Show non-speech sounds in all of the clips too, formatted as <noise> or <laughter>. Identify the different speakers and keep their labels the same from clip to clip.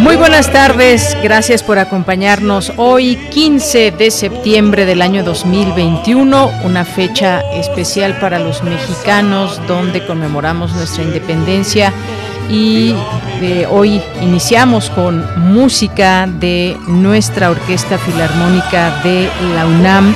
Speaker 1: Muy buenas tardes, gracias por acompañarnos hoy 15 de septiembre del año 2021, una fecha especial para los mexicanos donde conmemoramos nuestra independencia y eh, hoy iniciamos con música de nuestra Orquesta Filarmónica de la UNAM.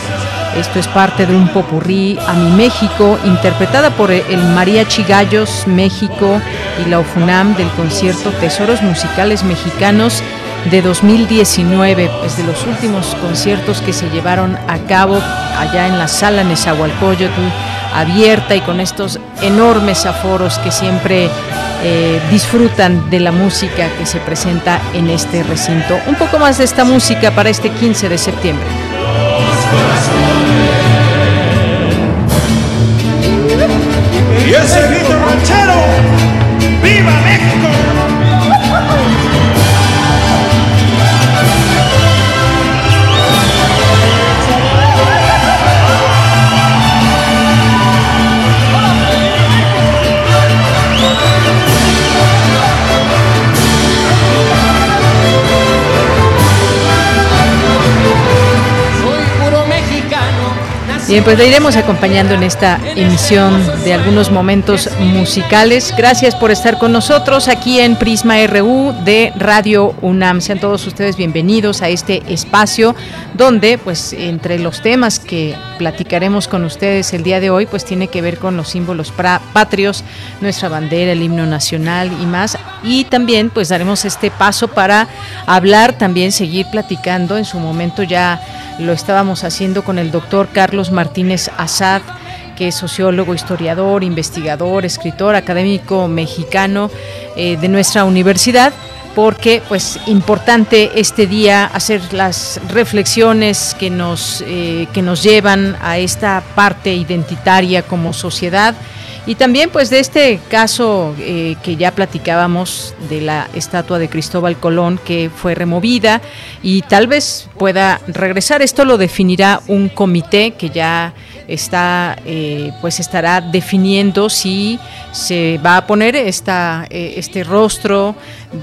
Speaker 1: Esto es parte de un popurrí a mi México, interpretada por el Mariachi Gallos México y la OFUNAM del concierto Tesoros Musicales Mexicanos de 2019, pues de los últimos conciertos que se llevaron a cabo allá en la sala Nezahualcóyotl, abierta y con estos enormes aforos que siempre eh, disfrutan de la música que se presenta en este recinto. Un poco más de esta música para este 15 de septiembre.
Speaker 2: Y ese ranchero, ¡Viva México!
Speaker 1: Bien, pues le iremos acompañando en esta emisión de algunos momentos musicales. Gracias por estar con nosotros aquí en Prisma RU de Radio UNAM. Sean todos ustedes bienvenidos a este espacio donde, pues, entre los temas que platicaremos con ustedes el día de hoy, pues tiene que ver con los símbolos patrios, nuestra bandera, el himno nacional y más. Y también, pues, daremos este paso para hablar, también seguir platicando. En su momento ya lo estábamos haciendo con el doctor Carlos Martínez Azad, que es sociólogo, historiador, investigador, escritor, académico mexicano eh, de nuestra universidad porque pues importante este día hacer las reflexiones que nos eh, que nos llevan a esta parte identitaria como sociedad y también pues de este caso eh, que ya platicábamos de la estatua de Cristóbal Colón que fue removida y tal vez pueda regresar. Esto lo definirá un comité que ya está eh, pues estará definiendo si se va a poner esta, eh, este rostro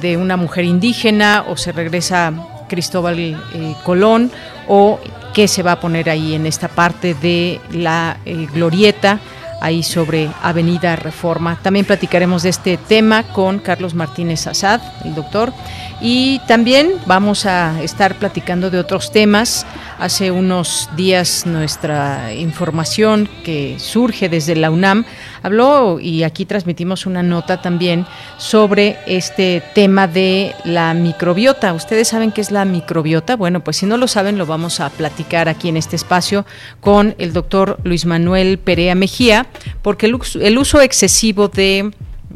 Speaker 1: de una mujer indígena o se regresa Cristóbal Colón o qué se va a poner ahí en esta parte de la glorieta ahí sobre Avenida Reforma. También platicaremos de este tema con Carlos Martínez Azad, el doctor, y también vamos a estar platicando de otros temas. Hace unos días nuestra información que surge desde la UNAM habló y aquí transmitimos una nota también sobre este tema de la microbiota. ¿Ustedes saben qué es la microbiota? Bueno, pues si no lo saben lo vamos a platicar aquí en este espacio con el doctor Luis Manuel Perea Mejía, porque el uso excesivo de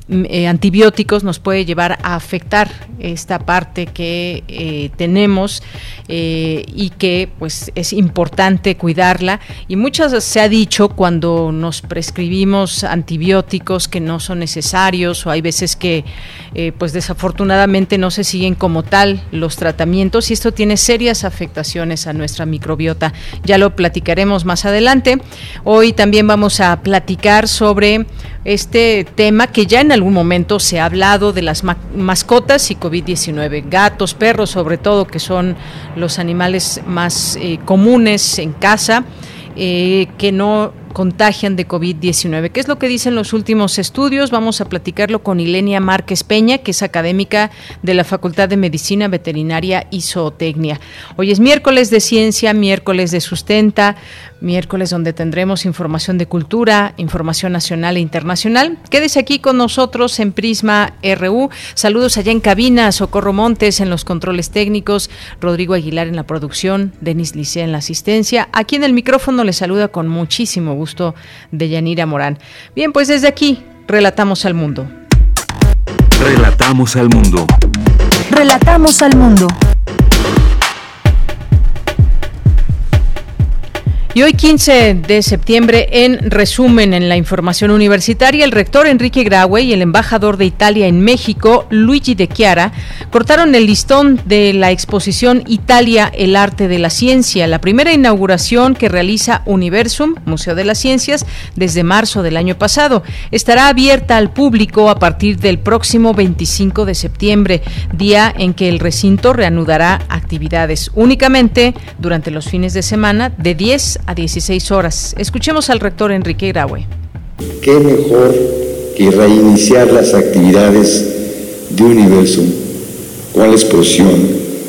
Speaker 1: eh, antibióticos nos puede llevar a afectar esta parte que eh, tenemos eh, y que pues es importante cuidarla. Y muchas se ha dicho cuando nos prescribimos antibióticos que no son necesarios o hay veces que pues desafortunadamente no se siguen como tal los tratamientos y esto tiene serias afectaciones a nuestra microbiota. Ya lo platicaremos más adelante. Hoy también vamos a platicar sobre este tema que ya en algún momento se ha hablado de las mascotas y COVID-19, gatos, perros sobre todo, que son los animales más eh, comunes en casa, eh, que no contagian de COVID-19. ¿Qué es lo que dicen los últimos estudios? Vamos a platicarlo con Ilenia Márquez Peña, que es académica de la Facultad de Medicina Veterinaria y Zootecnia. Hoy es miércoles de ciencia, miércoles de sustenta, miércoles donde tendremos información de cultura, información nacional e internacional. Quédese aquí con nosotros en Prisma RU. Saludos allá en cabina, Socorro Montes en los controles técnicos, Rodrigo Aguilar en la producción, Denis Licea en la asistencia. Aquí en el micrófono le saluda con muchísimo gusto de Yanira Morán. Bien, pues desde aquí, relatamos al mundo.
Speaker 3: Relatamos al mundo.
Speaker 4: Relatamos al mundo.
Speaker 1: Y hoy 15 de septiembre, en resumen en la información universitaria, el rector Enrique Graue y el embajador de Italia en México, Luigi de Chiara, cortaron el listón de la exposición Italia, el arte de la ciencia, la primera inauguración que realiza Universum, Museo de las Ciencias, desde marzo del año pasado. Estará abierta al público a partir del próximo 25 de septiembre, día en que el recinto reanudará actividades únicamente durante los fines de semana de 10 a 16 horas. Escuchemos al rector Enrique Graue.
Speaker 5: ¿Qué mejor que reiniciar las actividades de Universum con la explosión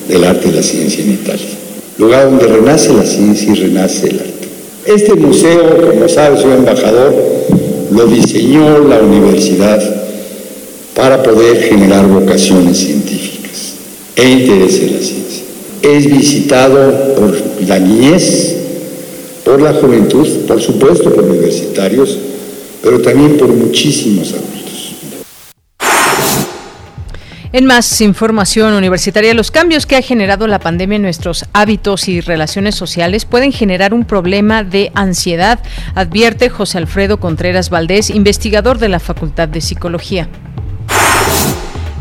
Speaker 5: del arte y la ciencia en Italia? Lugar donde renace la ciencia y renace el arte. Este museo, como sabe su embajador, lo diseñó la universidad para poder generar vocaciones científicas e interés en la ciencia. Es visitado por la niñez por la juventud, por supuesto por universitarios, pero también por muchísimos adultos.
Speaker 1: En más información universitaria, los cambios que ha generado la pandemia en nuestros hábitos y relaciones sociales pueden generar un problema de ansiedad, advierte José Alfredo Contreras Valdés, investigador de la Facultad de Psicología.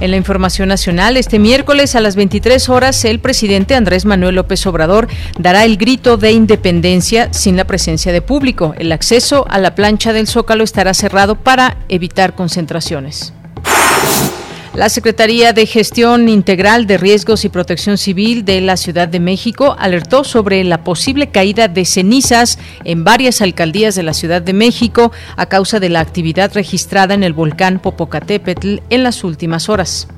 Speaker 1: En la información nacional, este miércoles a las 23 horas, el presidente Andrés Manuel López Obrador dará el grito de independencia sin la presencia de público. El acceso a la plancha del Zócalo estará cerrado para evitar concentraciones. La Secretaría de Gestión Integral de Riesgos y Protección Civil de la Ciudad de México alertó sobre la posible caída de cenizas en varias alcaldías de la Ciudad de México a causa de la actividad registrada en el volcán Popocatépetl en las últimas horas.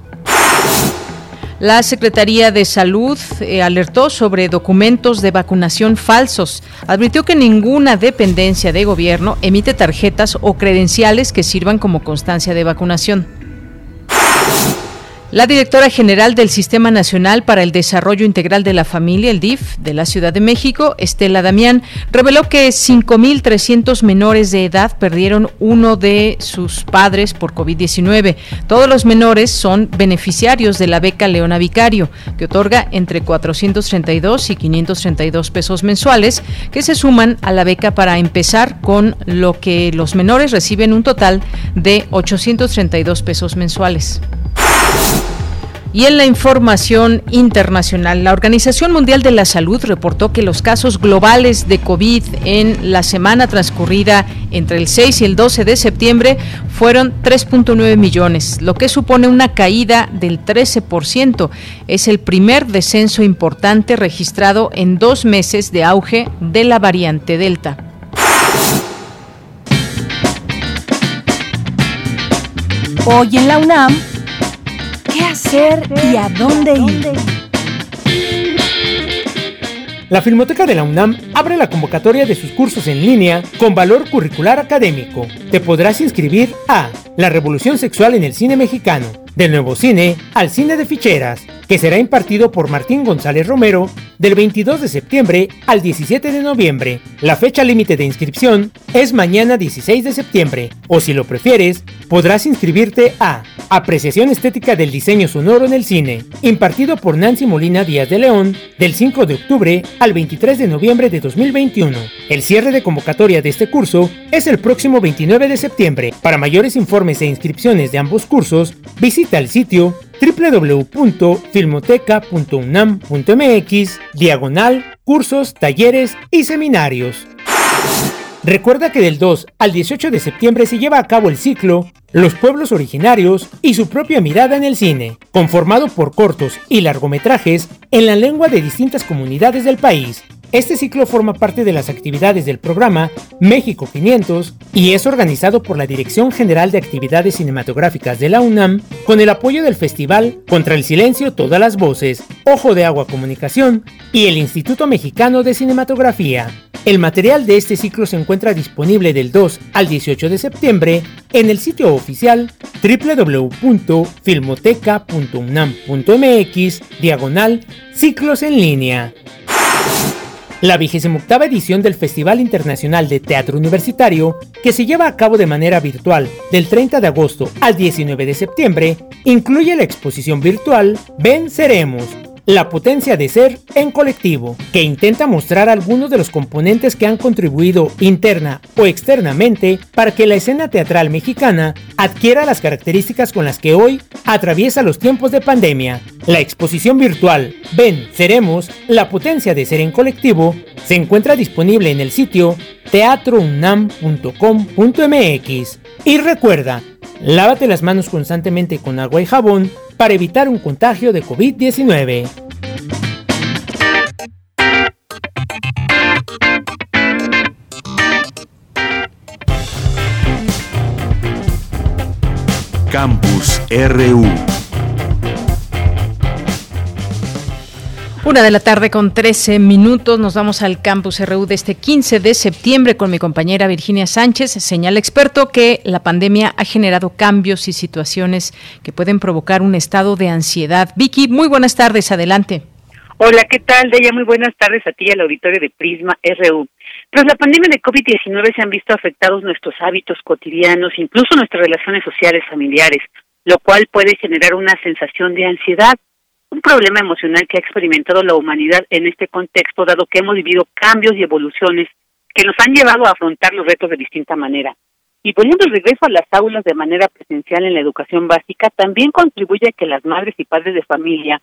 Speaker 1: La Secretaría de Salud eh, alertó sobre documentos de vacunación falsos. Advirtió que ninguna dependencia de gobierno emite tarjetas o credenciales que sirvan como constancia de vacunación. La directora general del Sistema Nacional para el Desarrollo Integral de la Familia, el DIF, de la Ciudad de México, Estela Damián, reveló que 5.300 menores de edad perdieron uno de sus padres por COVID-19. Todos los menores son beneficiarios de la beca Leona Vicario, que otorga entre 432 y 532 pesos mensuales, que se suman a la beca para empezar con lo que los menores reciben un total de 832 pesos mensuales. Y en la información internacional, la Organización Mundial de la Salud reportó que los casos globales de COVID en la semana transcurrida entre el 6 y el 12 de septiembre fueron 3.9 millones, lo que supone una caída del 13%. Es el primer descenso importante registrado en dos meses de auge de la variante Delta.
Speaker 4: Hoy en la UNAM, ¿Qué hacer y a dónde ir?
Speaker 6: La Filmoteca de la UNAM abre la convocatoria de sus cursos en línea con valor curricular académico. Te podrás inscribir a La Revolución Sexual en el Cine Mexicano, del nuevo cine al cine de ficheras, que será impartido por Martín González Romero del 22 de septiembre al 17 de noviembre. La fecha límite de inscripción es mañana 16 de septiembre, o si lo prefieres, podrás inscribirte a Apreciación Estética del Diseño Sonoro en el Cine, impartido por Nancy Molina Díaz de León, del 5 de octubre al 23 de noviembre de 2021. El cierre de convocatoria de este curso es el próximo 29 de septiembre. Para mayores informes e inscripciones de ambos cursos, visita el sitio www.filmoteca.unam.mx diagonal cursos, talleres y seminarios. Recuerda que del 2 al 18 de septiembre se lleva a cabo el ciclo Los pueblos originarios y su propia mirada en el cine, conformado por cortos y largometrajes en la lengua de distintas comunidades del país, este ciclo forma parte de las actividades del programa México 500 y es organizado por la Dirección General de Actividades Cinematográficas de la UNAM con el apoyo del Festival Contra el Silencio Todas las Voces, Ojo de Agua Comunicación y el Instituto Mexicano de Cinematografía. El material de este ciclo se encuentra disponible del 2 al 18 de septiembre en el sitio oficial www.filmoteca.unam.mx diagonal ciclos en línea. La 28 edición del Festival Internacional de Teatro Universitario, que se lleva a cabo de manera virtual del 30 de agosto al 19 de septiembre, incluye la exposición virtual Venceremos, la potencia de ser en colectivo, que intenta mostrar algunos de los componentes que han contribuido interna o externamente para que la escena teatral mexicana adquiera las características con las que hoy atraviesa los tiempos de pandemia. La exposición virtual Ven, Seremos, la potencia de ser en colectivo, se encuentra disponible en el sitio teatrounam.com.mx. Y recuerda, lávate las manos constantemente con agua y jabón para evitar un contagio de COVID-19.
Speaker 1: Campus RU Una de la tarde con 13 minutos nos vamos al campus RU de este 15 de septiembre con mi compañera Virginia Sánchez. Señala experto que la pandemia ha generado cambios y situaciones que pueden provocar un estado de ansiedad. Vicky, muy buenas tardes, adelante.
Speaker 3: Hola, ¿qué tal, Deya? Muy buenas tardes a ti y al auditorio de Prisma RU. Tras la pandemia de COVID-19 se han visto afectados nuestros hábitos cotidianos, incluso nuestras relaciones sociales familiares, lo cual puede generar una sensación de ansiedad un problema emocional que ha experimentado la humanidad en este contexto, dado que hemos vivido cambios y evoluciones que nos han llevado a afrontar los retos de distinta manera. Y poniendo el regreso a las aulas de manera presencial en la educación básica también contribuye a que las madres y padres de familia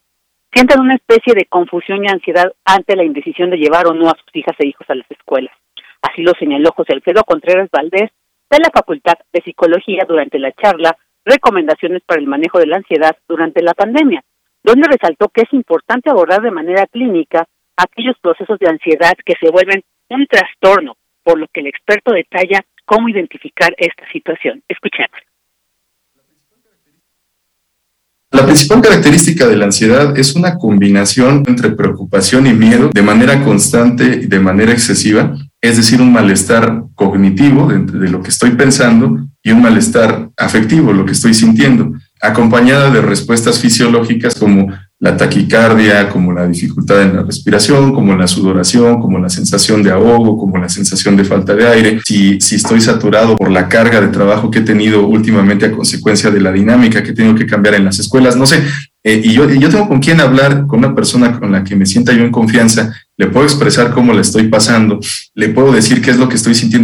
Speaker 3: sientan una especie de confusión y ansiedad ante la indecisión de llevar o no a sus hijas e hijos a las escuelas. Así lo señaló José Alfredo Contreras Valdés de la Facultad de Psicología durante la charla Recomendaciones para el manejo de la ansiedad durante la pandemia donde resaltó que es importante abordar de manera clínica aquellos procesos de ansiedad que se vuelven un trastorno, por lo que el experto detalla cómo identificar esta situación. Escuchemos.
Speaker 7: La principal característica de la ansiedad es una combinación entre preocupación y miedo de manera constante y de manera excesiva, es decir, un malestar cognitivo de, de, lo que estoy pensando y un malestar afectivo, lo que estoy sintiendo acompañada de respuestas fisiológicas como la taquicardia, como la dificultad en la respiración, como la sudoración, como la sensación de ahogo, como la sensación de falta de aire, si, si estoy saturado por la carga de trabajo que he tenido últimamente a consecuencia de la dinámica que tengo que cambiar en las escuelas, no sé, eh, y, yo, y yo tengo con quién hablar, con una persona con la que me sienta yo en confianza, le puedo expresar cómo la estoy pasando, le puedo decir qué es lo que estoy sintiendo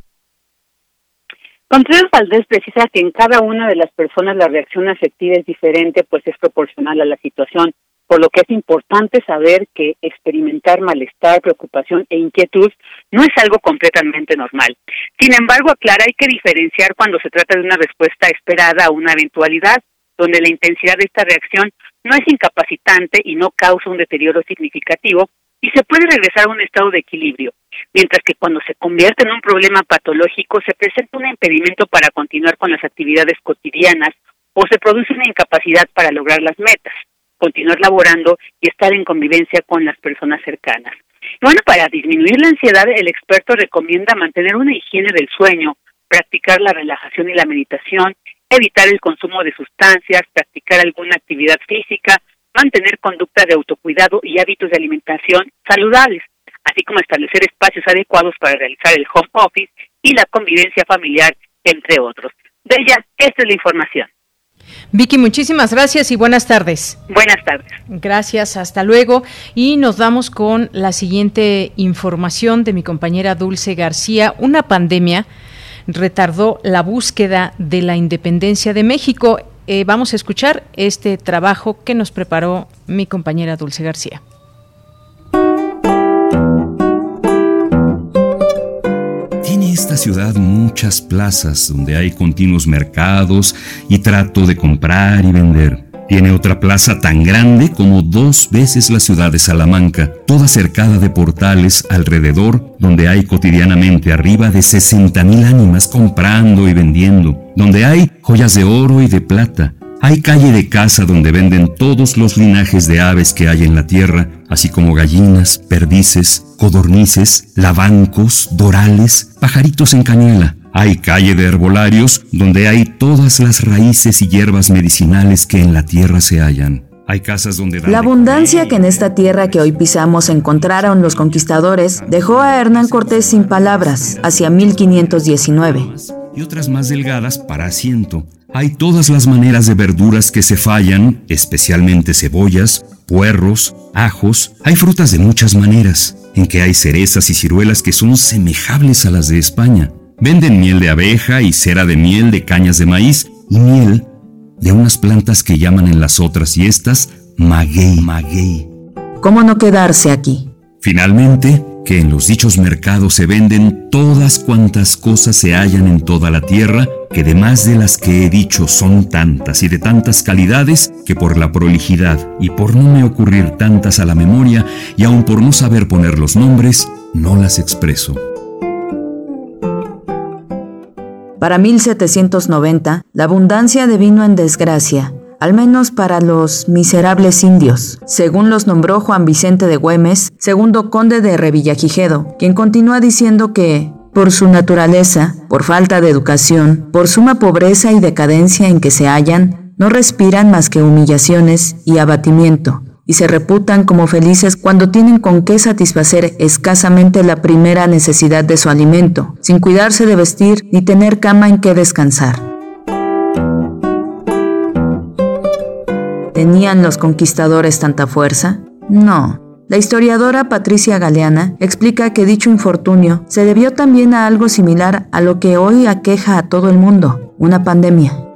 Speaker 3: Contreras Valdés precisa que en cada una de las personas la reacción afectiva es diferente, pues es proporcional a la situación, por lo que es importante saber que experimentar malestar, preocupación e inquietud no es algo completamente normal. Sin embargo, aclara, hay que diferenciar cuando se trata de una respuesta esperada a una eventualidad, donde la intensidad de esta reacción no es incapacitante y no causa un deterioro significativo, y se puede regresar a un estado de equilibrio, mientras que cuando se convierte en un problema patológico se presenta un impedimento para continuar con las actividades cotidianas o se produce una incapacidad para lograr las metas, continuar laborando y estar en convivencia con las personas cercanas. Bueno, para disminuir la ansiedad, el experto recomienda mantener una higiene del sueño, practicar la relajación y la meditación, evitar el consumo de sustancias, practicar alguna actividad física, mantener conducta de autocuidado y hábitos de alimentación saludables, así como establecer espacios adecuados para realizar el home office y la convivencia familiar, entre otros. De ella, esta es la información.
Speaker 1: Vicky, muchísimas gracias y buenas tardes.
Speaker 3: Buenas tardes.
Speaker 1: Gracias, hasta luego. Y nos vamos con la siguiente información de mi compañera Dulce García. Una pandemia retardó la búsqueda de la independencia de México. Eh, vamos a escuchar este trabajo que nos preparó mi compañera Dulce García.
Speaker 8: Tiene esta ciudad muchas plazas donde hay continuos mercados y trato de comprar y vender. Tiene otra plaza tan grande como dos veces la ciudad de Salamanca, toda cercada de portales alrededor, donde hay cotidianamente arriba de 60.000 ánimas comprando y vendiendo, donde hay joyas de oro y de plata. Hay calle de casa donde venden todos los linajes de aves que hay en la tierra, así como gallinas, perdices, codornices, lavancos, dorales, pajaritos en canela. Hay calle de herbolarios donde hay todas las raíces y hierbas medicinales que en la tierra se hallan. Hay casas donde...
Speaker 9: La abundancia que en esta tierra que hoy pisamos encontraron los conquistadores dejó a Hernán Cortés sin palabras hacia 1519.
Speaker 8: Y otras más delgadas para asiento. Hay todas las maneras de verduras que se fallan, especialmente cebollas, puerros, ajos. Hay frutas de muchas maneras, en que hay cerezas y ciruelas que son semejables a las de España. Venden miel de abeja y cera de miel de cañas de maíz y miel de unas plantas que llaman en las otras y estas maguey, maguey.
Speaker 9: ¿Cómo no quedarse aquí?
Speaker 8: Finalmente, que en los dichos mercados se venden todas cuantas cosas se hallan en toda la tierra, que de más de las que he dicho son tantas y de tantas calidades, que por la prolijidad y por no me ocurrir tantas a la memoria, y aun por no saber poner los nombres, no las expreso.
Speaker 9: Para 1790, la abundancia devino en desgracia, al menos para los miserables indios, según los nombró Juan Vicente de Güemes, segundo conde de Revillagigedo, quien continúa diciendo que, por su naturaleza, por falta de educación, por suma pobreza y decadencia en que se hallan, no respiran más que humillaciones y abatimiento, y se reputan como felices cuando tienen con qué satisfacer escasamente la primera necesidad de su alimento, sin cuidarse de vestir ni tener cama en que descansar. ¿Tenían los conquistadores tanta fuerza? No. La historiadora Patricia Galeana explica que dicho infortunio se debió también a algo similar a lo que hoy aqueja a todo el mundo, una pandemia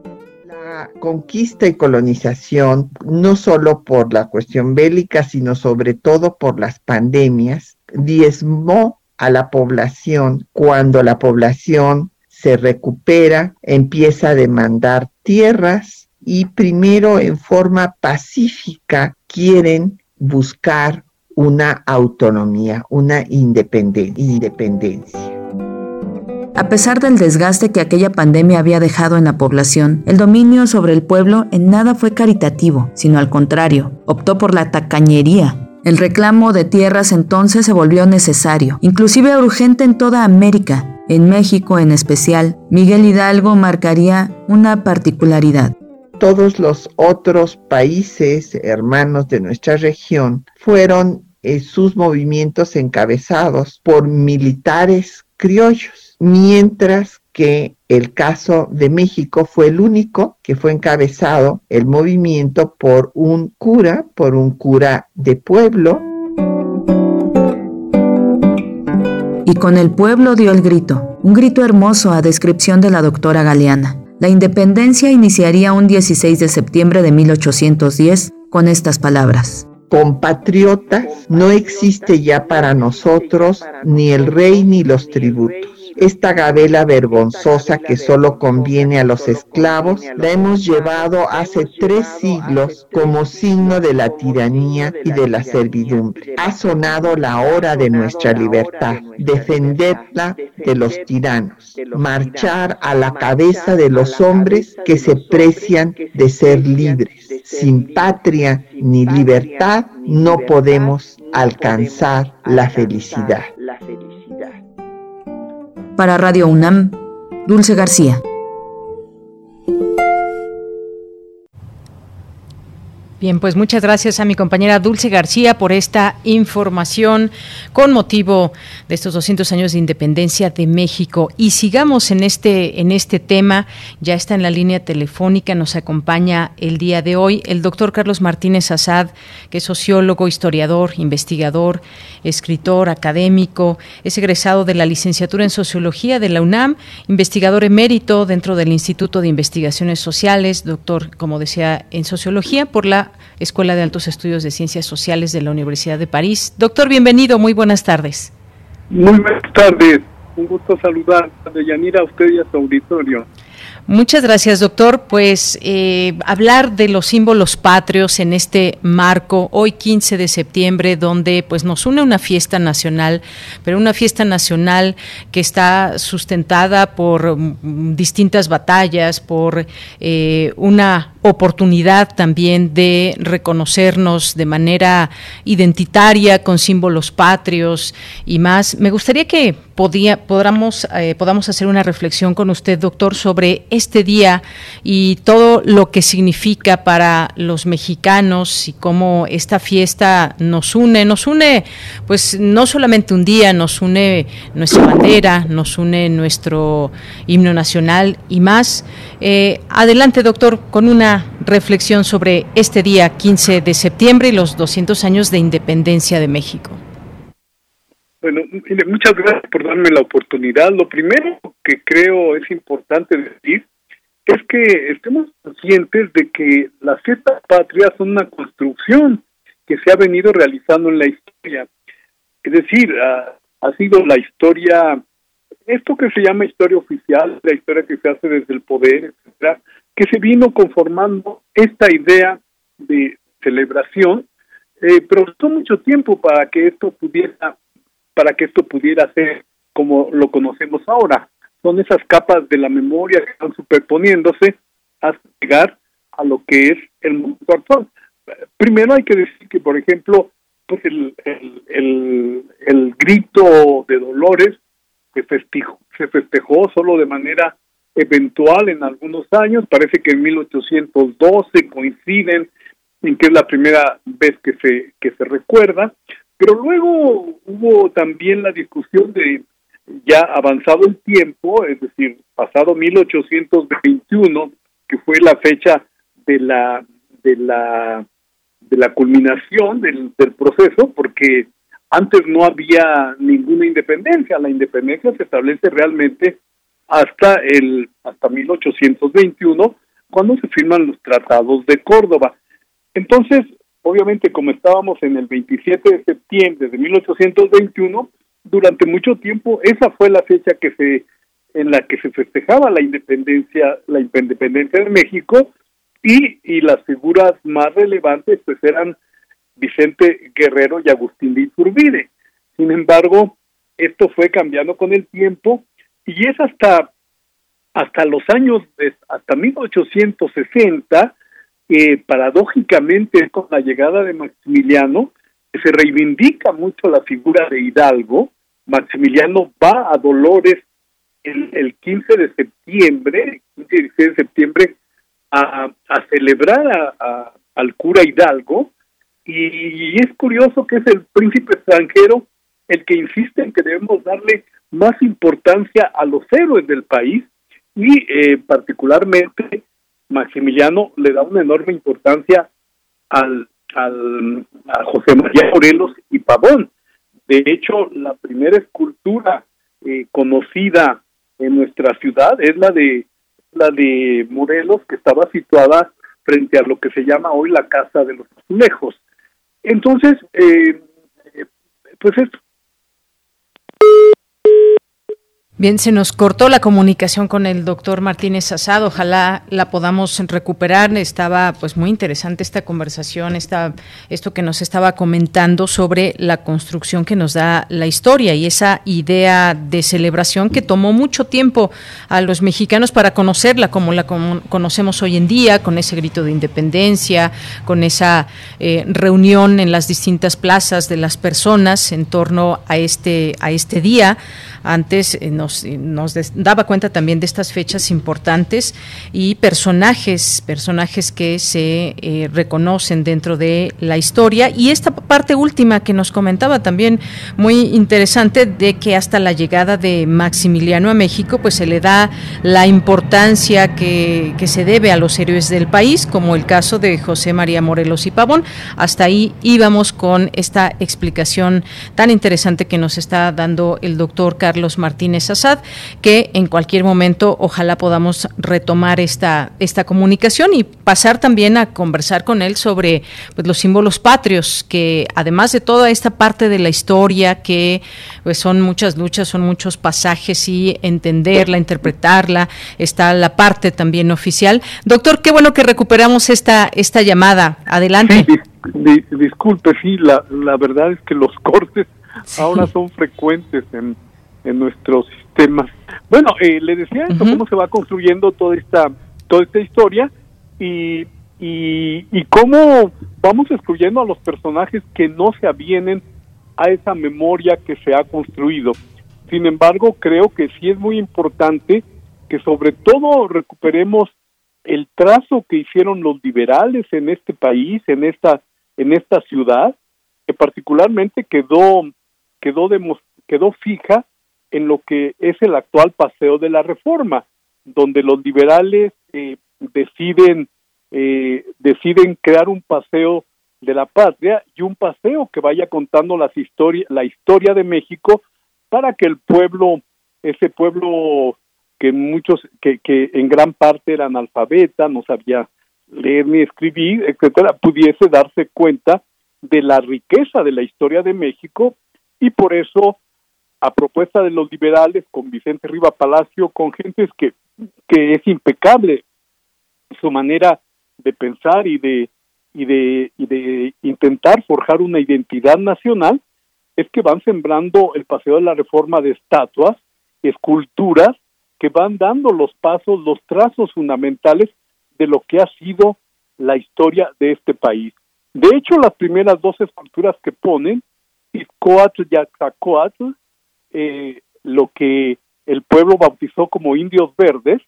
Speaker 10: conquista y colonización, no solo por la cuestión bélica, sino sobre todo por las pandemias, diezmó a la población cuando la población se recupera, empieza a demandar tierras y primero en forma pacífica quieren buscar una autonomía, una independencia.
Speaker 9: A pesar del desgaste que aquella pandemia había dejado en la población, el dominio sobre el pueblo en nada fue caritativo, sino al contrario, optó por la tacañería. El reclamo de tierras entonces se volvió necesario, inclusive urgente en toda América. En México en especial, Miguel Hidalgo marcaría una particularidad
Speaker 10: todos los otros países hermanos de nuestra región fueron eh, sus movimientos encabezados por militares criollos mientras que el caso de México fue el único que fue encabezado el movimiento por un cura, por un cura de pueblo.
Speaker 9: Y con el pueblo dio el grito, un grito hermoso a descripción de la doctora Galeana. La independencia iniciaría un 16 de septiembre de 1810 con estas palabras
Speaker 10: compatriotas, no existe ya para nosotros ni el rey ni los tributos esta gabela vergonzosa que solo conviene a los esclavos, la hemos llevado hace tres siglos como signo de la tiranía y de la servidumbre. Ha sonado la hora de nuestra libertad, defenderla de los tiranos, marchar a la cabeza de los hombres que se precian de ser libres. Sin patria ni libertad no podemos alcanzar la felicidad.
Speaker 9: Para Radio UNAM, Dulce García.
Speaker 1: Bien, pues muchas gracias a mi compañera Dulce García por esta información con motivo de estos 200 años de independencia de México. Y sigamos en este, en este tema. Ya está en la línea telefónica, nos acompaña el día de hoy el doctor Carlos Martínez Azad, que es sociólogo, historiador, investigador, escritor, académico, es egresado de la licenciatura en Sociología de la UNAM, investigador emérito dentro del Instituto de Investigaciones Sociales, doctor, como decía, en Sociología por la Escuela de Altos Estudios de Ciencias Sociales de la Universidad de París. Doctor, bienvenido, muy buenas tardes.
Speaker 11: Muy buenas tardes, un gusto saludar a Yanira, a usted y a su auditorio.
Speaker 1: Muchas gracias, doctor. Pues eh, hablar de los símbolos patrios en este marco, hoy 15 de septiembre, donde pues nos une una fiesta nacional, pero una fiesta nacional que está sustentada por mm, distintas batallas, por eh, una oportunidad también de reconocernos de manera identitaria con símbolos patrios y más. Me gustaría que podía, podamos, eh, podamos hacer una reflexión con usted, doctor, sobre este día y todo lo que significa para los mexicanos y cómo esta fiesta nos une. Nos une, pues no solamente un día, nos une nuestra bandera, nos une nuestro himno nacional y más. Eh, adelante, doctor, con una reflexión sobre este día 15 de septiembre y los 200 años de independencia de México.
Speaker 11: Bueno, muchas gracias por darme la oportunidad. Lo primero que creo es importante decir es que estemos conscientes de que las fiestas patrias son una construcción que se ha venido realizando en la historia. Es decir, ha, ha sido la historia esto que se llama historia oficial, la historia que se hace desde el poder, etcétera, que se vino conformando esta idea de celebración, eh, pero costó mucho tiempo para que esto pudiera, para que esto pudiera ser como lo conocemos ahora. Son esas capas de la memoria que están superponiéndose hasta llegar a lo que es el mundo actual. Primero hay que decir que, por ejemplo, pues el, el, el, el grito de Dolores se festejó, se festejó solo de manera eventual en algunos años, parece que en 1812 coinciden en que es la primera vez que se, que se recuerda, pero luego hubo también la discusión de ya avanzado el tiempo, es decir, pasado 1821, que fue la fecha de la de la de la culminación del, del proceso, porque antes no había ninguna independencia, la independencia se establece realmente hasta el hasta 1821 cuando se firman los tratados de Córdoba. Entonces, obviamente como estábamos en el 27 de septiembre de 1821, durante mucho tiempo esa fue la fecha que se en la que se festejaba la independencia la independencia de México y, y las figuras más relevantes pues eran Vicente Guerrero y Agustín de Iturbide. Sin embargo, esto fue cambiando con el tiempo y es hasta hasta los años hasta 1860 que paradójicamente con la llegada de Maximiliano se reivindica mucho la figura de Hidalgo. Maximiliano va a Dolores el, el 15 de septiembre 15 de septiembre a, a celebrar a, al cura Hidalgo. Y es curioso que es el príncipe extranjero el que insiste en que debemos darle más importancia a los héroes del país y eh, particularmente Maximiliano le da una enorme importancia al, al a José María Morelos y Pavón. De hecho, la primera escultura eh, conocida en nuestra ciudad es la de la de Morelos que estaba situada frente a lo que se llama hoy la Casa de los Azulejos. Entonces, eh, pues esto
Speaker 1: Bien, se nos cortó la comunicación con el doctor Martínez Asado. Ojalá la podamos recuperar. Estaba pues muy interesante esta conversación, esta, esto que nos estaba comentando sobre la construcción que nos da la historia y esa idea de celebración que tomó mucho tiempo a los mexicanos para conocerla como la conocemos hoy en día, con ese grito de independencia, con esa eh, reunión en las distintas plazas de las personas en torno a este, a este día. Antes eh, no nos, nos daba cuenta también de estas fechas importantes y personajes, personajes que se eh, reconocen dentro de la historia. Y esta parte última que nos comentaba también muy interesante de que hasta la llegada de Maximiliano a México, pues se le da la importancia que, que se debe a los héroes del país, como el caso de José María Morelos y Pavón. Hasta ahí íbamos con esta explicación tan interesante que nos está dando el doctor Carlos Martínez Azad, que en cualquier momento ojalá podamos retomar esta, esta comunicación y pasar también a conversar con él sobre pues, los símbolos patrios, que además de toda esta parte de la historia, que pues, son muchas luchas, son muchos pasajes y entenderla, interpretarla, está la parte también oficial. Doctor, qué bueno que recuperamos esta, esta llamada. Adelante.
Speaker 11: disculpe, sí, la, la verdad es que los cortes ahora son frecuentes en, en nuestro sistema. Bueno, eh, le decía esto, cómo se va construyendo toda esta, toda esta historia y, y, y cómo vamos excluyendo a los personajes que no se avienen a esa memoria que se ha construido. Sin embargo, creo que sí es muy importante que sobre todo recuperemos el trazo que hicieron los liberales en este país, en esta en esta ciudad, que particularmente quedó quedó quedó fija en lo que es el actual paseo de la reforma, donde los liberales eh, deciden eh, deciden crear un paseo de la patria y un paseo que vaya contando las historia, la historia de México para que el pueblo, ese pueblo que muchos, que, que en gran parte era analfabeta, no sabía leer ni escribir, etcétera, pudiese darse cuenta de la riqueza de la historia de México y por eso a propuesta de los liberales con Vicente Riva Palacio con gentes que que es impecable su manera de pensar y de y de y de intentar forjar una identidad nacional es que van sembrando el paseo de la reforma de estatuas, esculturas que van dando los pasos, los trazos fundamentales de lo que ha sido la historia de este país. De hecho, las primeras dos esculturas que ponen, Izcoatl y Axacoatl, eh, lo que el pueblo bautizó como indios verdes,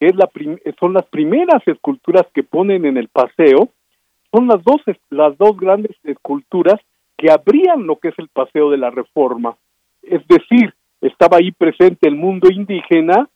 Speaker 11: que es la son las primeras esculturas que ponen en el paseo, son las dos, las dos grandes esculturas que abrían lo que es el paseo de la reforma. Es decir, estaba ahí presente el mundo indígena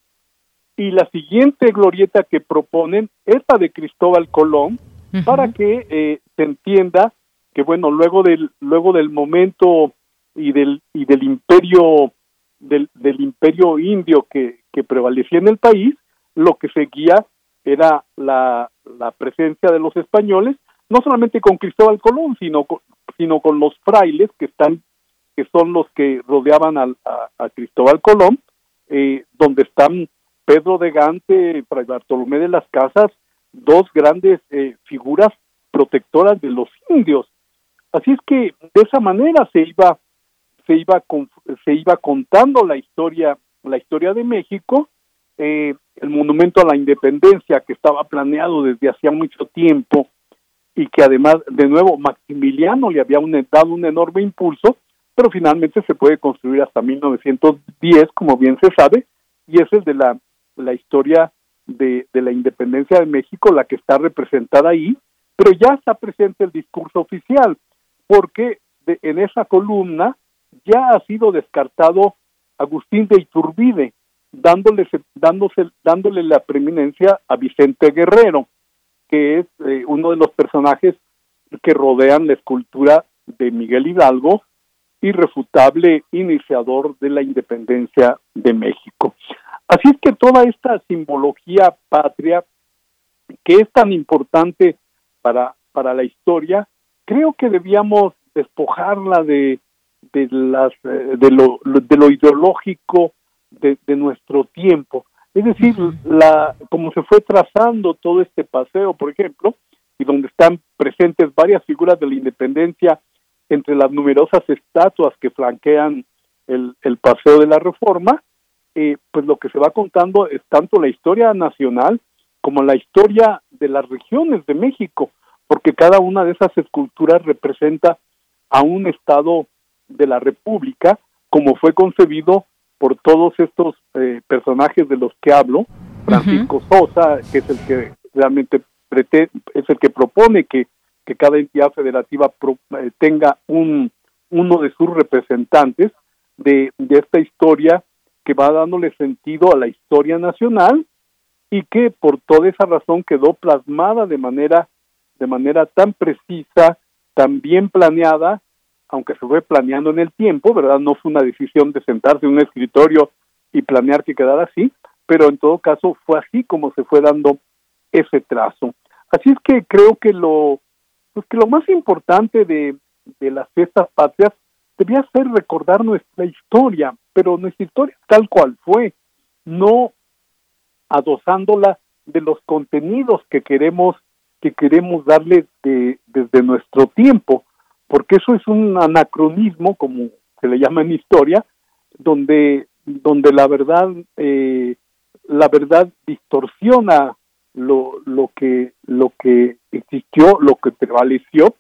Speaker 11: y la siguiente glorieta que proponen es la de Cristóbal Colón para que eh, se entienda que bueno luego del luego del momento y del y del imperio del, del imperio indio que, que prevalecía en el país lo que seguía era la, la presencia de los españoles no solamente con Cristóbal Colón sino con, sino con los frailes que están que son los que rodeaban a, a, Cristóbal Colón eh, donde están Pedro de Gante, Fray Bartolomé de las Casas, dos grandes eh, figuras protectoras de los indios. Así es que de esa manera se iba se iba se iba contando la historia la historia de México eh, el monumento a la independencia que estaba planeado desde hacía mucho tiempo y que además de nuevo Maximiliano le había dado un enorme impulso pero finalmente se puede construir hasta 1910 como bien se sabe y ese es de la la historia de, de la independencia de México la que está representada ahí pero ya está presente el discurso oficial porque en esa columna ya ha sido descartado Agustín de Iturbide, dándole, dándose, dándole la preeminencia a Vicente Guerrero, que es eh, uno de los personajes que rodean la escultura de Miguel Hidalgo, irrefutable iniciador de la independencia de México. Así es que toda esta simbología patria, que es tan importante para, para la historia, creo que debíamos despojarla de, de las eh, de lo, de lo ideológico de, de nuestro tiempo. Es decir la como se fue trazando todo este paseo por ejemplo y donde están presentes varias figuras de la independencia entre las numerosas estatuas que flanquean el, el paseo de la reforma eh, pues lo que se va contando es tanto la historia nacional como la historia de las regiones de México porque cada una de esas esculturas representa a un estado de la República como fue concebido por todos estos eh, personajes de los que hablo, Francisco Sosa, que es el que realmente es el que propone que, que cada entidad federativa eh, tenga un uno de sus representantes de, de esta historia que va dándole sentido a la historia nacional y que por toda esa razón quedó plasmada de manera de manera tan precisa, tan bien planeada, aunque se fue planeando en el tiempo, ¿verdad? No fue una decisión de sentarse en un escritorio y planear que quedara así, pero en todo caso fue así como se fue dando ese trazo. Así es que creo que lo pues que lo más importante de, de las fiestas patrias debía ser recordar nuestra historia, pero nuestra historia tal cual fue, no adosándola de los contenidos que queremos que queremos darle de, desde nuestro tiempo, porque eso es un anacronismo, como se le llama en historia, donde donde la verdad eh, la verdad distorsiona lo, lo que lo que existió, lo que prevaleció,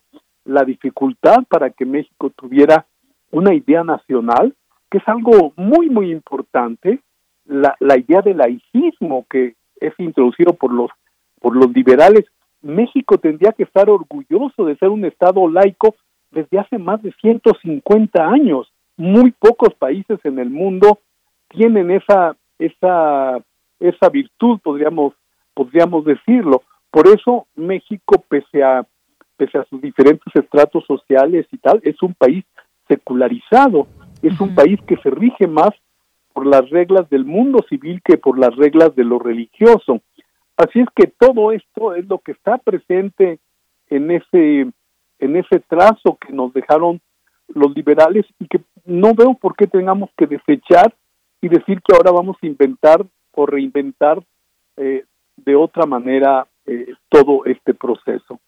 Speaker 11: la dificultad para que México tuviera una idea nacional, que es algo muy muy importante, la, la idea del laicismo que es introducido por los por los liberales, México tendría que estar orgulloso de ser un estado laico desde hace más de 150 años. Muy pocos países en el mundo tienen esa esa esa virtud, podríamos podríamos decirlo. Por eso México pese a pese a sus diferentes estratos sociales y tal, es un país secularizado, es un país que se rige más por las reglas del mundo civil que por las reglas de lo religioso. Así es que todo esto es lo que está presente en ese en ese trazo que nos dejaron los liberales y que no veo por qué tengamos que desechar y decir que ahora vamos a inventar o reinventar eh, de otra manera eh, todo este proceso.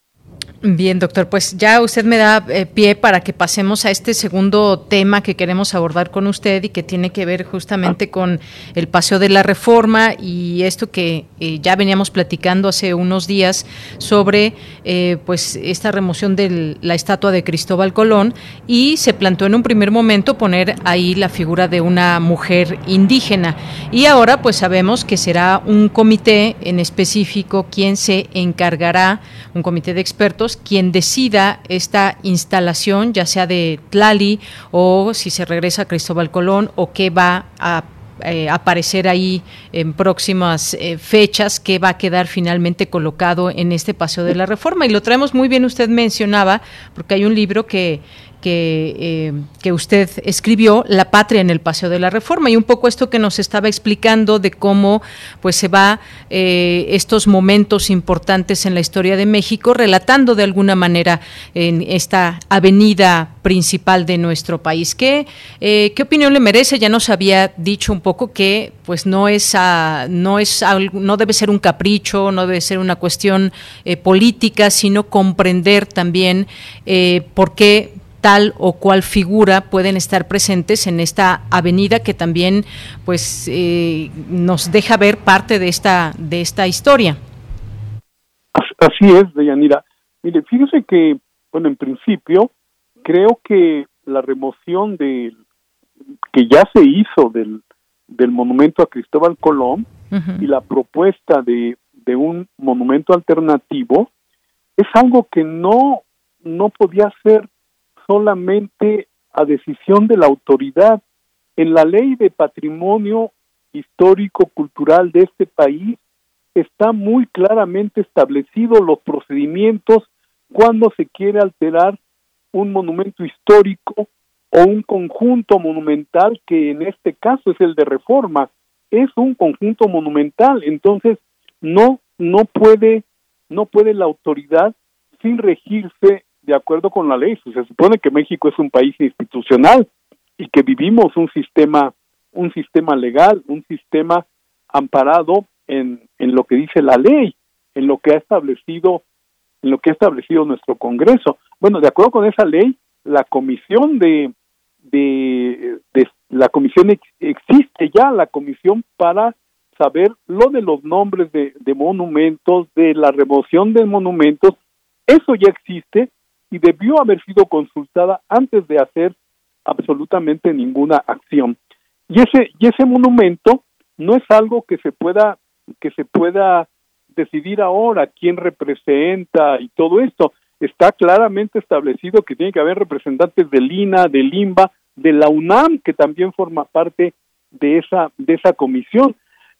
Speaker 1: Bien, doctor, pues ya usted me da eh, pie para que pasemos a este segundo tema que queremos abordar con usted y que tiene que ver justamente con el paseo de la reforma y esto que eh, ya veníamos platicando hace unos días sobre eh, pues esta remoción de la estatua de Cristóbal Colón y se planteó en un primer momento poner ahí la figura de una mujer indígena. Y ahora pues sabemos que será un comité en específico quien se encargará, un comité de expertos quien decida esta instalación, ya sea de Tlali o si se regresa a Cristóbal Colón o qué va a eh, aparecer ahí en próximas eh, fechas que va a quedar finalmente colocado en este paseo de la reforma. Y lo traemos muy bien, usted mencionaba, porque hay un libro que que, eh, que, usted escribió, La patria en el Paseo de la Reforma, y un poco esto que nos estaba explicando de cómo pues se va eh, estos momentos importantes en la historia de México, relatando de alguna manera en esta avenida principal de nuestro país. ¿Qué, eh, ¿qué opinión le merece? Ya nos había dicho un poco que pues no es, no es no debe ser un capricho, no debe ser una cuestión política, sino comprender también por qué tal o cual figura pueden estar presentes en esta avenida que también pues eh, nos deja ver parte de esta de esta historia.
Speaker 11: Así es, Deyanira. Mire, fíjese que, bueno, en principio, creo que la remoción de que ya se hizo del, del monumento a Cristóbal Colón y la propuesta de, de un monumento alternativo es algo que no, no podía ser solamente a decisión de la autoridad. En la ley de patrimonio histórico cultural de este país está muy claramente establecido los procedimientos cuando se quiere alterar un monumento histórico o un conjunto monumental que en este caso es el de reforma es un conjunto monumental entonces no no puede no puede la autoridad sin regirse de acuerdo con la ley. Se supone que México es un país institucional y que vivimos un sistema, un sistema legal, un sistema amparado en, en lo que dice la ley, en lo que ha establecido, en lo que ha establecido nuestro Congreso. Bueno, de acuerdo con esa ley, la comisión de, de, la comisión existe ya, la comisión para saber lo de los nombres de, de monumentos, de la remoción de monumentos, eso ya existe y debió haber sido consultada antes de hacer absolutamente ninguna acción. y ese y ese monumento no es algo que se pueda que se pueda decidir ahora quién representa y todo esto. Está claramente establecido que tiene que haber representantes del INA, del IMBA, de la UNAM que también forma parte de esa de esa comisión.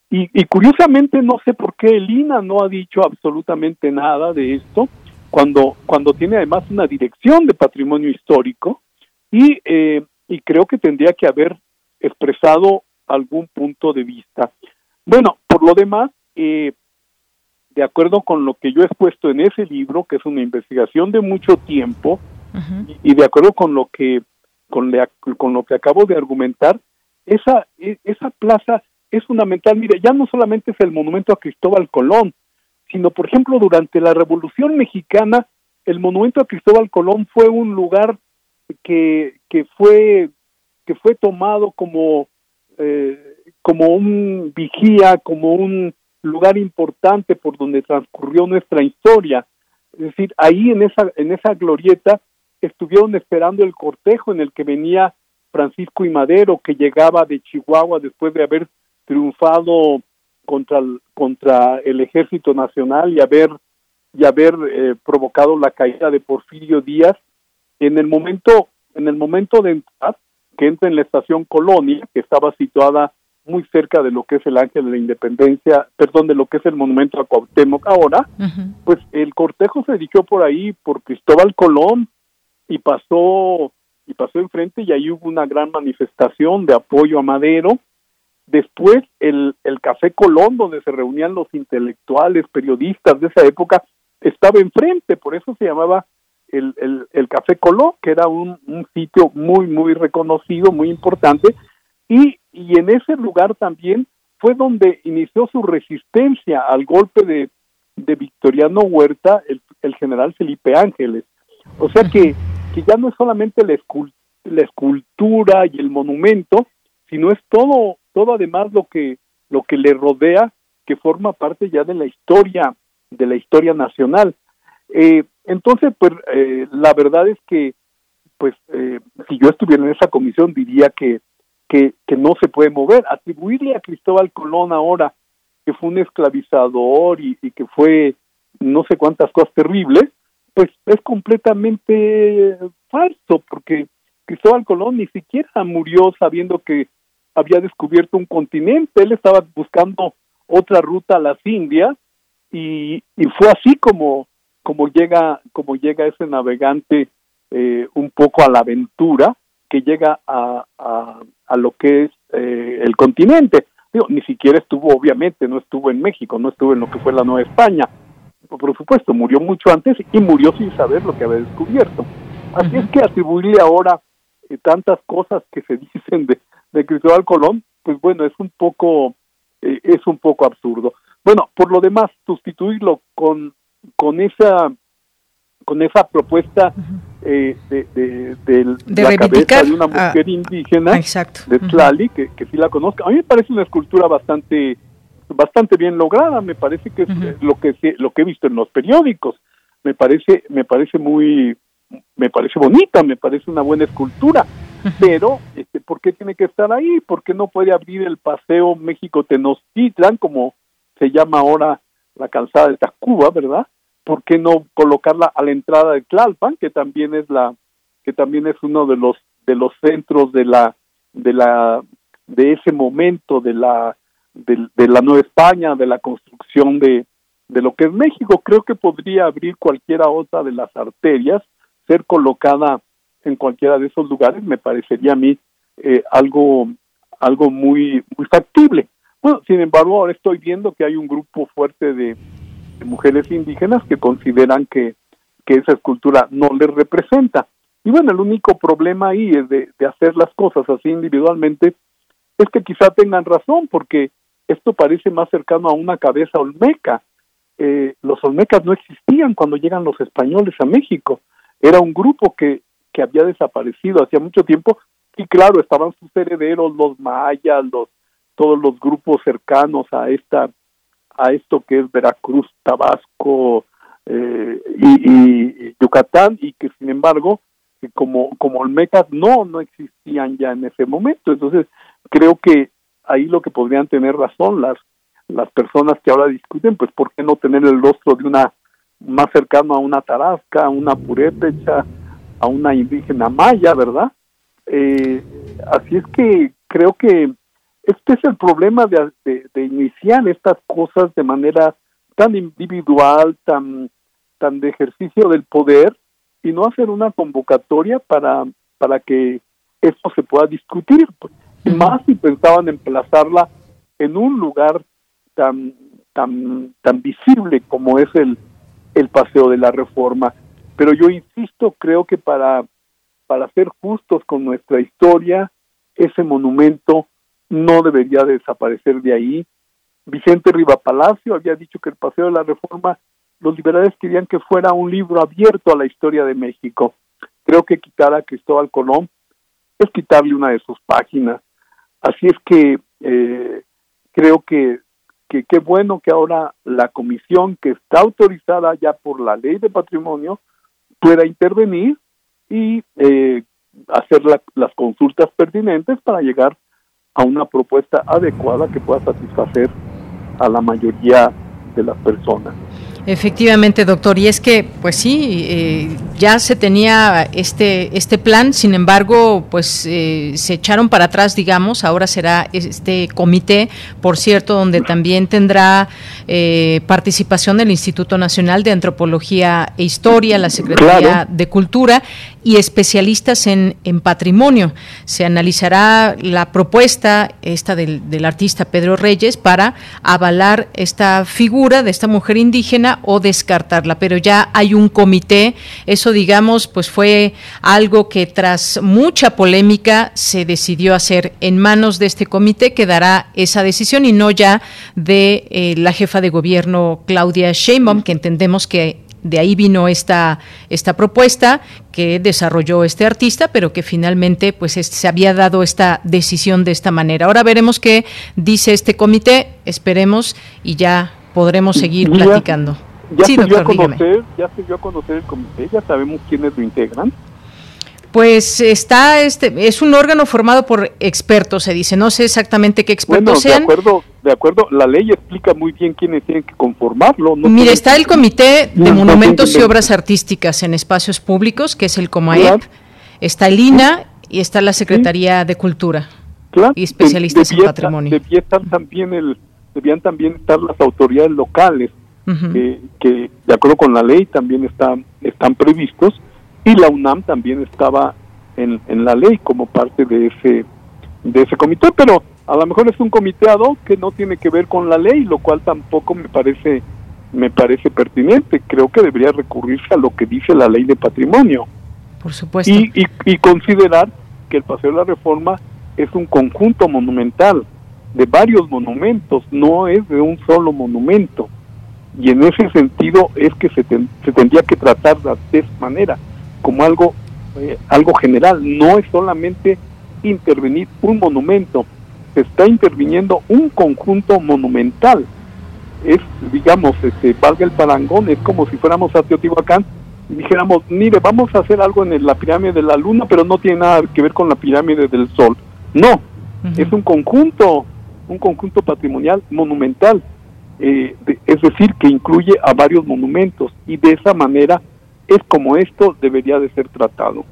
Speaker 11: Y, y, curiosamente no sé por qué el INA no ha dicho absolutamente nada de esto cuando cuando tiene además una dirección de patrimonio histórico y eh, y creo que tendría que haber expresado algún punto de vista bueno por lo demás eh, de acuerdo con lo que yo he expuesto en ese libro que es una investigación de mucho tiempo y, y de acuerdo con lo que con, le, con lo que acabo de argumentar esa e, esa plaza es fundamental. Mire, ya no solamente es el monumento a Cristóbal Colón, sino, por ejemplo, durante la Revolución Mexicana, el monumento a Cristóbal Colón fue un lugar que, que fue que fue tomado como eh, como un vigía, como un lugar importante por donde transcurrió nuestra historia. Es decir, ahí en esa en esa glorieta estuvieron esperando el cortejo en el que venía Francisco y Madero, que llegaba de Chihuahua después de haber triunfado contra el, contra el ejército nacional y haber y haber eh, provocado la caída de Porfirio Díaz en el momento en el momento de entrar que entra en la estación Colonia que estaba situada muy cerca de lo que es el Ángel de la Independencia, perdón, de lo que es el monumento a Cuauhtémoc ahora, pues el cortejo se dirigió por ahí por Cristóbal Colón y pasó y pasó enfrente y ahí hubo una gran manifestación de apoyo a Madero Después, el, el Café Colón, donde se reunían los intelectuales, periodistas de esa época, estaba enfrente, por eso se llamaba el, el, Café Colón, que era un, un, sitio muy, muy reconocido, muy importante, y, y en ese lugar también fue donde inició su resistencia al golpe de, de Victoriano Huerta, el, el general Felipe Ángeles. O sea que, que ya no es solamente la, la escultura y el monumento, sino es todo todo además lo que lo que le rodea que forma parte ya de la historia de la historia nacional. Eh, entonces pues eh, la verdad es que pues eh, si yo estuviera en esa comisión diría que, que que no se puede mover. Atribuirle a Cristóbal Colón ahora que fue un esclavizador y, y que fue no sé cuántas cosas terribles pues es completamente falso porque Cristóbal Colón ni siquiera murió sabiendo que había descubierto un continente, él estaba buscando otra ruta a las Indias y, y fue así como, como llega, como llega ese navegante eh, un poco a la aventura que llega a, a, a lo que es eh, el continente. Digo, ni siquiera estuvo, obviamente, no estuvo en México, no estuvo en lo que fue la Nueva España. Por supuesto, murió mucho antes y murió sin saber lo que había descubierto. Así es que atribuirle ahora eh, tantas cosas que se <laughs> dicen de, de Cristóbal Colón, pues bueno, es un poco eh, es un poco absurdo. Bueno, por lo demás, sustituirlo con con esa con esa propuesta eh, de, de, de, la cabeza de una mujer indígena de Tlali, que, que sí la conozco. A mí me parece una escultura bastante bastante bien lograda, me parece que es lo que lo que he visto en los periódicos. Me parece me parece muy me parece bonita, me parece una buena escultura. Pero ¿por qué tiene que estar ahí? ¿Por qué no puede abrir el paseo México-Tenochtitlan, como se llama ahora la calzada de Tacuba, verdad? ¿Por qué no colocarla a la entrada de Tlalpan, que también es la que también es uno de los de los centros de la de la de ese momento de la de, de la Nueva España, de la construcción de de lo que es México, creo que podría abrir cualquiera otra de las arterias, ser colocada en cualquiera de esos lugares me parecería a mí eh, algo algo muy muy factible. Bueno, sin embargo, ahora estoy viendo que hay un grupo fuerte de, mujeres indígenas que consideran que, que esa escultura no les representa. Y bueno, el único problema ahí es de, de hacer las cosas así individualmente, es que quizá tengan razón, porque esto parece más cercano a una cabeza olmeca. Eh, los olmecas no existían cuando llegan los españoles a México. Era un grupo que que había desaparecido hacía mucho tiempo y claro estaban sus herederos los mayas los todos los grupos cercanos a esta a esto que es Veracruz Tabasco eh, y, y, Yucatán y que sin embargo como como Olmecas no no existían ya en ese momento entonces creo que ahí lo que podrían tener razón las las personas que ahora discuten, pues ¿por qué no tener el rostro de una más cercano a una tarasca, a una purépecha, a una indígena maya, ¿verdad? Eh, así es que creo que este es el problema de, de, iniciar estas cosas de manera tan individual, tan, tan de ejercicio del poder y no hacer una convocatoria para, para que esto se pueda discutir. Más si pensaban emplazarla en un lugar tan, tan, tan visible como es el, el paseo de la reforma. Pero yo insisto, creo que para, para ser justos con nuestra historia, ese monumento no debería desaparecer de ahí. Vicente Riva Palacio había dicho que el paseo de la reforma, los liberales querían que fuera un libro abierto a la historia de México. Creo que quitar a Cristóbal Colón es quitarle una de sus páginas. Así es que eh, creo que que qué bueno que ahora la comisión que está autorizada ya por la ley de patrimonio pueda intervenir y eh, hacer las consultas pertinentes para llegar a una propuesta adecuada que pueda satisfacer a la mayoría de las personas.
Speaker 1: Efectivamente, doctor. Y es que, pues sí, eh, ya se tenía este este plan. Sin embargo, pues eh, se echaron para atrás, digamos. Ahora será este comité, por cierto, donde también tendrá eh, participación del Instituto Nacional de Antropología e Historia, la Secretaría de Cultura y especialistas en, en, patrimonio. Se analizará la propuesta esta del, del artista Pedro Reyes para avalar esta figura de esta mujer indígena o descartarla, pero ya hay un comité, eso digamos, pues fue algo que tras mucha polémica se decidió hacer en manos de este comité que dará esa decisión y no ya de eh, la jefa de gobierno Claudia Sheinbaum, que entendemos que de ahí vino esta, esta propuesta que desarrolló este artista, pero que finalmente pues se había dado esta decisión de esta manera. Ahora veremos qué dice este comité, esperemos y ya podremos seguir platicando.
Speaker 11: Ya se dio a conocer, ya se dio a conocer el comité, ya sabemos quiénes lo integran.
Speaker 1: Pues está este es un órgano formado por expertos, se dice. No sé exactamente qué expertos
Speaker 11: sean. De acuerdo, de acuerdo, la ley explica muy bien quiénes tienen que conformarlo.
Speaker 1: Mire, está el Comité de Monumentos y Obras Artísticas en Espacios Públicos, que es el COMAEP, está el INA y está la Secretaría de Cultura y especialistas en patrimonio.
Speaker 11: también el, debían también estar las autoridades locales que, de acuerdo con la ley también está, están previstos y la UNAM también estaba en, en la ley como parte de ese de ese comité, pero a lo mejor es un comité ad hoc que no tiene que ver con la ley, lo cual tampoco me parece me parece pertinente. Creo que debería recurrirse a lo que dice la ley de patrimonio.
Speaker 1: Por supuesto.
Speaker 11: Y, y, y considerar que el Paseo de la Reforma es un conjunto monumental de varios monumentos, no es de un solo monumento y en ese sentido es que se, se tendría que tratar de esa manera, como algo, eh, algo general, no es solamente intervenir un monumento, está interviniendo un conjunto monumental. Es, digamos, este, valga el parangón, es como si fuéramos a Teotihuacán y dijéramos, mire, vamos a hacer algo en la pirámide de la luna, pero no tiene nada que ver con la pirámide del sol. No, es un conjunto, un conjunto patrimonial monumental eh, es decir, que incluye a varios monumentos y de esa manera es como esto debería de ser tratado.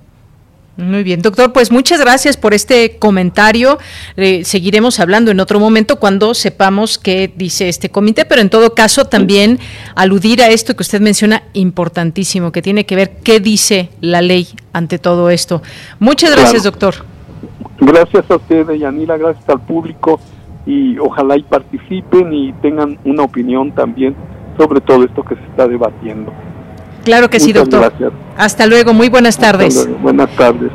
Speaker 1: Muy bien, doctor, pues muchas gracias por este comentario. Eh, seguiremos hablando en otro momento cuando sepamos qué dice este comité, pero en todo caso también aludir a esto que usted menciona importantísimo, que tiene que ver qué dice la ley ante todo esto. Muchas gracias, doctor.
Speaker 11: Gracias a usted, Yanira, gracias al público y ojalá y participen y tengan una opinión también sobre todo esto que se está debatiendo.
Speaker 1: Claro que sí, doctor. Gracias. Hasta luego, muy buenas tardes.
Speaker 11: Buenas tardes.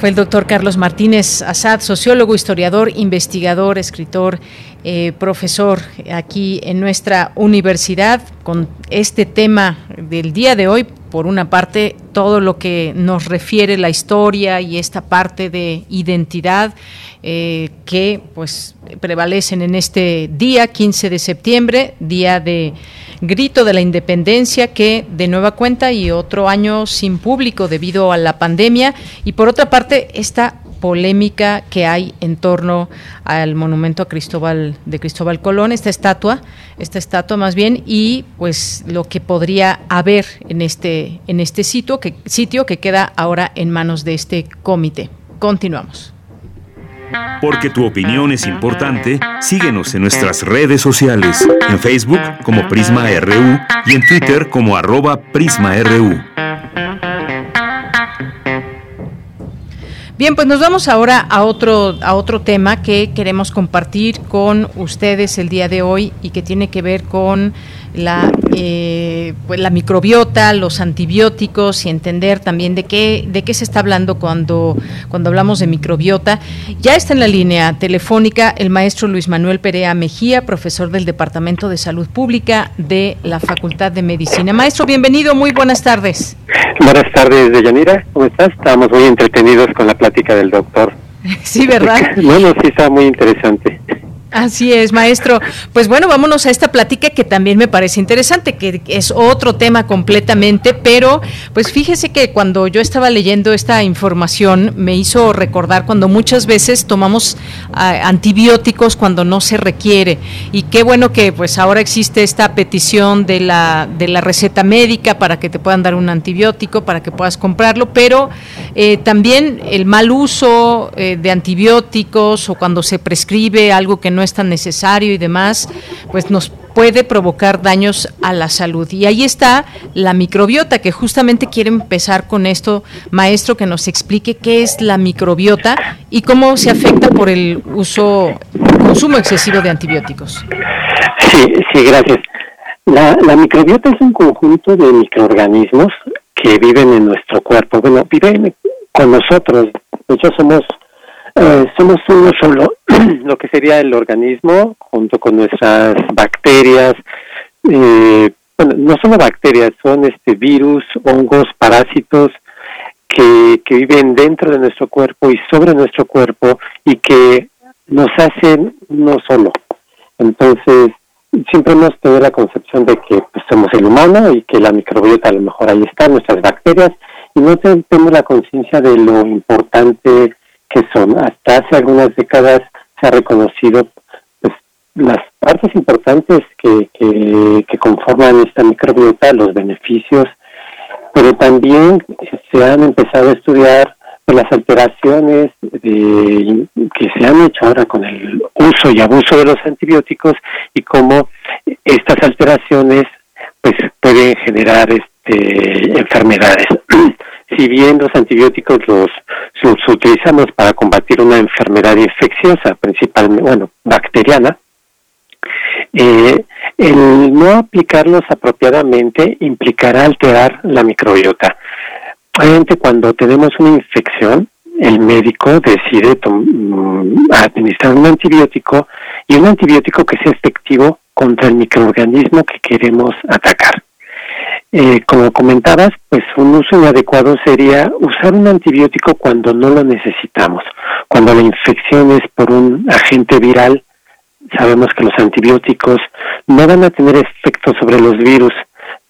Speaker 1: Fue el doctor Carlos Martínez Asad, sociólogo, historiador, investigador, escritor, eh, profesor aquí en nuestra universidad con este tema del día de hoy. Por una parte, todo lo que nos refiere la historia y esta parte de identidad eh, que pues prevalecen en este día 15 de septiembre, día de grito de la independencia que de nueva cuenta y otro año sin público debido a la pandemia y por otra parte esta polémica que hay en torno al monumento a Cristóbal de Cristóbal Colón, esta estatua, esta estatua más bien, y pues lo que podría haber en este, en este sitio, que, sitio que queda ahora en manos de este comité. Continuamos.
Speaker 8: Porque tu opinión es importante, síguenos en nuestras redes sociales, en Facebook como Prisma RU y en Twitter como arroba PrismaRU.
Speaker 1: Bien, pues nos vamos ahora a otro, a otro tema que queremos compartir con ustedes el día de hoy y que tiene que ver con la, eh, pues la microbiota, los antibióticos y entender también de qué, de qué se está hablando cuando, cuando hablamos de microbiota. Ya está en la línea telefónica el maestro Luis Manuel Perea Mejía, profesor del Departamento de Salud Pública de la Facultad de Medicina. Maestro, bienvenido, muy buenas tardes.
Speaker 12: Buenas tardes, Deyanira, ¿cómo estás? Estamos muy entretenidos con la plática del doctor. <laughs>
Speaker 1: Sí, ¿verdad? <laughs>
Speaker 12: bueno, sí, está muy interesante.
Speaker 1: Así es, maestro. Pues bueno, vámonos a esta plática que también me parece interesante, que es otro tema completamente, pero pues fíjese que cuando yo estaba leyendo esta información me hizo recordar cuando muchas veces tomamos ah, antibióticos cuando no se requiere y qué bueno que pues ahora existe esta petición de la de la receta médica para que te puedan dar un antibiótico para que puedas comprarlo, pero eh, también el mal uso eh, de antibióticos o cuando se prescribe algo que no no es tan necesario y demás, pues nos puede provocar daños a la salud. Y ahí está la microbiota, que justamente quiere empezar con esto, maestro, que nos explique qué es la microbiota y cómo se afecta por el uso, consumo excesivo de antibióticos.
Speaker 12: Sí, sí, gracias. La, la microbiota es un conjunto de microorganismos que viven en nuestro cuerpo. Bueno, viven con nosotros. Nosotros somos eh, somos uno solo, <clears throat> lo que sería el organismo, junto con nuestras bacterias, eh, bueno, no son bacterias, son este virus, hongos, parásitos que, que viven dentro de nuestro cuerpo y sobre nuestro cuerpo y que nos hacen uno solo. Entonces, siempre hemos tenido la concepción de que pues, somos el humano y que la microbiota a lo mejor ahí está, nuestras bacterias, y no tenemos la conciencia de lo importante que son. Hasta hace algunas décadas se ha reconocido pues, las partes importantes que, conforman esta microbiota, los beneficios, pero también se han empezado a estudiar las alteraciones de, que se han hecho ahora con el uso y abuso de los antibióticos y cómo estas alteraciones pues pueden generar este enfermedades. <clears throat> si bien los antibióticos los, utilizamos para combatir una enfermedad infecciosa, principalmente, bueno, bacteriana, eh, el no aplicarlos apropiadamente implicará alterar la microbiota. Obviamente cuando tenemos una infección, el médico decide mm, administrar un antibiótico y un antibiótico que sea efectivo contra el microorganismo que queremos atacar. Eh, como comentabas, pues un uso inadecuado sería usar un antibiótico cuando no lo necesitamos. Cuando la infección es por un agente viral, sabemos que los antibióticos no van a tener efecto sobre los virus,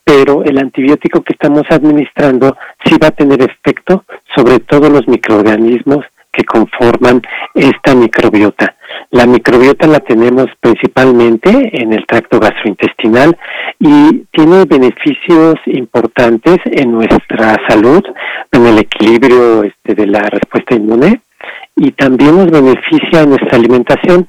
Speaker 12: pero el antibiótico que estamos administrando sí va a tener efecto sobre todos los microorganismos que conforman esta microbiota. La microbiota la tenemos principalmente en el tracto gastrointestinal y tiene beneficios importantes en nuestra salud, en el equilibrio este, de la respuesta inmune y también nos beneficia en nuestra alimentación.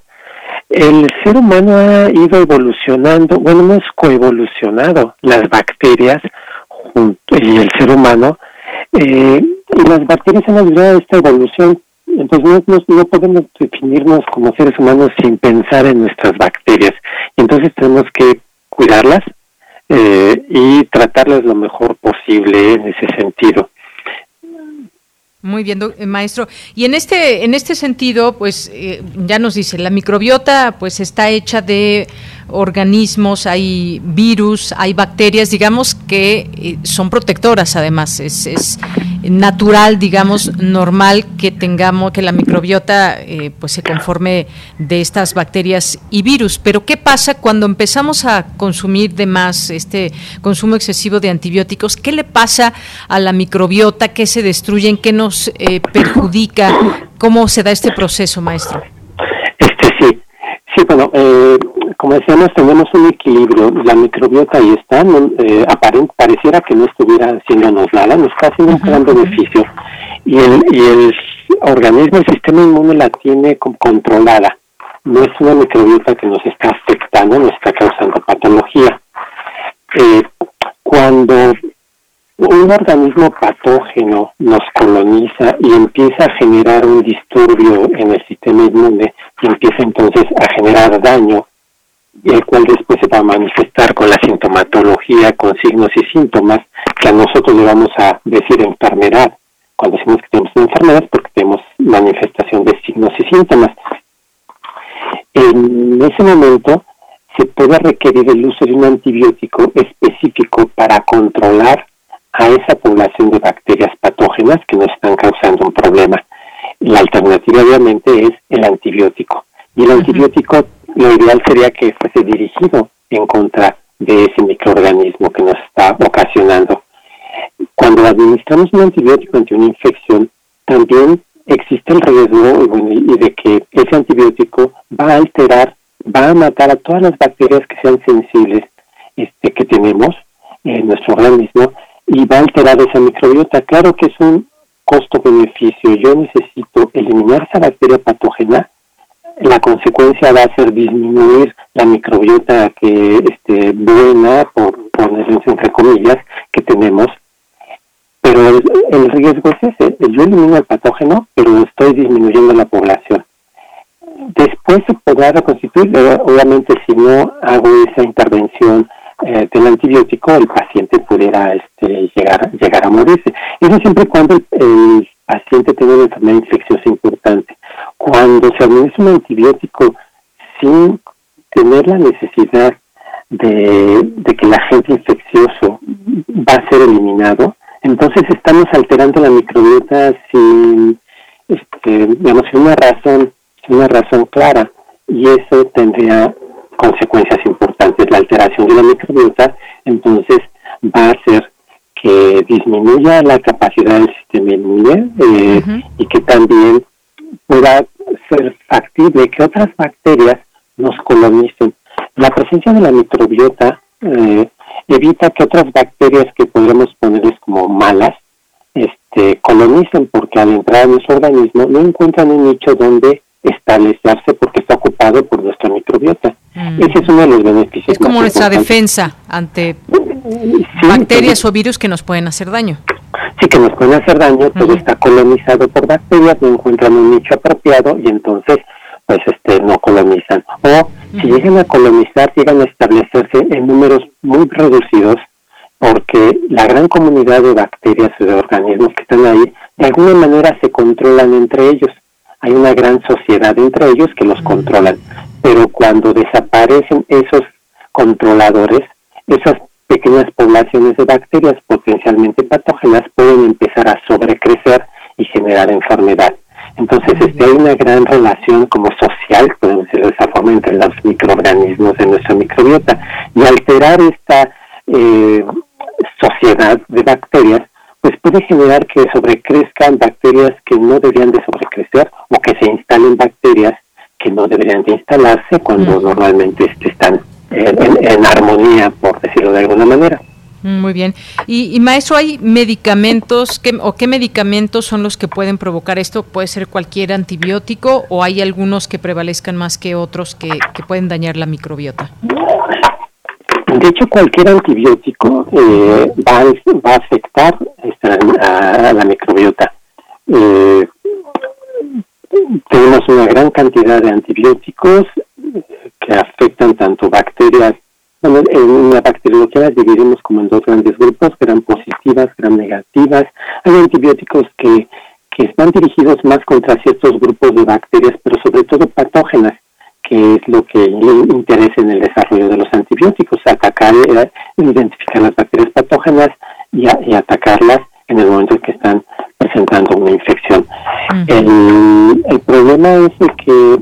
Speaker 12: El ser humano ha ido evolucionando, bueno, hemos coevolucionado las bacterias junto, y el ser humano, eh, y las bacterias han ayudado a esta evolución entonces no, podemos definirnos como seres humanos sin pensar en nuestras bacterias. Entonces tenemos que cuidarlas eh, y tratarlas lo mejor posible en ese sentido.
Speaker 1: Muy bien, eh, maestro. Y en este en este sentido, pues eh, ya nos dice, la microbiota pues está hecha de organismos, hay virus, hay bacterias, digamos que eh, son protectoras además, es, natural, digamos, normal que tengamos, que la microbiota eh, pues se conforme de estas bacterias y virus. Pero ¿qué pasa cuando empezamos a consumir de más este consumo excesivo de antibióticos? ¿Qué le pasa a la microbiota? ¿Qué se destruyen? ¿Qué nos eh, perjudica? cómo se da este proceso, maestro.
Speaker 12: Sí, bueno, eh, como decíamos, tenemos un equilibrio. La microbiota ahí está, eh, pareciera que no estuviera haciéndonos nada, nos está haciendo un gran beneficio. Y el, y el organismo, el sistema inmune la tiene controlada. No es una microbiota que nos está afectando, nos está causando patología. Eh, cuando un organismo patógeno nos coloniza y empieza a generar un disturbio en el sistema inmune y empieza entonces a generar daño, el cual después se va a manifestar con la sintomatología, con signos y síntomas, que a nosotros le vamos a decir enfermedad. Cuando decimos que tenemos una enfermedad porque tenemos manifestación de signos y síntomas. En ese momento se puede requerir el uso de un antibiótico específico para controlar a esa población de bacterias patógenas que nos están causando un problema. La alternativa obviamente es el antibiótico. Y el antibiótico lo ideal sería que fuese dirigido en contra de ese microorganismo que nos está ocasionando. Cuando administramos un antibiótico ante una infección, también existe el riesgo y de que ese antibiótico va a alterar, va a matar a todas las bacterias que sean sensibles este, que tenemos en nuestro organismo y va a alterar esa microbiota. Claro que es un costo-beneficio. Yo necesito eliminar esa bacteria patógena. La consecuencia va a ser disminuir la microbiota que esté buena, por ponerlo entre comillas, que tenemos. Pero el, riesgo es ese. Yo elimino el patógeno, pero estoy disminuyendo la población. Después se podrá reconstituir, obviamente si no hago esa intervención eh, del antibiótico el paciente pudiera este, llegar, llegar a morirse. Eso siempre cuando el, paciente tiene una enfermedad infecciosa importante. Cuando se administra un antibiótico sin tener la necesidad de, que el agente infeccioso va a ser eliminado, entonces estamos alterando la microbiota sin, este, digamos, una razón, sin una razón clara, y eso tendría consecuencias importantes. La alteración de la microbiota entonces va a hacer que disminuya la capacidad del sistema inmune eh, y que también pueda ser factible que otras bacterias nos colonicen. La presencia de la microbiota eh, evita que otras bacterias que podemos ponerles como malas este, colonicen porque al entrar en nuestro organismo no encuentran un nicho donde establecerse porque está ocupado por nuestra microbiota. Mm. Ese es uno de los beneficios.
Speaker 1: Es como nuestra defensa ante bacterias o virus que nos pueden hacer daño.
Speaker 12: Sí, que nos pueden hacer daño, todo está colonizado por bacterias, no encuentran un nicho apropiado y entonces pues este no colonizan. O si llegan a colonizar, llegan a establecerse en números muy reducidos porque la gran comunidad de bacterias y de organismos que están ahí de alguna manera se controlan entre ellos hay una gran sociedad entre ellos que los controlan, pero cuando desaparecen esos controladores, esas pequeñas poblaciones de bacterias potencialmente patógenas pueden empezar a sobrecrecer y generar enfermedad. Entonces este, hay una gran relación como social, podemos decirlo de esa forma, entre los microorganismos de nuestra microbiota. Y alterar esta eh, sociedad de bacterias pues puede generar que sobrecrezcan bacterias que no deberían de sobrecrecer o que se instalen bacterias que no deberían de instalarse cuando normalmente este, están en, armonía, por decirlo de alguna manera.
Speaker 1: Muy bien. Y, maestro, ¿hay medicamentos que, o qué medicamentos son los que pueden provocar esto? ¿Puede ser cualquier antibiótico o hay algunos que prevalezcan más que otros que, que pueden dañar la microbiota?
Speaker 12: De hecho, cualquier antibiótico eh, va, a afectar a, la microbiota. Eh, tenemos una gran cantidad de antibióticos que afectan tanto bacterias, bueno, en la bacteriología las dividimos como en dos grandes grupos, gran positivas, gran negativas. Hay antibióticos que, que están dirigidos más contra ciertos grupos de bacterias, pero sobre todo patógenas que es lo que le interesa en el desarrollo de los antibióticos, atacar, eh, identificar las bacterias patógenas y, atacarlas en el momento en que están presentando una infección. el, problema es que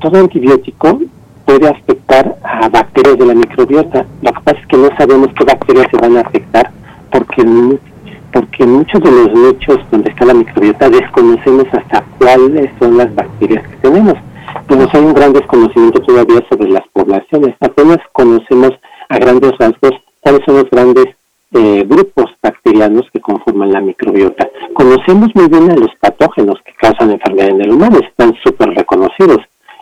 Speaker 12: todo antibiótico puede afectar a bacterias de la microbiota. Lo que pasa es que no sabemos qué bacterias se van a afectar porque, porque muchos de los nichos donde está la microbiota desconocemos hasta cuáles son las bacterias que tenemos. Entonces hay un gran desconocimiento todavía sobre las poblaciones. Apenas conocemos a grandes rasgos cuáles son los grandes eh, grupos bacterianos que conforman la microbiota. Conocemos muy bien a los patógenos que causan enfermedad en el humano, están súper reconocidos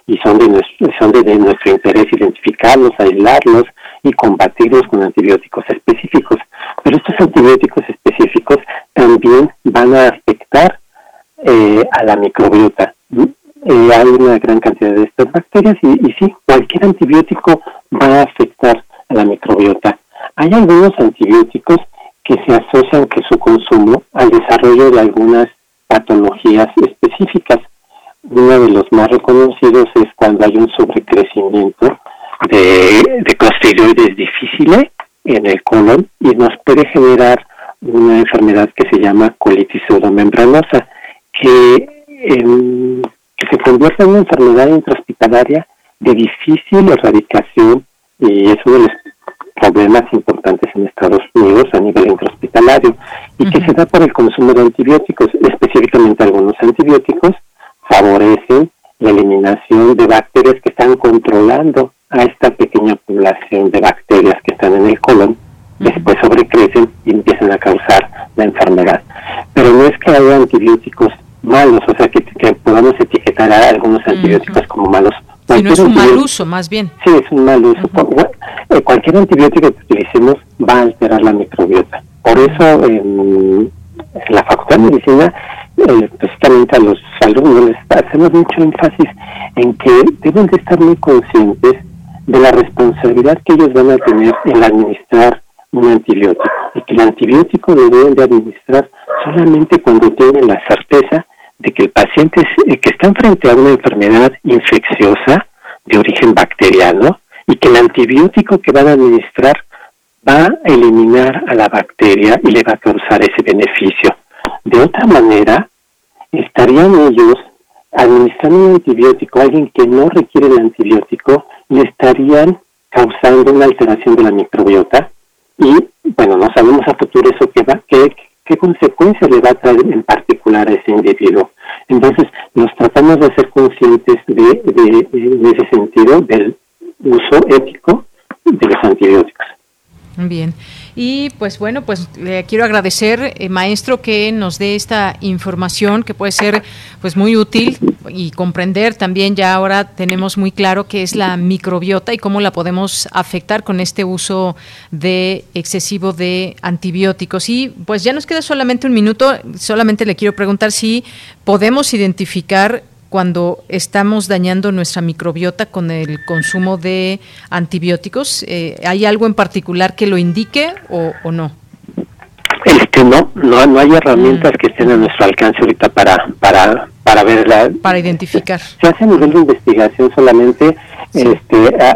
Speaker 12: y son de, nuestro, son de, nuestro interés identificarlos, aislarlos y combatirlos con antibióticos específicos. Pero estos antibióticos específicos también van a afectar eh, a la microbiota. Eh, hay una gran cantidad de estas bacterias y, y sí, cualquier antibiótico va a afectar a la microbiota. Hay algunos antibióticos que se asocian que su consumo al desarrollo de algunas patologías específicas. Uno de los más reconocidos es cuando hay un sobrecrecimiento de, de clostridoides difíciles en el colon y nos puede generar una enfermedad que se llama colitis pseudomembranosa, que, que se convierte en una enfermedad intrahospitalaria de difícil erradicación y es uno de los problemas importantes en Estados Unidos a nivel intrahospitalario y que se da por el consumo de antibióticos, específicamente algunos antibióticos favorecen la eliminación de bacterias que están controlando a esta pequeña población de bacterias que están en el colon, después sobrecrecen y empiezan a causar la enfermedad. Pero no es que haya antibióticos malos, o sea, que, podamos etiquetar a algunos antibióticos como malos
Speaker 1: si no es un mal uso, más bien.
Speaker 12: Sí, es un mal uso. Eh, cualquier antibiótico que utilicemos va a alterar la microbiota. Por eso, en, la Facultad de Medicina, eh, precisamente a los alumnos les hacemos mucho énfasis en que deben de estar muy conscientes de la responsabilidad que ellos van a tener en administrar un antibiótico y que el antibiótico deben de administrar solamente cuando tienen la certeza de que el paciente eh, que está frente a una enfermedad infecciosa de origen bacteriano y que el antibiótico que van a administrar va a eliminar a la bacteria y le va a causar ese beneficio. De otra manera, estarían ellos administrando un antibiótico a alguien que no requiere el antibiótico y estarían causando una alteración de la microbiota y, bueno, no sabemos a futuro eso que va, qué, qué consecuencias le va a traer en particular a ese individuo. Entonces, nos tratamos de ser conscientes de, de, ese sentido del uso ético de los antibióticos.
Speaker 1: Bien. Y pues bueno, pues le quiero agradecer, eh, maestro, que nos dé esta información que puede ser pues muy útil y comprender también ya ahora tenemos muy claro qué es la microbiota y cómo la podemos afectar con este uso de excesivo de antibióticos. Y pues ya nos queda solamente un minuto, solamente le quiero preguntar si podemos identificar cuando estamos dañando nuestra microbiota con el consumo de antibióticos? Eh, ¿Hay algo en particular que lo indique o, no?
Speaker 12: Este no, no, no hay herramientas mm. que estén a nuestro alcance ahorita para para para verla.
Speaker 1: Para identificar.
Speaker 12: Se hace a nivel de investigación solamente este eh,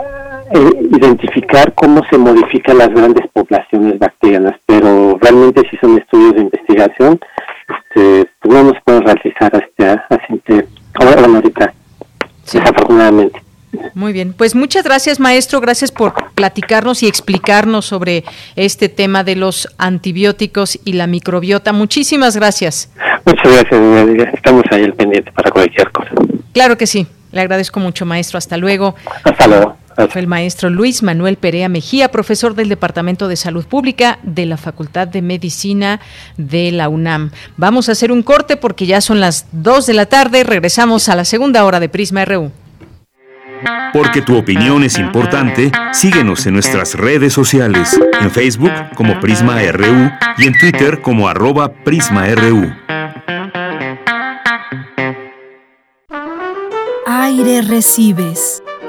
Speaker 12: identificar cómo se modifican las grandes poblaciones bacterianas, pero realmente si son estudios de investigación, este, no nos pueden realizar hasta, hasta ahorita, desafortunadamente.
Speaker 1: Muy bien, pues muchas gracias maestro, gracias por platicarnos y explicarnos sobre este tema de los antibióticos y la microbiota. Muchísimas gracias.
Speaker 12: Muchas gracias, estamos ahí al pendiente para cualquier cosa.
Speaker 1: Claro que sí, le agradezco mucho maestro, hasta luego.
Speaker 12: Hasta luego.
Speaker 1: Fue el maestro Luis Manuel Perea Mejía, profesor del Departamento de Salud Pública de la Facultad de Medicina de la UNAM. Vamos a hacer un corte porque ya son las 2 de la tarde. Regresamos a la segunda hora de Prisma RU.
Speaker 8: Porque tu opinión es importante, síguenos en nuestras redes sociales, en Facebook como Prisma RU y en Twitter como arroba PrismaRU.
Speaker 13: Aire recibes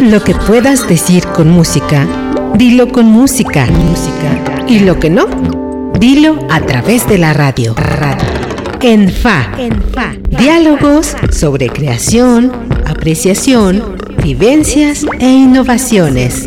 Speaker 14: Lo que puedas decir con música, dilo con música. música. Y lo que no, Dilo a través de la radio. En FA. Diálogos sobre creación, apreciación, vivencias e innovaciones.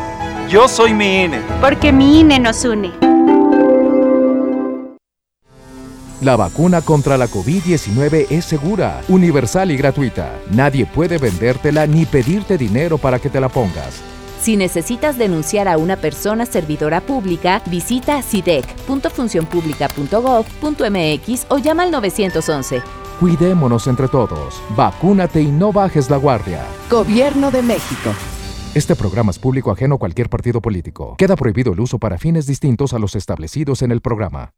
Speaker 15: Yo soy mi INE.
Speaker 16: Porque mi INE nos une.
Speaker 17: La vacuna contra la COVID-19 es segura, universal y gratuita. Nadie puede vendértela ni pedirte dinero para que te la pongas.
Speaker 18: Si necesitas denunciar a una persona servidora pública, visita sidec.funcionpublica.gov.mx o llama al 911.
Speaker 17: Cuidémonos entre todos. Vacúnate y no bajes la guardia.
Speaker 19: Gobierno de México.
Speaker 17: Este programa es público ajeno a cualquier partido político. Queda prohibido el uso para fines distintos a los establecidos en el programa.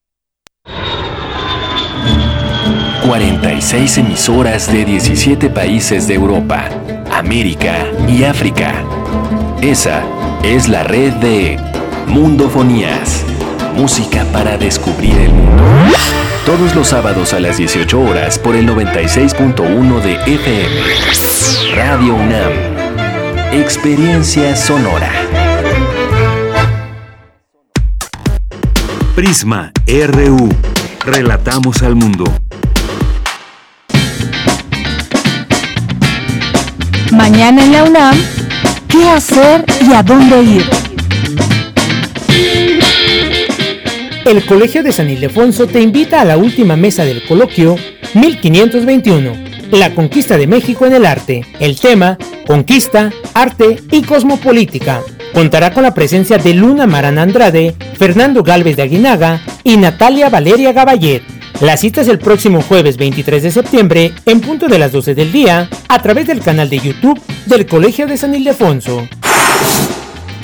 Speaker 20: 46 emisoras de 17 países de Europa, América y África. Esa es la red de Mundofonías. Música para descubrir el mundo. Todos los sábados a las 18 horas por el 96.1 de FM. Radio UNAM. Experiencia sonora.
Speaker 8: Prisma RU. Relatamos al mundo.
Speaker 4: Mañana en la UNAM qué hacer y a dónde ir.
Speaker 6: El Colegio de San Ildefonso te invita a la última mesa del coloquio 1521, la conquista de México en el arte. El tema, conquista, arte y cosmopolítica. Contará con la presencia de Luna Marana Andrade, Fernando Galvez de Aguinaga y Natalia Valeria Gaballet. La cita es el próximo jueves 23 de septiembre en punto de las 12 del día a través del canal de YouTube del Colegio de San Ildefonso.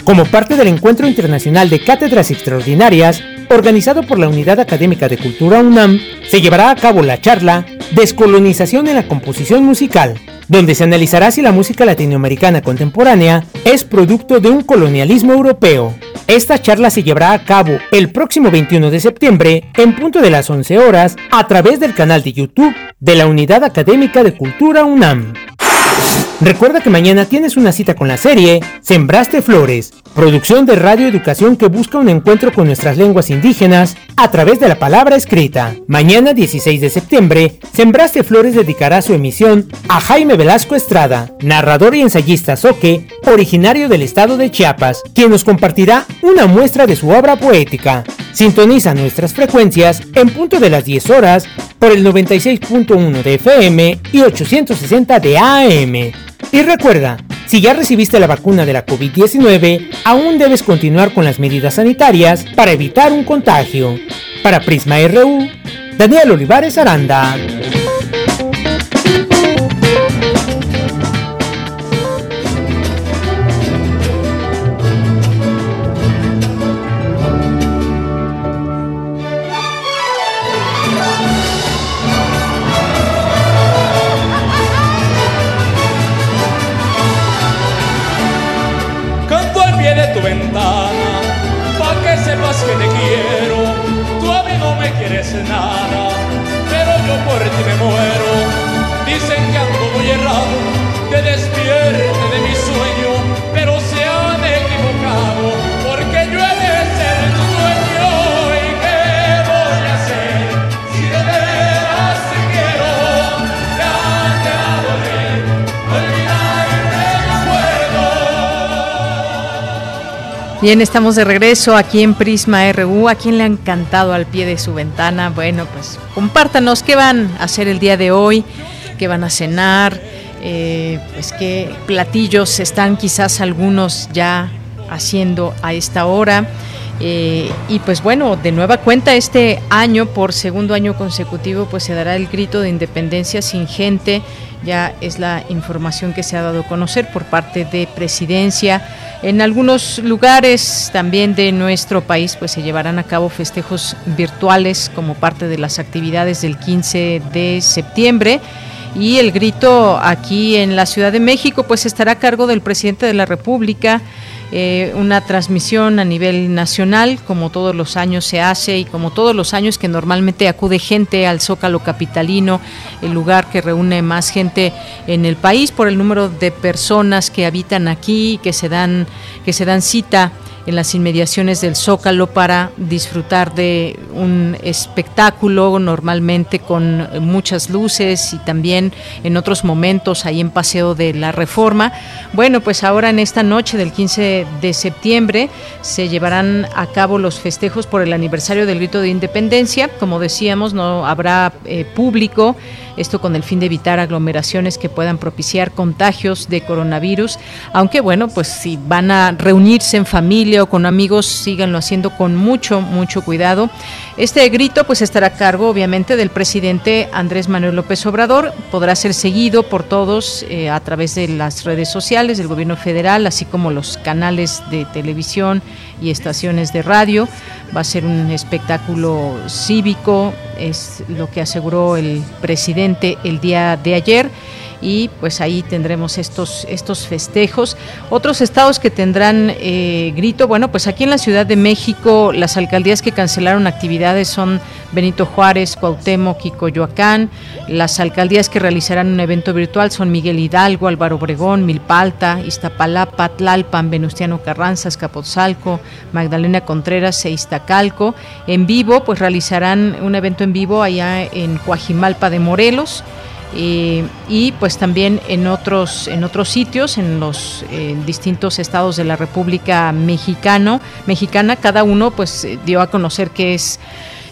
Speaker 6: Como parte del Encuentro Internacional de Cátedras Extraordinarias, organizado por la Unidad Académica de Cultura UNAM, se llevará a cabo la charla Descolonización en la composición musical, donde se analizará si la música latinoamericana contemporánea es producto de un colonialismo europeo. Esta charla se llevará a cabo el próximo 21 de septiembre en punto de las 11 horas a través del canal de YouTube de la Unidad Académica de Cultura UNAM. Recuerda que mañana tienes una cita con la serie Sembraste Flores, producción de Radio Educación que busca un encuentro con nuestras lenguas indígenas a través de la palabra escrita. Mañana 16 de septiembre, Sembraste Flores dedicará su emisión a Jaime Velasco Estrada, narrador y ensayista soque, originario del estado de Chiapas, quien nos compartirá una muestra de su obra poética. Sintoniza nuestras frecuencias en punto de las 10 horas por el 96.1 de FM y 860 de AM. Y recuerda, si ya recibiste la vacuna de la COVID-19, aún debes continuar con las medidas sanitarias para evitar un contagio. Para Prisma RU, Daniel Olivares Aranda.
Speaker 1: Bien, estamos de regreso aquí en Prisma RU. ¿A quién le ha encantado al pie de su ventana? Bueno, pues compártanos qué van a hacer el día de hoy. qué van a cenar, eh, pues qué platillos están quizás algunos ya haciendo a esta hora. Eh, y pues bueno, de nueva cuenta este año, por segundo año consecutivo, pues se dará el grito de independencia sin gente. Ya es la información que se ha dado a conocer por parte de presidencia. En algunos lugares también de nuestro país, pues se llevarán a cabo festejos virtuales como parte de las actividades del 15 de septiembre. Y el grito aquí en la Ciudad de México, pues estará a cargo del presidente de la República. Eh, una transmisión a nivel nacional, como todos los años se hace y como todos los años que normalmente acude gente al Zócalo Capitalino, el lugar que reúne más gente en el país por el número de personas que habitan aquí, que se dan, que se dan cita en las inmediaciones del Zócalo para disfrutar de un espectáculo normalmente con muchas luces y también en otros momentos ahí en Paseo de la Reforma. Bueno, pues ahora en esta noche del 15 de septiembre se llevarán a cabo los festejos por el aniversario del grito de independencia. Como decíamos, no habrá eh, público esto con el fin de evitar aglomeraciones que puedan propiciar contagios de coronavirus, aunque bueno, pues si van a reunirse en familia o con amigos, síganlo haciendo con mucho, mucho cuidado. Este grito pues estará a cargo obviamente del presidente Andrés Manuel López Obrador, podrá ser seguido por todos eh, a través de las redes sociales del gobierno federal, así como los canales de televisión y estaciones de radio. Va a ser un espectáculo cívico, es lo que aseguró el presidente el día de ayer y pues ahí tendremos estos, estos festejos. Otros estados que tendrán eh, grito, bueno, pues aquí en la Ciudad de México las alcaldías que cancelaron actividades son Benito Juárez, Cuauhtémoc y Coyoacán. Las alcaldías que realizarán un evento virtual son Miguel Hidalgo, Álvaro Obregón, Milpalta, Iztapalapa, Tlalpan, Venustiano Carranza, Escapotzalco, Magdalena Contreras e Iztacalco. En vivo, pues realizarán un evento en vivo allá en Coajimalpa de Morelos. Eh, y pues también en otros en otros sitios en los distintos estados de la República Mexicano mexicana cada uno pues eh, dio a conocer que es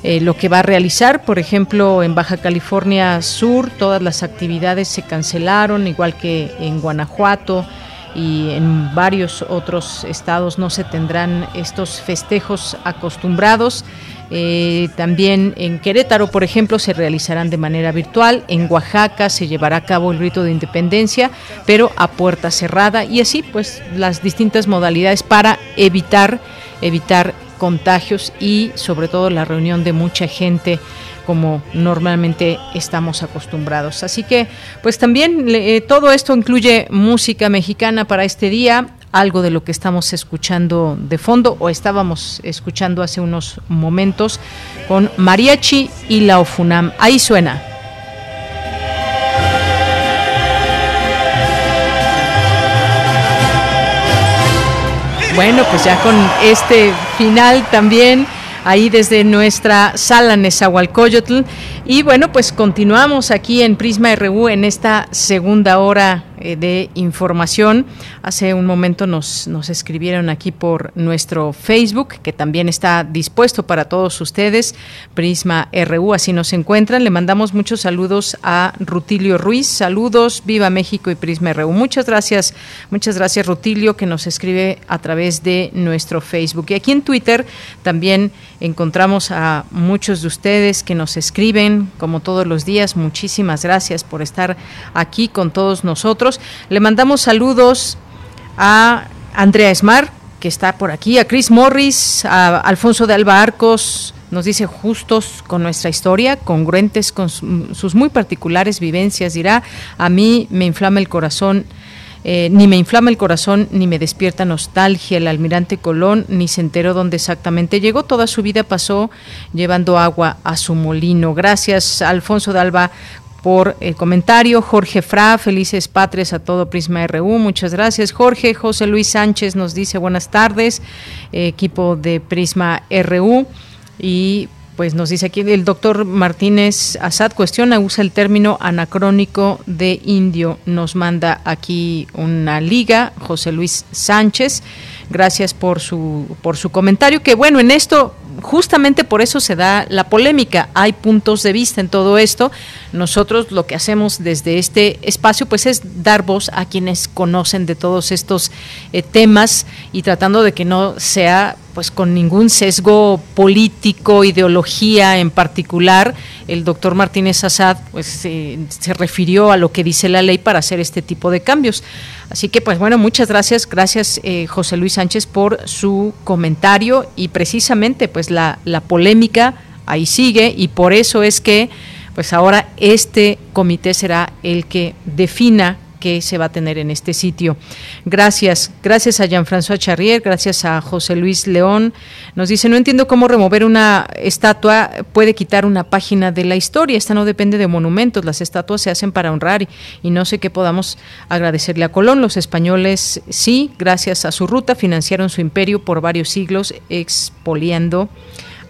Speaker 1: eh, lo que va a realizar. Por ejemplo en Baja California Sur todas las actividades se cancelaron igual que en Guanajuato y en varios otros estados no se tendrán estos festejos acostumbrados eh, también en Querétaro, por ejemplo, se realizarán de manera virtual. En Oaxaca se llevará a cabo el rito de independencia, pero a puerta cerrada. Y así, pues, las distintas modalidades para evitar, evitar contagios y sobre todo la reunión de mucha gente como normalmente estamos acostumbrados. Así que, pues también eh, todo esto incluye música mexicana para este día algo de lo que estamos escuchando de fondo o estábamos escuchando hace unos momentos con Mariachi y la Ofunam. Ahí suena. Bueno, pues ya con este final también ahí desde nuestra sala Nezahualcóyotl. Y bueno, pues continuamos aquí en Prisma RU en esta segunda hora de información. Hace un momento nos, nos escribieron aquí por nuestro Facebook, que también está dispuesto para todos ustedes, Prisma RU, así nos encuentran. Le mandamos muchos saludos a Rutilio Ruiz. Saludos, viva México y Prisma RU. Muchas gracias, muchas gracias Rutilio, que nos escribe a través de nuestro Facebook. Y aquí en Twitter también encontramos a muchos de ustedes que nos escriben, como todos los días. Muchísimas gracias por estar aquí con todos nosotros. Le mandamos saludos a Andrea Esmar, que está por aquí, a Chris Morris, a Alfonso de Alba Arcos, nos dice justos con nuestra historia, congruentes con sus muy particulares vivencias, dirá, a mí me inflama el corazón. Eh, ni me inflama el corazón, ni me despierta nostalgia. El almirante Colón ni se enteró dónde exactamente llegó. Toda su vida pasó llevando agua a su molino. Gracias, Alfonso de Alba por el comentario. Jorge Fra, felices patres a todo Prisma RU. Muchas gracias, Jorge. José Luis Sánchez nos dice buenas tardes, equipo de Prisma RU. Y pues nos dice aquí el doctor Martínez Asad cuestiona, usa el término anacrónico de indio. Nos manda aquí una liga, José Luis Sánchez. Gracias por su, por su comentario, que bueno, en esto justamente por eso se da la polémica. Hay puntos de vista en todo esto. Nosotros lo que hacemos desde este espacio pues es dar voz a quienes conocen de todos estos eh, temas y tratando de que no sea pues con ningún sesgo político, ideología en particular. El doctor Martínez Assad pues se refirió a lo que dice la ley para hacer este tipo de cambios. Así que pues bueno, muchas gracias, gracias eh, José Luis Sánchez por su comentario y precisamente pues la, la polémica ahí sigue y por eso es que pues ahora este comité será el que defina se va a tener en este sitio. Gracias, gracias a Jean-François Charrier, gracias a José Luis León. Nos dice, no entiendo cómo remover una estatua puede quitar una página de la historia. Esta no depende de monumentos, las estatuas se hacen para honrar y, y no sé qué podamos agradecerle a Colón. Los españoles sí, gracias a su ruta, financiaron su imperio por varios siglos expoliando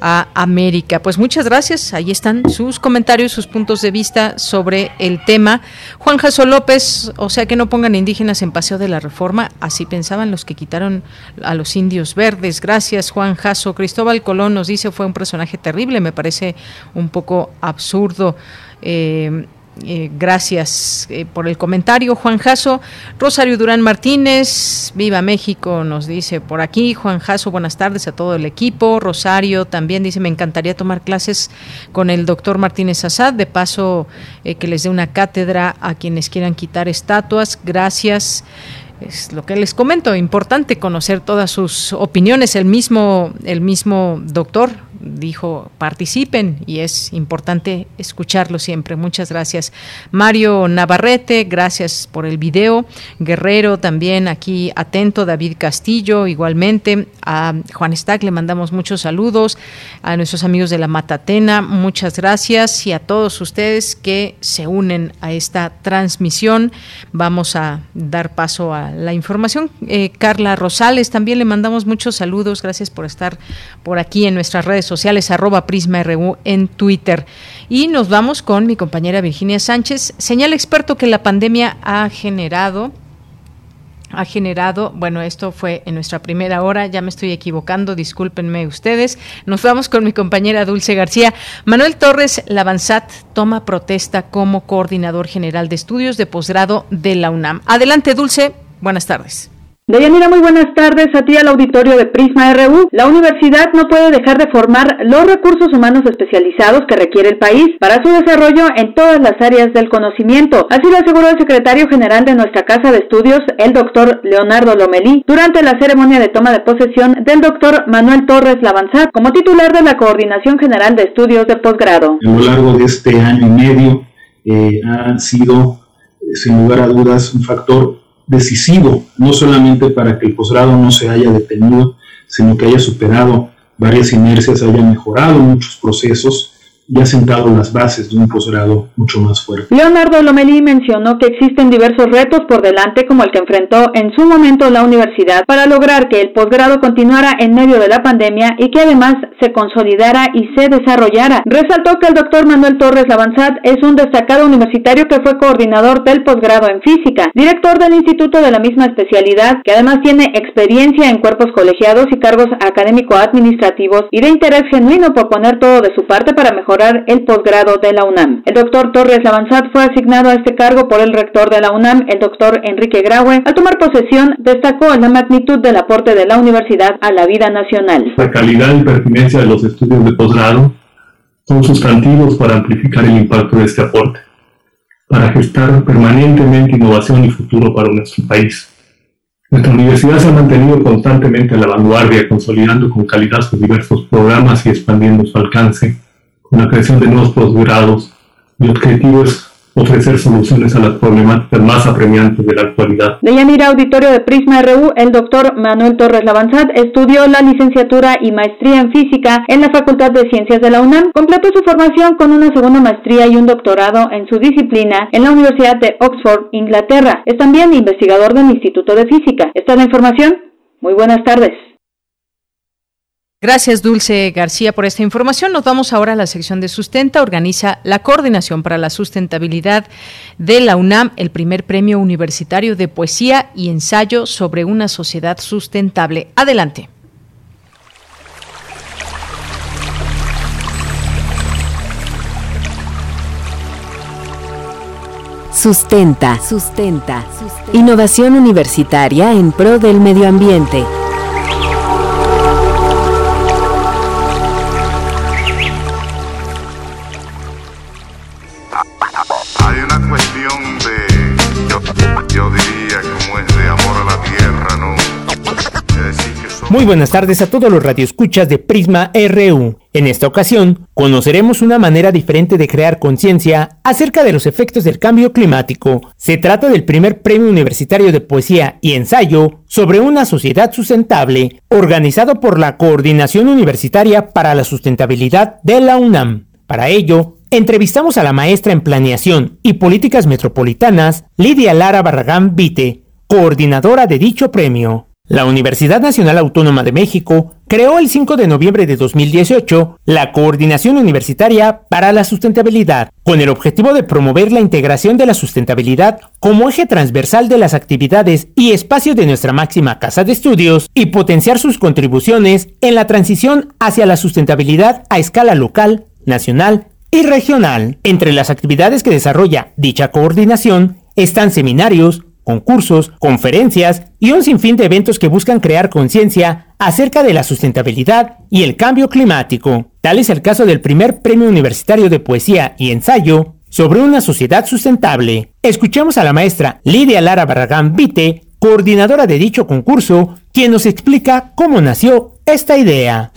Speaker 1: a América. Pues muchas gracias. Ahí están sus comentarios, sus puntos de vista sobre el tema. Juan Jaso López, o sea que no pongan indígenas en paseo de la reforma. Así pensaban los que quitaron a los indios verdes. Gracias, Juan Jaso. Cristóbal Colón nos dice fue un personaje terrible. Me parece un poco absurdo. Eh, eh, gracias eh, por el comentario, Juan Jaso. Rosario Durán Martínez, Viva México, nos dice por aquí. Juan Jaso, buenas tardes a todo el equipo. Rosario también dice, me encantaría tomar clases con el doctor Martínez Asad. De paso, eh, que les dé una cátedra a quienes quieran quitar estatuas. Gracias es lo que les comento, importante conocer todas sus opiniones. El mismo, el mismo doctor dijo participen y es importante escucharlo siempre. Muchas gracias. Mario Navarrete, gracias por el video. Guerrero también aquí atento. David Castillo igualmente. A Juan Stack le mandamos muchos saludos. A nuestros amigos de la Matatena, muchas gracias. Y a todos ustedes que se unen a esta transmisión. Vamos a dar paso a la información. Eh, Carla Rosales también le mandamos muchos saludos. Gracias por estar por aquí en nuestras redes sociales, arroba Prisma RU en Twitter. Y nos vamos con mi compañera Virginia Sánchez. Señala experto que la pandemia ha generado ha generado, bueno, esto fue en nuestra primera hora, ya me estoy equivocando, discúlpenme ustedes. Nos vamos con mi compañera Dulce García. Manuel Torres Lavanzat toma protesta como coordinador general de estudios de posgrado de la UNAM. Adelante, Dulce, buenas tardes.
Speaker 21: Deyanira, muy buenas tardes a ti al auditorio de Prisma RU. La universidad no puede dejar de formar los recursos humanos especializados que requiere el país para su desarrollo en todas las áreas del conocimiento. Así lo aseguró el secretario general de nuestra Casa de Estudios, el doctor Leonardo Lomelí, durante la ceremonia de toma de posesión del doctor Manuel Torres Lavanzat como titular de la Coordinación General de Estudios de Posgrado.
Speaker 22: A lo largo de este año y medio eh, ha sido, eh, sin lugar a dudas, un factor decisivo, no solamente para que el posgrado no se haya detenido, sino que haya superado varias inercias, haya mejorado muchos procesos y ha sentado las bases de un posgrado mucho más fuerte.
Speaker 21: Leonardo Lomelí mencionó que existen diversos retos por delante como el que enfrentó en su momento la universidad para lograr que el posgrado continuara en medio de la pandemia y que además se consolidara y se desarrollara. Resaltó que el doctor Manuel Torres Lavanzat es un destacado universitario que fue coordinador del posgrado en física, director del instituto de la misma especialidad, que además tiene experiencia en cuerpos colegiados y cargos académico-administrativos y de interés genuino por poner todo de su parte para mejorar el posgrado de la UNAM. El doctor Torres Lavanzat fue asignado a este cargo por el rector de la UNAM, el doctor Enrique Graue. Al tomar posesión, destacó la magnitud del aporte de la universidad a la vida nacional.
Speaker 22: La calidad y pertinencia de los estudios de posgrado son sustantivos para amplificar el impacto de este aporte, para gestar permanentemente innovación y futuro para nuestro país. Nuestra universidad se ha mantenido constantemente a la vanguardia, consolidando con calidad sus diversos programas y expandiendo su alcance con la creación de nuevos posgrados. Mi objetivo es ofrecer soluciones a las problemáticas más apremiantes de la actualidad.
Speaker 21: De Yanira Auditorio de Prisma RU, el doctor Manuel Torres Lavanzat estudió la licenciatura y maestría en física en la Facultad de Ciencias de la UNAM. Completó su formación con una segunda maestría y un doctorado en su disciplina en la Universidad de Oxford, Inglaterra. Es también investigador del Instituto de Física. Esta es la información. Muy buenas tardes.
Speaker 1: Gracias, Dulce García, por esta información. Nos vamos ahora a la sección de sustenta. Organiza la Coordinación para la Sustentabilidad de la UNAM, el primer premio universitario de poesía y ensayo sobre una sociedad sustentable. Adelante.
Speaker 18: Sustenta, sustenta, sustenta. Innovación universitaria en pro del medio ambiente.
Speaker 6: Muy buenas tardes a todos los radioescuchas de Prisma RU. En esta ocasión, conoceremos una manera diferente de crear conciencia acerca de los efectos del cambio climático. Se trata del primer premio universitario de poesía y ensayo sobre una sociedad sustentable, organizado por la Coordinación Universitaria para la Sustentabilidad de la UNAM. Para ello, entrevistamos a la maestra en Planeación y Políticas Metropolitanas, Lidia Lara Barragán Vite, coordinadora de dicho premio. La Universidad Nacional Autónoma de México creó el 5 de noviembre de 2018 la Coordinación Universitaria para la Sustentabilidad, con el objetivo de promover la integración de la sustentabilidad como eje transversal de las actividades y espacios de nuestra máxima casa de estudios y potenciar sus contribuciones en la transición hacia la sustentabilidad a escala local, nacional y regional. Entre las actividades que desarrolla dicha coordinación están seminarios, concursos, conferencias y un sinfín de eventos que buscan crear conciencia acerca de la sustentabilidad y el cambio climático. Tal es el caso del primer Premio Universitario de Poesía y Ensayo sobre una sociedad sustentable. Escuchemos a la maestra Lidia Lara Barragán Vite, coordinadora de dicho concurso, quien nos explica cómo nació esta idea.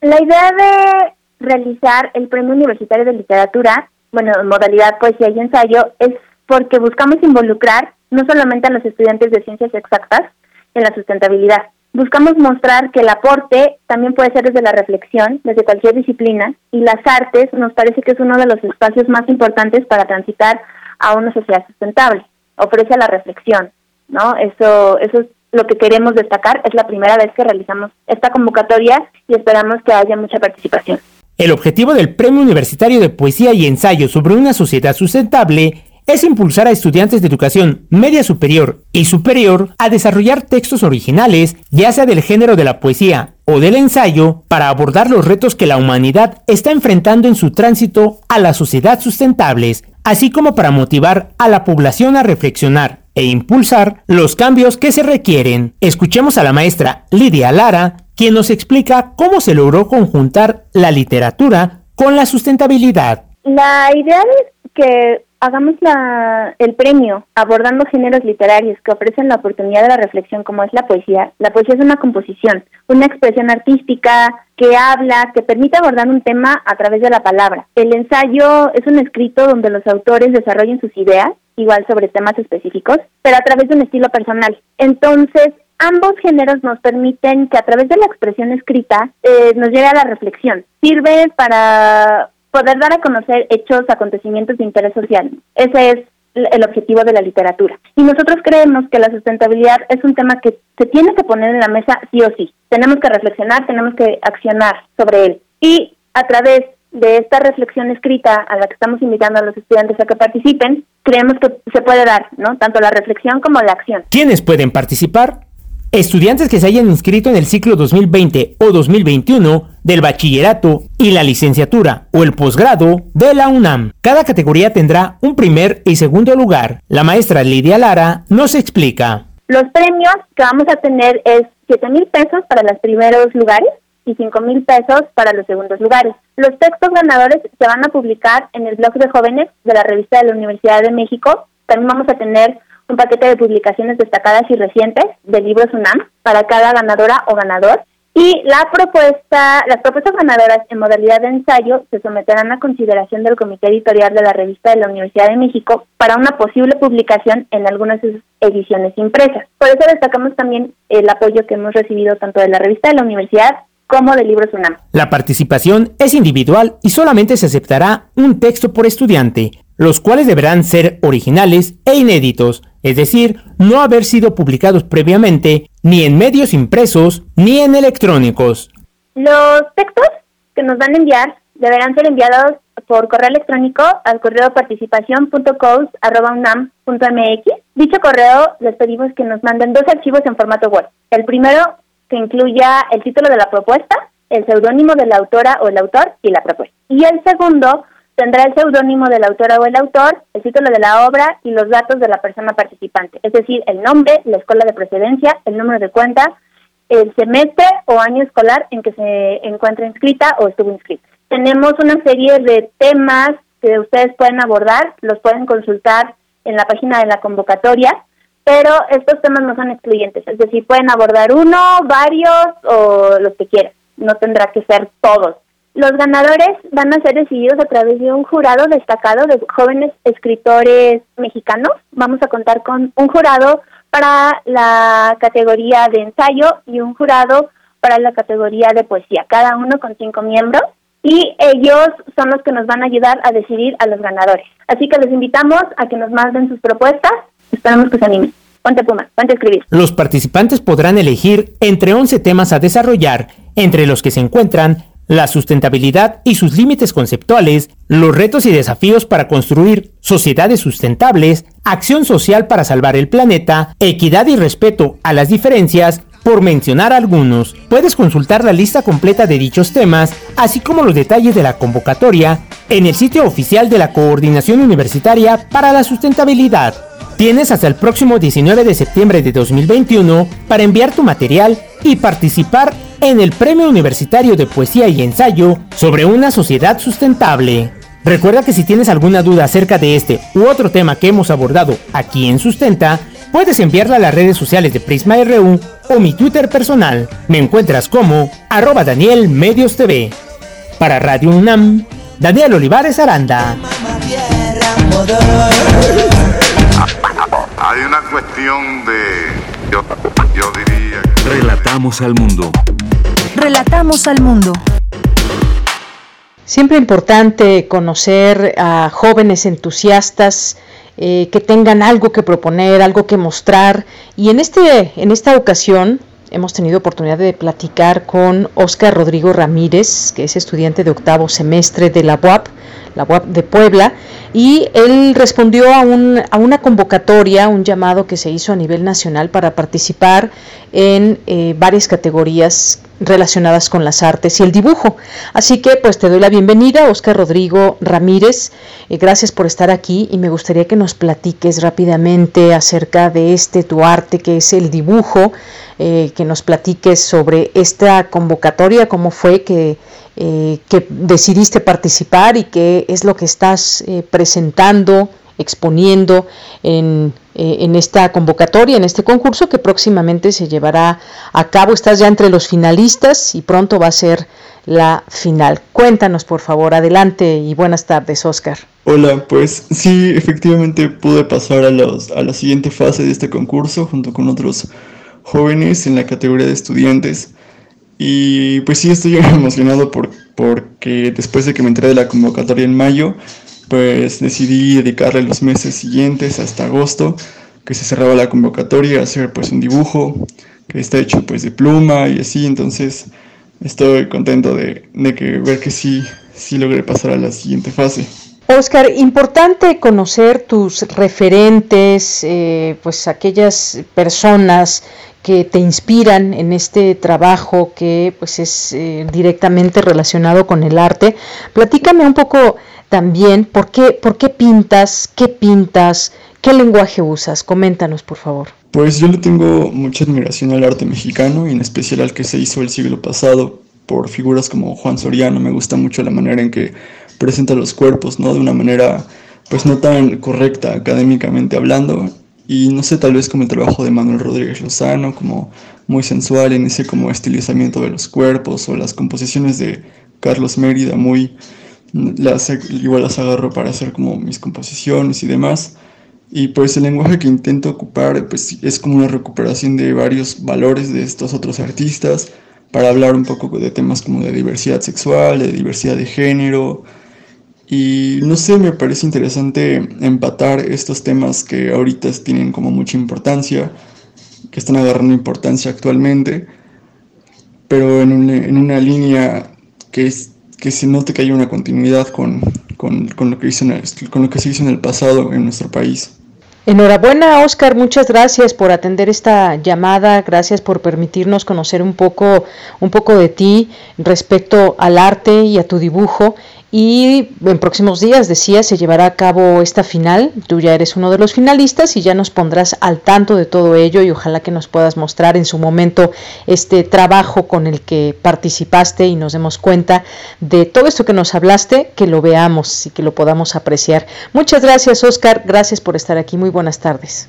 Speaker 23: La idea de realizar el Premio Universitario de Literatura, bueno, en modalidad poesía y ensayo, es porque buscamos involucrar no solamente a los estudiantes de ciencias exactas en la sustentabilidad. Buscamos mostrar que el aporte también puede ser desde la reflexión, desde cualquier disciplina, y las artes nos parece que es uno de los espacios más importantes para transitar a una sociedad sustentable. Ofrece la reflexión, ¿no? Eso, eso es lo que queremos destacar. Es la primera vez que realizamos esta convocatoria y esperamos que haya mucha participación.
Speaker 6: El objetivo del Premio Universitario de Poesía y Ensayo sobre una sociedad sustentable es impulsar a estudiantes de educación media superior y superior a desarrollar textos originales, ya sea del género de la poesía o del ensayo, para abordar los retos que la humanidad está enfrentando en su tránsito a la sociedad sustentables, así como para motivar a la población a reflexionar e impulsar los cambios que se requieren. Escuchemos a la maestra Lidia Lara, quien nos explica cómo se logró conjuntar la literatura con la sustentabilidad.
Speaker 23: La idea es que hagamos la, el premio abordando géneros literarios que ofrecen la oportunidad de la reflexión como es la poesía. La poesía es una composición, una expresión artística que habla, que permite abordar un tema a través de la palabra. El ensayo es un escrito donde los autores desarrollan sus ideas, igual sobre temas específicos, pero a través de un estilo personal. Entonces, ambos géneros nos permiten que a través de la expresión escrita eh, nos llegue a la reflexión. Sirve para poder dar a conocer hechos, acontecimientos de interés social. Ese es el objetivo de la literatura. Y nosotros creemos que la sustentabilidad es un tema que se tiene que poner en la mesa sí o sí. Tenemos que reflexionar, tenemos que accionar sobre él. Y a través de esta reflexión escrita a la que estamos invitando a los estudiantes a que participen, creemos que se puede dar, ¿no? Tanto la reflexión como la acción.
Speaker 6: ¿Quiénes pueden participar? Estudiantes que se hayan inscrito en el ciclo 2020 o 2021 del bachillerato y la licenciatura o el posgrado de la UNAM. Cada categoría tendrá un primer y segundo lugar. La maestra Lidia Lara nos explica.
Speaker 23: Los premios que vamos a tener es 7 mil pesos para los primeros lugares y 5 mil pesos para los segundos lugares. Los textos ganadores se van a publicar en el blog de jóvenes de la revista de la Universidad de México. También vamos a tener un paquete de publicaciones destacadas y recientes de libros UNAM para cada ganadora o ganador. Y la propuesta, las propuestas ganadoras en modalidad de ensayo se someterán a consideración del comité editorial de la revista de la Universidad de México para una posible publicación en algunas de sus ediciones impresas. Por eso destacamos también el apoyo que hemos recibido tanto de la revista de la universidad como de Libros UNAM.
Speaker 6: La participación es individual y solamente se aceptará un texto por estudiante, los cuales deberán ser originales e inéditos, es decir, no haber sido publicados previamente ni en medios impresos ni en electrónicos.
Speaker 23: Los textos que nos van a enviar deberán ser enviados por correo electrónico al correo participación.codes.unam.mx. Dicho correo les pedimos que nos manden dos archivos en formato Word. El primero que incluya el título de la propuesta, el seudónimo de la autora o el autor y la propuesta. Y el segundo tendrá el seudónimo de la autora o el autor, el título de la obra y los datos de la persona participante, es decir, el nombre, la escuela de procedencia, el número de cuenta, el semestre o año escolar en que se encuentra inscrita o estuvo inscrita. Tenemos una serie de temas que ustedes pueden abordar, los pueden consultar en la página de la convocatoria, pero estos temas no son excluyentes, es decir, pueden abordar uno, varios o los que quieran, no tendrá que ser todos. Los ganadores van a ser decididos a través de un jurado destacado de jóvenes escritores mexicanos. Vamos a contar con un jurado para la categoría de ensayo y un jurado para la categoría de poesía, cada uno con cinco miembros y ellos son los que nos van a ayudar a decidir a los ganadores. Así que les invitamos a que nos manden sus propuestas. Esperamos que se animen. Ponte Puma, ponte a escribir.
Speaker 6: Los participantes podrán elegir entre 11 temas a desarrollar, entre los que se encuentran la sustentabilidad y sus límites conceptuales, los retos y desafíos para construir sociedades sustentables, acción social para salvar el planeta, equidad y respeto a las diferencias, por mencionar algunos, puedes consultar la lista completa de dichos temas, así como los detalles de la convocatoria, en el sitio oficial de la Coordinación Universitaria para la Sustentabilidad. Tienes hasta el próximo 19 de septiembre de 2021 para enviar tu material y participar en el Premio Universitario de Poesía y Ensayo sobre una sociedad sustentable. Recuerda que si tienes alguna duda acerca de este u otro tema que hemos abordado aquí en Sustenta, puedes enviarla a las redes sociales de Prisma RU o mi Twitter personal. Me encuentras como arroba Daniel Medios TV. Para Radio UNAM, Daniel Olivares Aranda.
Speaker 24: Hay una cuestión de, yo, yo diría...
Speaker 20: Relatamos al mundo.
Speaker 25: Relatamos al mundo.
Speaker 1: Siempre importante conocer a jóvenes entusiastas eh, que tengan algo que proponer, algo que mostrar. Y en, este, en esta ocasión hemos tenido oportunidad de platicar con Oscar Rodrigo Ramírez, que es estudiante de octavo semestre de la UAP, la UAP de Puebla, y él respondió a una convocatoria, un llamado que se hizo a nivel nacional para participar en eh, varias categorías relacionadas con las artes y el dibujo. Así que pues te doy la bienvenida, Oscar Rodrigo Ramírez. Eh, gracias por estar aquí y me gustaría que nos platiques rápidamente acerca de este tu arte que es el dibujo, eh, que nos platiques sobre esta convocatoria, cómo fue que, que decidiste participar y qué es lo que estás presentando exponiendo en, eh, en, esta convocatoria, en este concurso que próximamente se llevará a cabo. Estás ya entre los finalistas y pronto va a ser la final. Cuéntanos, por favor, adelante y buenas tardes, Oscar.
Speaker 26: Hola, pues sí, efectivamente pude pasar a, los, la siguiente fase de este concurso junto con otros jóvenes en la categoría de estudiantes. Y pues sí, estoy <laughs> emocionado por, porque después de que me enteré de la convocatoria en mayo, pues decidí dedicarle los meses siguientes hasta agosto, que se cerraba la convocatoria, a hacer pues un dibujo que está hecho pues de pluma y así, entonces estoy contento de, que ver que sí, sí logré pasar a la siguiente fase.
Speaker 1: Oscar, importante conocer tus referentes, eh, pues aquellas personas que te inspiran en este trabajo que pues es eh, directamente relacionado con el arte. Platícame un poco también por qué, por qué pintas, qué pintas, qué lenguaje usas. Coméntanos, por favor.
Speaker 26: Pues yo le tengo mucha admiración al arte mexicano y en especial al que se hizo el siglo pasado por figuras como Juan Soriano. Me gusta mucho la manera en que presenta los cuerpos, ¿no? De una manera pues no tan correcta académicamente hablando y no sé, tal vez como el trabajo de Manuel Rodríguez Lozano, como muy sensual en ese como estilizamiento de los cuerpos o las composiciones de Carlos Mérida muy las, igual las agarro para hacer como mis composiciones y demás. Y pues el lenguaje que intento ocupar pues es como una recuperación de varios valores de estos otros artistas para hablar un poco de temas como de diversidad sexual, de diversidad de género. Y no sé, me parece interesante empatar estos temas que ahorita tienen como mucha importancia, que están agarrando importancia actualmente, pero en una, en una línea que es que se note que hay una continuidad con, lo que con lo que se hizo en el pasado en nuestro país.
Speaker 1: Enhorabuena, Oscar. Muchas gracias por atender esta llamada. Gracias por permitirnos conocer un poco, un poco de ti respecto al arte y a tu dibujo. Y en próximos días, decía, se llevará a cabo esta final. Tú ya eres uno de los finalistas y ya nos pondrás al tanto de todo ello y ojalá que nos puedas mostrar en su momento este trabajo con el que participaste y nos demos cuenta de todo esto que nos hablaste, que lo veamos y que lo podamos apreciar. Muchas gracias, Oscar. Gracias por estar aquí. Muy buenas tardes.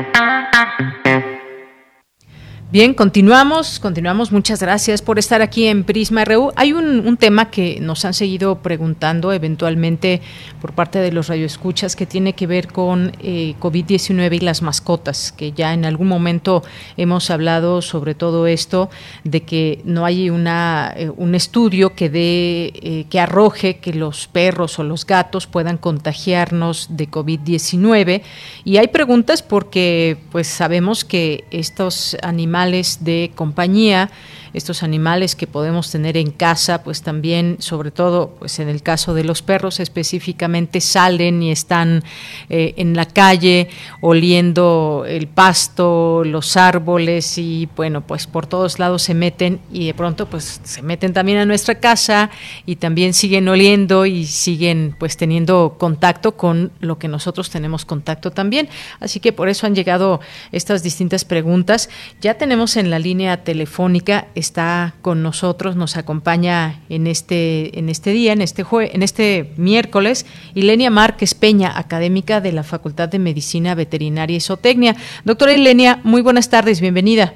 Speaker 1: Bien, continuamos, continuamos. Muchas gracias por estar aquí en Prisma RU. Hay un, tema que nos han seguido preguntando eventualmente por parte de los radioescuchas que tiene que ver con eh, COVID-19 y las mascotas, que ya en algún momento hemos hablado sobre todo esto, de que no hay una, eh, un estudio que dé, eh, que arroje que los perros o los gatos puedan contagiarnos de COVID-19. Y hay preguntas porque pues sabemos que estos animales de compañía estos animales que podemos tener en casa, pues también, sobre todo, pues en el caso de los perros específicamente, salen y están eh, en la calle oliendo el pasto, los árboles y bueno, pues por todos lados se meten y de pronto pues se meten también a nuestra casa y también siguen oliendo y siguen pues teniendo contacto con lo que nosotros tenemos contacto también. Así que por eso han llegado estas distintas preguntas. Ya tenemos en la línea telefónica está con nosotros, nos acompaña en este, en este día, en este, jue en este miércoles, Ilenia Márquez Peña, académica de la Facultad de Medicina Veterinaria y Zootecnia. Doctora Ilenia, muy buenas tardes, bienvenida.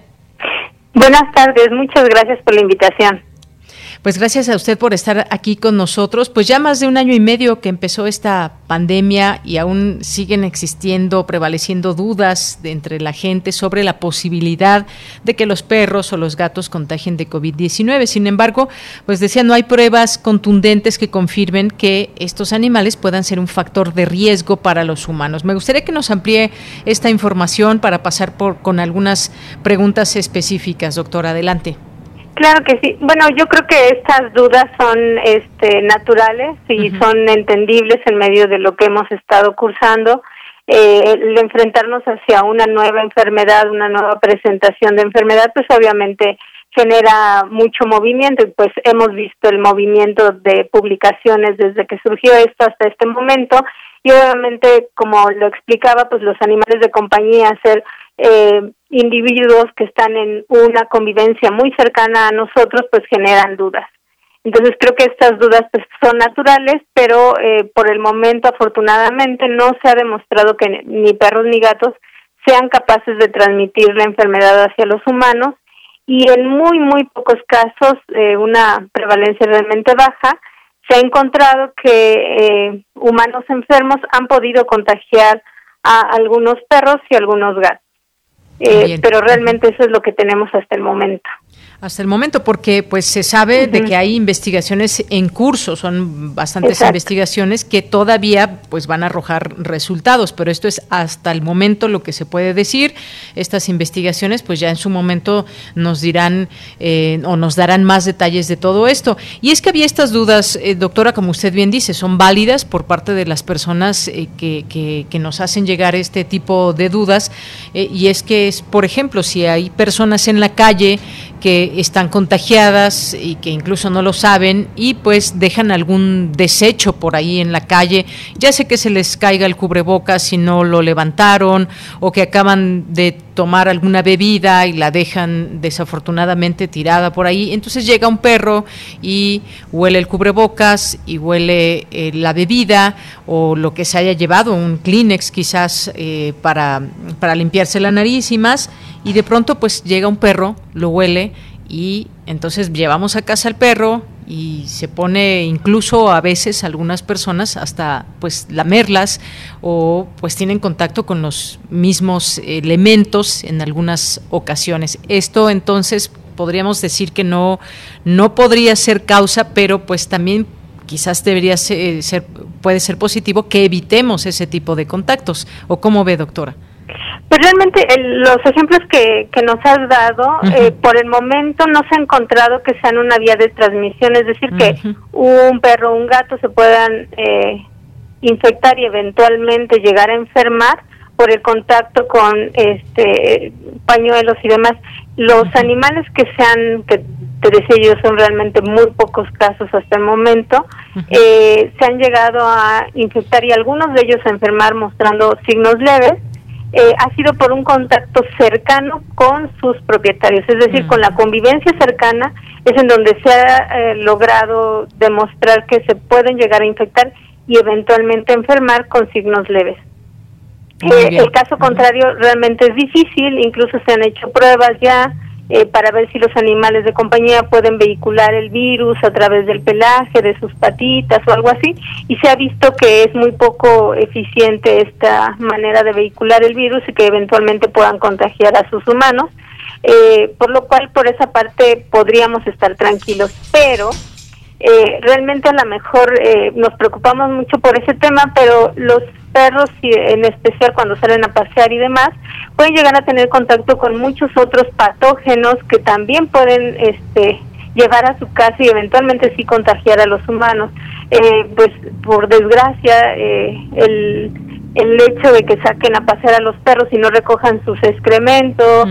Speaker 27: Buenas tardes, muchas gracias por la invitación.
Speaker 1: Pues gracias a usted por estar aquí con nosotros. Pues ya más de un año y medio que empezó esta pandemia y aún siguen existiendo, prevaleciendo dudas de entre la gente sobre la posibilidad de que los perros o los gatos contagien de COVID-19. Sin embargo, pues decía, no hay pruebas contundentes que confirmen que estos animales puedan ser un factor de riesgo para los humanos. Me gustaría que nos amplíe esta información para pasar por con algunas preguntas específicas, doctor. Adelante.
Speaker 27: Claro que sí. Bueno, yo creo que estas dudas son este, naturales y son entendibles en medio de lo que hemos estado cursando. Eh, el enfrentarnos hacia una nueva enfermedad, una nueva presentación de enfermedad, pues obviamente genera mucho movimiento y pues hemos visto el movimiento de publicaciones desde que surgió esto hasta este momento y obviamente como lo explicaba pues los animales de compañía ser eh, individuos que están en una convivencia muy cercana a nosotros, pues generan dudas. Entonces creo que estas dudas pues, son naturales, pero eh, por el momento afortunadamente no se ha demostrado que ni perros ni gatos sean capaces de transmitir la enfermedad hacia los humanos y en muy muy pocos casos, eh, una prevalencia realmente baja, se ha encontrado que eh, humanos enfermos han podido contagiar a algunos perros y algunos gatos. Eh, pero realmente eso es lo que tenemos hasta el momento
Speaker 1: hasta el momento, porque pues se sabe de que hay investigaciones en curso, son bastantes investigaciones que todavía pues van a arrojar resultados, pero esto es hasta el momento lo que se puede decir. Estas investigaciones pues ya en su momento nos dirán eh, o nos darán más detalles de todo esto. Y es que había estas dudas, eh, doctora, como usted bien dice, son válidas por parte de las personas eh, que, que, que, nos hacen llegar este tipo de dudas, y es que es, por ejemplo, si hay personas en la calle que están contagiadas y que incluso no lo saben y pues dejan algún desecho por ahí en la calle, ya sé que se les caiga el cubrebocas si no lo levantaron o que acaban de tomar alguna bebida y la dejan desafortunadamente tirada por ahí, entonces llega un perro y huele el cubrebocas y huele eh, la bebida o lo que se haya llevado, un Kleenex quizás eh, para, para limpiarse la nariz y más, y de pronto pues llega un perro, lo huele y entonces llevamos a casa al perro y se pone incluso a veces algunas personas hasta pues lamerlas o pues tienen contacto con los mismos elementos en algunas ocasiones. Esto entonces podríamos decir que no no podría ser causa, pero pues también quizás debería ser, puede ser positivo que evitemos ese tipo de contactos o cómo ve doctora.
Speaker 27: Pues realmente los ejemplos que, que nos has dado, eh, por el momento no se ha encontrado que sean una vía de transmisión, es decir, que un perro o un gato se puedan eh, infectar y eventualmente llegar a enfermar por el contacto con este pañuelos y demás. Los animales que sean, que te decía yo, son realmente muy pocos casos hasta el momento, eh, se han llegado a infectar y algunos de ellos a enfermar mostrando signos leves, eh, ha sido por un contacto cercano con sus propietarios, es decir, con la convivencia cercana es en donde se ha eh, logrado demostrar que se pueden llegar a infectar y eventualmente enfermar con signos leves. Eh, el caso contrario realmente es difícil, incluso se han hecho pruebas ya eh, para ver si los animales de compañía pueden vehicular el virus a través del pelaje, de sus patitas o algo así, y se ha visto que es muy poco eficiente esta manera de vehicular el virus y que eventualmente puedan contagiar a sus humanos, eh, por lo cual por esa parte podríamos estar tranquilos, pero eh, realmente a lo mejor eh, nos preocupamos mucho por ese tema, pero los perros, y en especial cuando salen a pasear y demás, pueden llegar a tener contacto con muchos otros patógenos que también pueden este, llevar a su casa y eventualmente sí contagiar a los humanos. Eh, pues por desgracia, el, el hecho de que saquen a pasear a los perros y no recojan sus excrementos,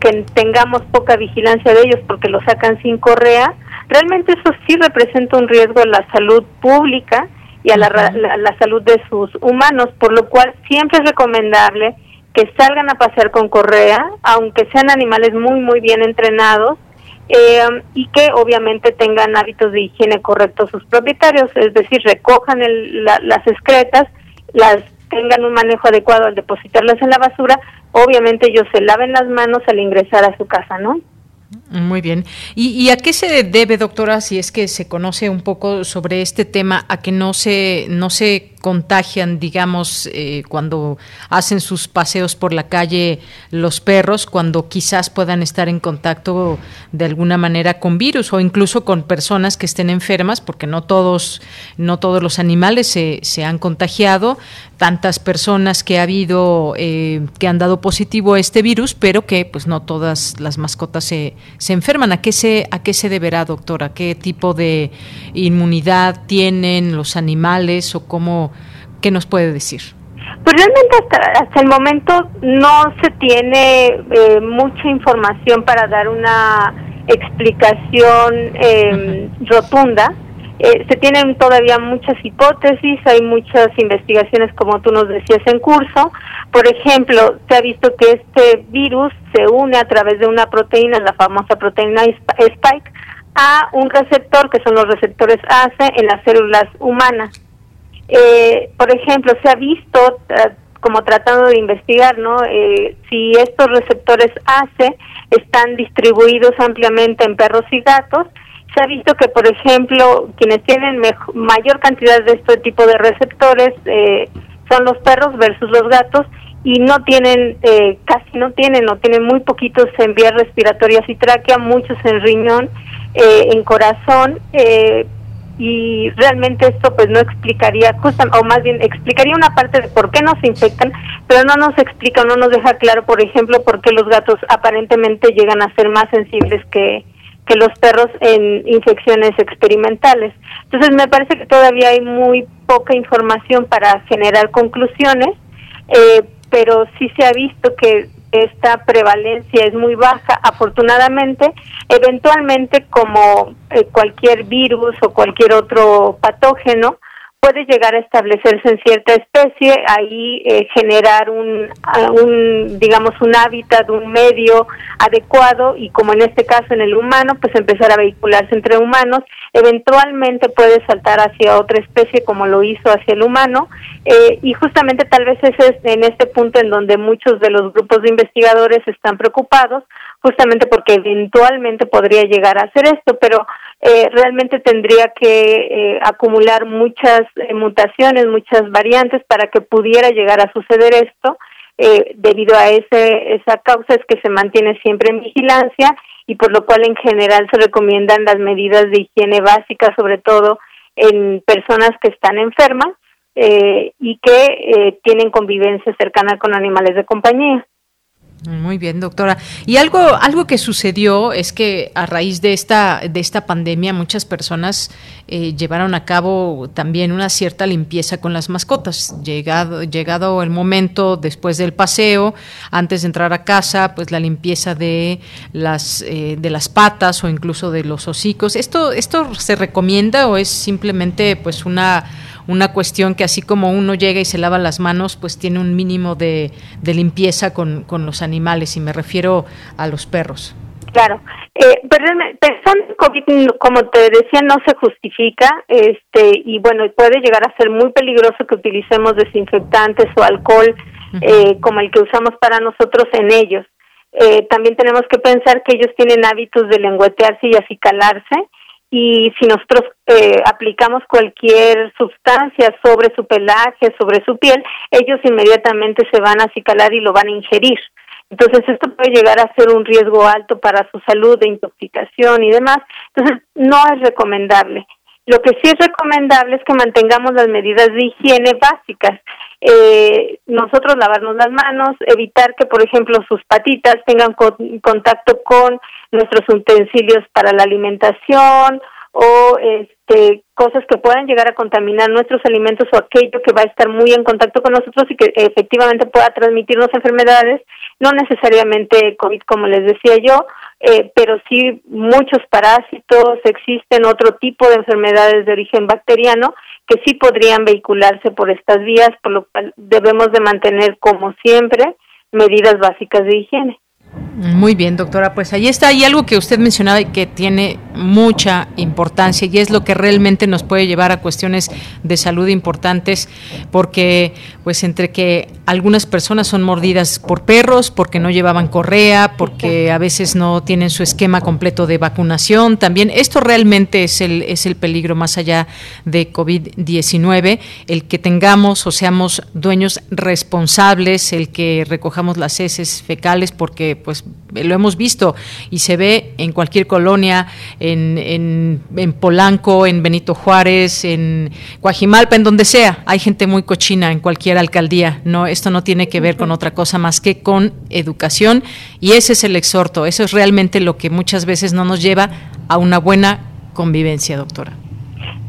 Speaker 27: que tengamos poca vigilancia de ellos porque los sacan sin correa, Realmente eso sí representa un riesgo a la salud pública y a la, la, salud de sus humanos, por lo cual siempre es recomendable que salgan a pasear con correa, aunque sean animales muy, muy bien entrenados, eh, y que obviamente tengan hábitos de higiene correctos sus propietarios, es decir, recojan las excretas, las tengan un manejo adecuado al depositarlas en la basura, obviamente ellos se laven las manos al ingresar a su casa, ¿no?
Speaker 1: Muy bien. ¿Y, a qué se debe, doctora, si es que se conoce un poco sobre este tema, a que no se, no se contagian, digamos, eh, cuando hacen sus paseos por la calle los perros, cuando quizás puedan estar en contacto de alguna manera con virus o incluso con personas que estén enfermas, porque no todos, no todos los animales se, se han contagiado, tantas personas que ha habido eh, que han dado positivo a este virus, pero que pues no todas las mascotas se, se enferman. ¿A qué se, ¿A qué se deberá, doctora? ¿Qué tipo de inmunidad tienen los animales o cómo ¿Qué nos puede decir?
Speaker 27: Pues realmente hasta, hasta el momento no se tiene eh, mucha información para dar una explicación eh, rotunda. Eh, se tienen todavía muchas hipótesis, hay muchas investigaciones como tú nos decías en curso. Por ejemplo, se ha visto que este virus se une a través de una proteína, la famosa proteína Spike, a un receptor que son los receptores ACE en las células humanas. Eh, por ejemplo, se ha visto, eh, como tratando de investigar, ¿no? Eh, si estos receptores ACE están distribuidos ampliamente en perros y gatos, se ha visto que, por ejemplo, quienes tienen mayor cantidad de este tipo de receptores eh, son los perros versus los gatos y no tienen, eh, casi no tienen, o tienen muy poquitos en vías respiratorias y tráquea, muchos en riñón, eh, en corazón, eh, y realmente esto pues no explicaría, o más bien explicaría una parte de por qué no se infectan, pero no nos explica, no nos deja claro, por ejemplo, por qué los gatos aparentemente llegan a ser más sensibles que, que los perros en infecciones experimentales. Entonces me parece que todavía hay muy poca información para generar conclusiones, eh, pero sí se ha visto que esta prevalencia es muy baja, afortunadamente, eventualmente como eh, cualquier virus o cualquier otro patógeno, puede llegar a establecerse en cierta especie, ahí eh, generar un, digamos, un hábitat, un medio adecuado y como en este caso en el humano, pues empezar a vehicularse entre humanos, eventualmente puede saltar hacia otra especie como lo hizo hacia el humano eh, y justamente tal vez ese es en este punto en donde muchos de los grupos de investigadores están preocupados, justamente porque eventualmente podría llegar a hacer esto, pero eh, realmente tendría que eh, acumular muchas eh, mutaciones, muchas variantes para que pudiera llegar a suceder esto. debido a ese, esa causa es que se mantiene siempre en vigilancia y por lo cual en general se recomiendan las medidas de higiene básicas, sobre todo en personas que están enfermas y que tienen convivencia cercana con animales de compañía.
Speaker 1: Muy bien, doctora. Y algo, algo que sucedió es que a raíz de esta, de esta pandemia, muchas personas eh, llevaron a cabo también una cierta limpieza con las mascotas. Llegado, llegado el momento después del paseo, antes de entrar a casa, pues la limpieza de las, eh, de las patas o incluso de los hocicos. ¿Esto, ¿Esto se recomienda o es simplemente pues una una cuestión que así como uno llega y se lava las manos, pues tiene un mínimo de, de limpieza con, con los animales y me refiero a los perros.
Speaker 27: Claro, eh, en COVID, como te decía, no se justifica, este, y bueno, puede llegar a ser muy peligroso que utilicemos desinfectantes o alcohol eh, como el que usamos para nosotros en ellos. Eh, también tenemos que pensar que ellos tienen hábitos de lengüetearse y acicalarse, y si nosotros eh, aplicamos cualquier sustancia sobre su pelaje, sobre su piel, ellos inmediatamente se van a acicalar y lo van a ingerir. Entonces esto puede llegar a ser un riesgo alto para su salud de intoxicación y demás. Entonces no es recomendable. Lo que sí es recomendable es que mantengamos las medidas de higiene básicas. Eh, nosotros lavarnos las manos, evitar que, por ejemplo, sus patitas tengan contacto con nuestros utensilios para la alimentación o este, cosas que puedan llegar a contaminar nuestros alimentos o aquello que va a estar muy en contacto con nosotros y que efectivamente pueda transmitirnos enfermedades, no necesariamente COVID como les decía yo, eh, pero sí muchos parásitos, existen otro tipo de enfermedades de origen bacteriano que sí podrían vehicularse por estas vías, por lo cual debemos de mantener como siempre medidas básicas de higiene.
Speaker 1: Muy bien, doctora. Pues ahí está, hay algo que usted mencionaba y que tiene mucha importancia y es lo que realmente nos puede llevar a cuestiones de salud importantes, porque pues entre que algunas personas son mordidas por perros, porque no llevaban correa, porque a veces no tienen su esquema completo de vacunación, también esto realmente es el, es el peligro más allá de COVID-19, el que tengamos o seamos dueños responsables, el que recojamos las heces fecales, porque pues lo hemos visto y se ve en cualquier colonia, en, en, Polanco, en Benito Juárez, en Coajimalpa, en donde sea. Hay gente muy cochina en cualquier alcaldía. No, esto no tiene que ver con otra cosa más que con educación y ese es el exhorto. Eso es realmente lo que muchas veces no nos lleva a una buena convivencia, doctora.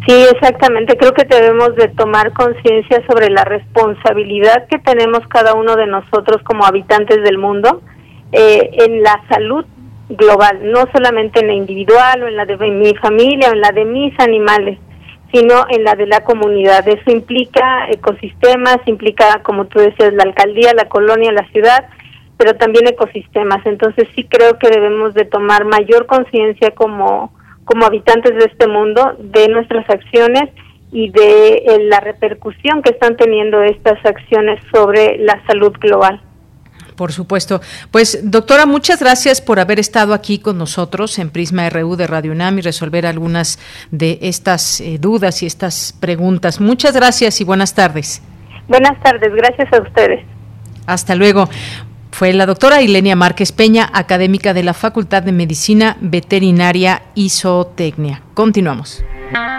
Speaker 27: Sí, exactamente. Creo que debemos de tomar conciencia sobre la responsabilidad que tenemos cada uno de nosotros como habitantes del mundo eh, en la salud global, no solamente en la individual o en la de mi familia o en la de mis animales, sino en la de la comunidad. Eso implica ecosistemas, implica, como tú decías, la alcaldía, la colonia, la ciudad, pero también ecosistemas. Entonces sí creo que debemos de tomar mayor conciencia como, como habitantes de este mundo de nuestras acciones y de eh, la repercusión que están teniendo estas acciones sobre la salud global.
Speaker 1: Por supuesto. Pues doctora, muchas gracias por haber estado aquí con nosotros en Prisma RU de Radio UNAM y resolver algunas de estas eh, dudas y estas preguntas. Muchas gracias y buenas tardes.
Speaker 27: Buenas tardes, gracias a ustedes.
Speaker 1: Hasta luego. Fue la doctora Ilenia Márquez Peña, académica de la Facultad de Medicina Veterinaria y Zootecnia. Continuamos.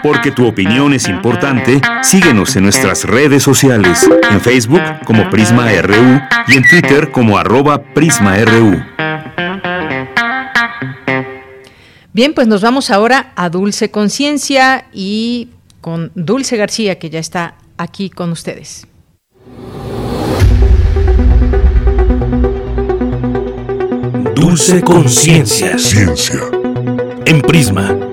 Speaker 8: Porque tu opinión es importante, síguenos en nuestras redes sociales, en Facebook como Prisma RU y en Twitter como arroba PrismaRU.
Speaker 1: Bien, pues nos vamos ahora a Dulce Conciencia y con Dulce García, que ya está aquí con ustedes.
Speaker 28: Dulce Conciencia. Ciencia. En Prisma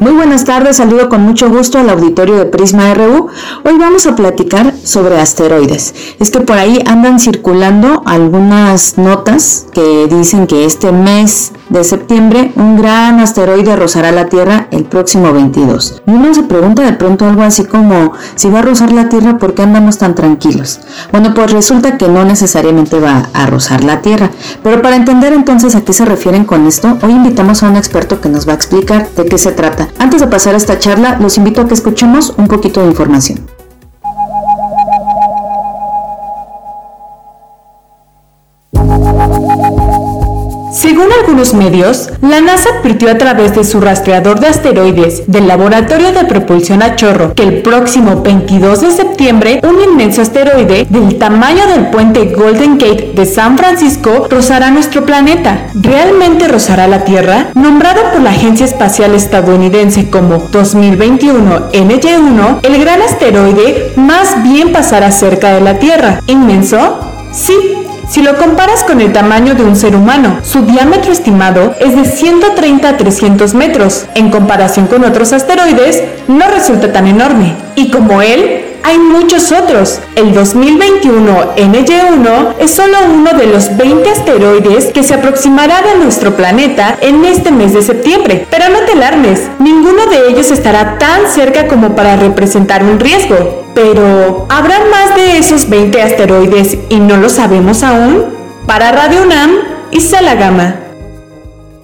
Speaker 29: muy buenas tardes, saludo con mucho gusto al auditorio de Prisma RU. Hoy vamos a platicar sobre asteroides. Es que por ahí andan circulando algunas notas que dicen que este mes de septiembre un gran asteroide rozará la Tierra el próximo 22. Y uno se pregunta de pronto algo así como, si va a rozar la Tierra, ¿por qué andamos tan tranquilos? Bueno, pues resulta que no necesariamente va a rozar la Tierra. Pero para entender entonces a qué se refieren con esto, hoy invitamos a un experto que nos va a explicar de qué se trata. Antes de pasar a esta charla, los invito a que escuchemos un poquito de información. Según algunos medios, la NASA advirtió a través de su rastreador de asteroides del Laboratorio de Propulsión a Chorro que el próximo 22 de septiembre un inmenso asteroide del tamaño del puente Golden Gate de San Francisco rozará nuestro planeta. ¿Realmente rozará la Tierra? Nombrado por la Agencia Espacial Estadounidense como 2021 NY1, el gran asteroide más bien pasará cerca de la Tierra. ¿Inmenso? Sí, si lo comparas con el tamaño de un ser humano, su diámetro estimado es de 130 a 300 metros. En comparación con otros asteroides, no resulta tan enorme. Y como él, hay muchos otros. El 2021 NY1 es solo uno de los 20 asteroides que se aproximarán a nuestro planeta en este mes de septiembre. Pero no te alarmes, ninguno de ellos estará tan cerca como para representar un riesgo. Pero, ¿habrá más de esos 20 asteroides y no lo sabemos aún? Para Radio UNAM, Isela Gama.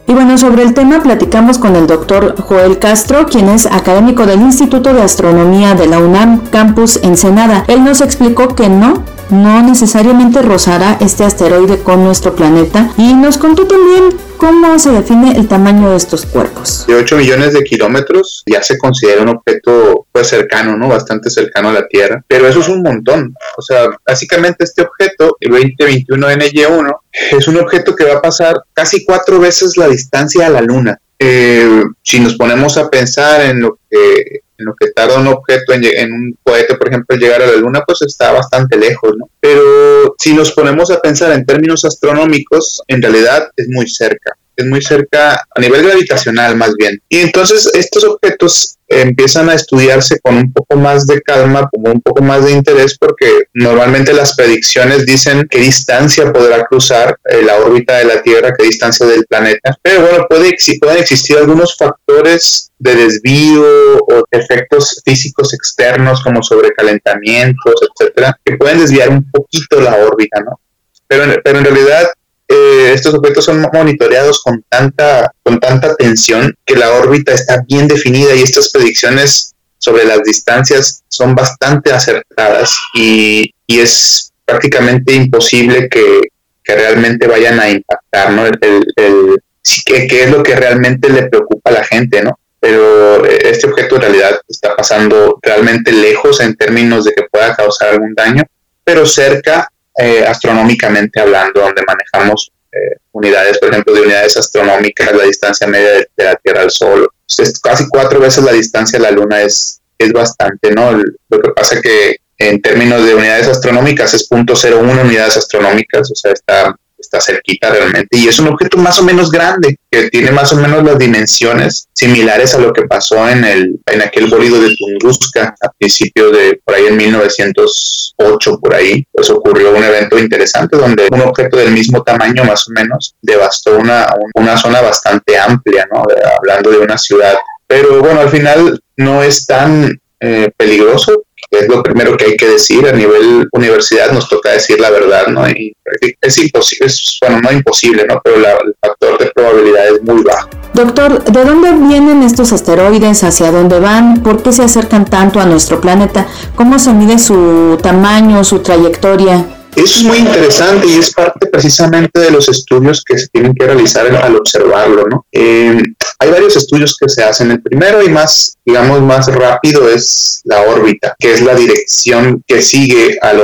Speaker 29: Y bueno, sobre el tema platicamos con el doctor Joel Castro, quien es académico del Instituto de Astronomía de la UNAM Campus Ensenada. Él nos explicó que no, no necesariamente rozará este asteroide con nuestro planeta y nos contó también cómo se define el tamaño de estos cuerpos.
Speaker 30: De 8 millones de kilómetros ya se considera un objeto pues cercano, ¿no? Bastante cercano a la Tierra, pero eso es un montón. O sea, básicamente este objeto, el 2021 NY1, es un objeto que va a pasar casi cuatro veces la distancia a la Luna. Eh, si nos ponemos a pensar en lo que en lo que tarda un objeto en, un cohete, por ejemplo, llegar a la Luna, pues está bastante lejos, ¿no? Pero si nos ponemos a pensar en términos astronómicos, en realidad es muy cerca es muy cerca a nivel gravitacional más bien. Y entonces estos objetos empiezan a estudiarse con un poco más de calma, con un poco más de interés, porque normalmente las predicciones dicen qué distancia podrá cruzar eh, la órbita de la Tierra, qué distancia del planeta. Pero bueno, puede, pueden existir algunos factores de desvío o efectos físicos externos como sobrecalentamientos, etcétera, que pueden desviar un poquito la órbita, ¿no? Pero, pero en realidad eh, estos objetos son monitoreados con tanta, con tanta atención que la órbita está bien definida y estas predicciones sobre las distancias son bastante acertadas y, y es prácticamente imposible que, que, realmente vayan a impactar, ¿no? El, el, ¿qué, ¿Qué es lo que realmente le preocupa a la gente, ¿no? Pero eh, este objeto en realidad está pasando realmente lejos en términos de que pueda causar algún daño, pero cerca eh, astronómicamente hablando, donde manejamos eh, unidades, por ejemplo, de unidades astronómicas, la distancia media de, la Tierra al Sol. Es casi cuatro veces la distancia a la Luna es, es bastante, ¿no? Lo que pasa que en términos de unidades astronómicas es 0.01 unidades astronómicas, o sea, está está cerquita realmente. Y es un objeto más o menos grande que tiene más o menos las dimensiones similares a lo que pasó en el en aquel bólido de Tunguska a principios de por ahí en 1908 por ahí pues ocurrió un evento interesante donde un objeto del mismo tamaño más o menos devastó una, una zona bastante amplia no hablando de una ciudad. Pero bueno al final no es tan eh, peligroso es lo primero que hay que decir a nivel universidad, nos toca decir la verdad, ¿no? Y es imposible, es, bueno, no imposible, ¿no? Pero el factor de probabilidad es muy bajo.
Speaker 29: Doctor, ¿de dónde vienen estos asteroides? ¿Hacia dónde van? ¿Por qué se acercan tanto a nuestro planeta? ¿Cómo se mide su tamaño, su trayectoria?
Speaker 30: Eso es muy interesante y es parte precisamente de los estudios que se tienen que realizar al observarlo, ¿no? Eh, hay varios estudios que se hacen. El primero y más, digamos, más rápido es la órbita, que es la dirección que sigue al,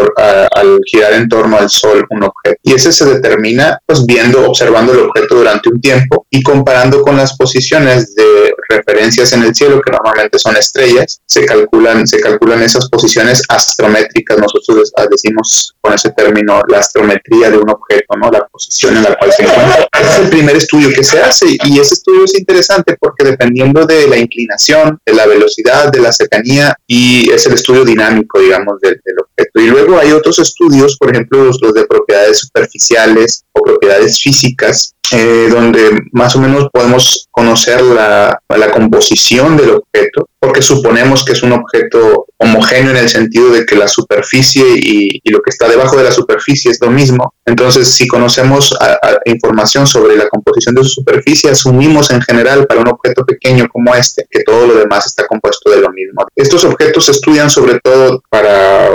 Speaker 30: girar en torno al Sol un objeto. Y ese se determina, pues, viendo, observando el objeto durante un tiempo y comparando con las posiciones de referencias en el cielo, que normalmente son estrellas, se calculan, se calculan esas posiciones astrométricas. Nosotros decimos con ese término la astrometría de un objeto, ¿no? La posición en la cual se encuentra. Es el primer estudio que se hace y ese estudio es interesante porque dependiendo de la inclinación, de la velocidad, de la cercanía y es el estudio dinámico, digamos, del, objeto. Y luego hay otros estudios, por ejemplo, los, los de propiedades superficiales o propiedades físicas, eh, donde más o menos podemos conocer la, la, composición del objeto, porque suponemos que es un objeto homogéneo en el sentido de que la superficie y, y lo que está debajo de la superficie es lo mismo. Entonces, si conocemos información sobre la composición de su superficie, asumimos en general para un objeto pequeño como este que todo lo demás está compuesto de lo mismo. Estos objetos se estudian sobre todo para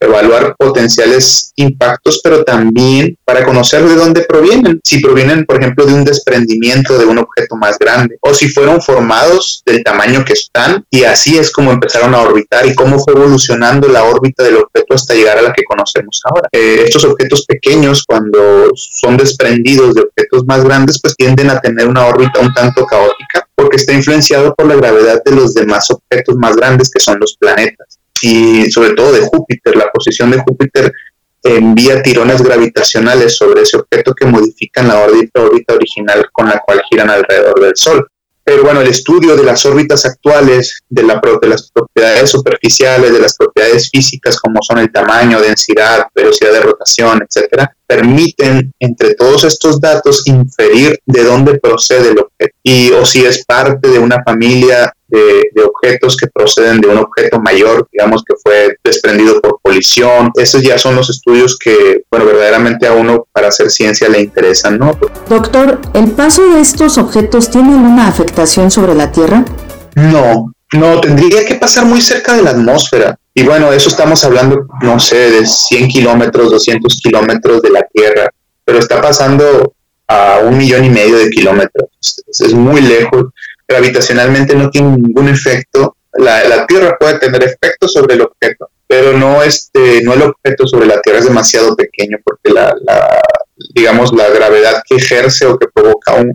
Speaker 30: evaluar potenciales impactos, pero también para conocer de dónde provienen. Si provienen, por ejemplo, de un desprendimiento de un objeto más grande o si fueron formados del tamaño que están y así es como empezaron a orbitar y cómo fue evolucionando la órbita del objeto hasta llegar a la que conocemos ahora. Eh, estos objetos pequeños, cuando son desprendidos de objetos más grandes, pues tienden a tener una órbita un tanto caótica porque está influenciado por la gravedad de los demás objetos más grandes que son los planetas y sobre todo de Júpiter. La posición de Júpiter envía tirones gravitacionales sobre ese objeto que modifican la órbita, órbita original con la cual giran alrededor del Sol. Pero bueno, el estudio de las órbitas actuales, de, la, de las propiedades superficiales, de las propiedades físicas como son el tamaño, densidad, velocidad de rotación, etcétera, permiten entre todos estos datos inferir de dónde procede el objeto y o si es parte de una familia de, objetos que proceden de un objeto mayor, digamos que fue desprendido por colisión. Esos ya son los estudios que, bueno, verdaderamente a uno para hacer ciencia le interesan, ¿no?
Speaker 9: Doctor, ¿el paso de estos objetos tiene alguna afectación sobre la Tierra?
Speaker 30: No, no, tendría que pasar muy cerca de la atmósfera. Y bueno, eso estamos hablando, no sé, de 100 kilómetros, 200 kilómetros de la Tierra, pero está pasando a un millón y medio de kilómetros. Es muy lejos. Gravitacionalmente no tiene ningún efecto. La, Tierra puede tener efecto sobre el objeto, pero no, este, no el objeto sobre la Tierra es demasiado pequeño porque la, digamos, la gravedad que ejerce o que provoca un,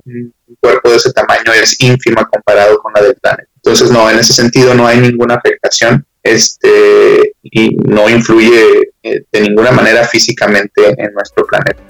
Speaker 30: cuerpo de ese tamaño es ínfima comparado con la del planeta. Entonces, no, en ese sentido no hay ninguna afectación este, y no influye eh, de ninguna manera físicamente en nuestro planeta.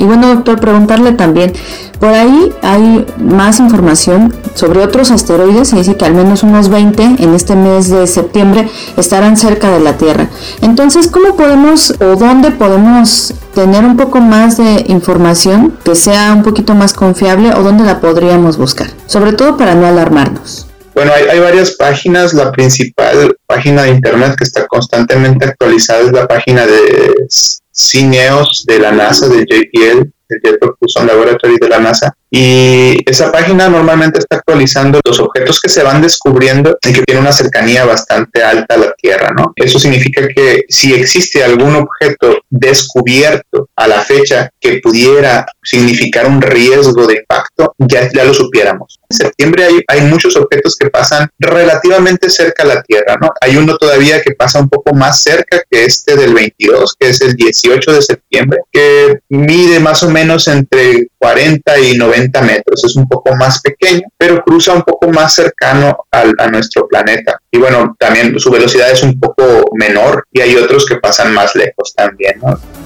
Speaker 9: Y bueno, doctor, preguntarle también, por ahí hay más información sobre otros asteroides y dice que al menos unos 20 en este mes de septiembre estarán cerca de la Tierra. Entonces, ¿cómo podemos o dónde podemos tener un poco más de información que sea un poquito más confiable o dónde la podríamos buscar? Sobre todo para no alarmarnos.
Speaker 30: Bueno, hay, hay, varias páginas. La principal página de internet que está constantemente actualizada es la página de Cineos de la NASA, de JPL, el Jet Propulsion Laboratory de la NASA, y esa página normalmente está actualizando los objetos que se van descubriendo y que tienen una cercanía bastante alta a la Tierra, ¿no? Eso significa que si existe algún objeto descubierto a la fecha que pudiera significar un riesgo de impacto, ya, ya lo supiéramos. En septiembre hay, hay muchos objetos que pasan relativamente cerca a la Tierra, ¿no? Hay uno todavía que pasa un poco más cerca que este del 22, que es el 18 de septiembre, que mide más o menos entre 40 y 90 metros, es un poco más pequeño, pero cruza un poco más cercano al, a nuestro planeta. Y bueno, también su velocidad es un poco menor y hay otros que pasan más lejos también.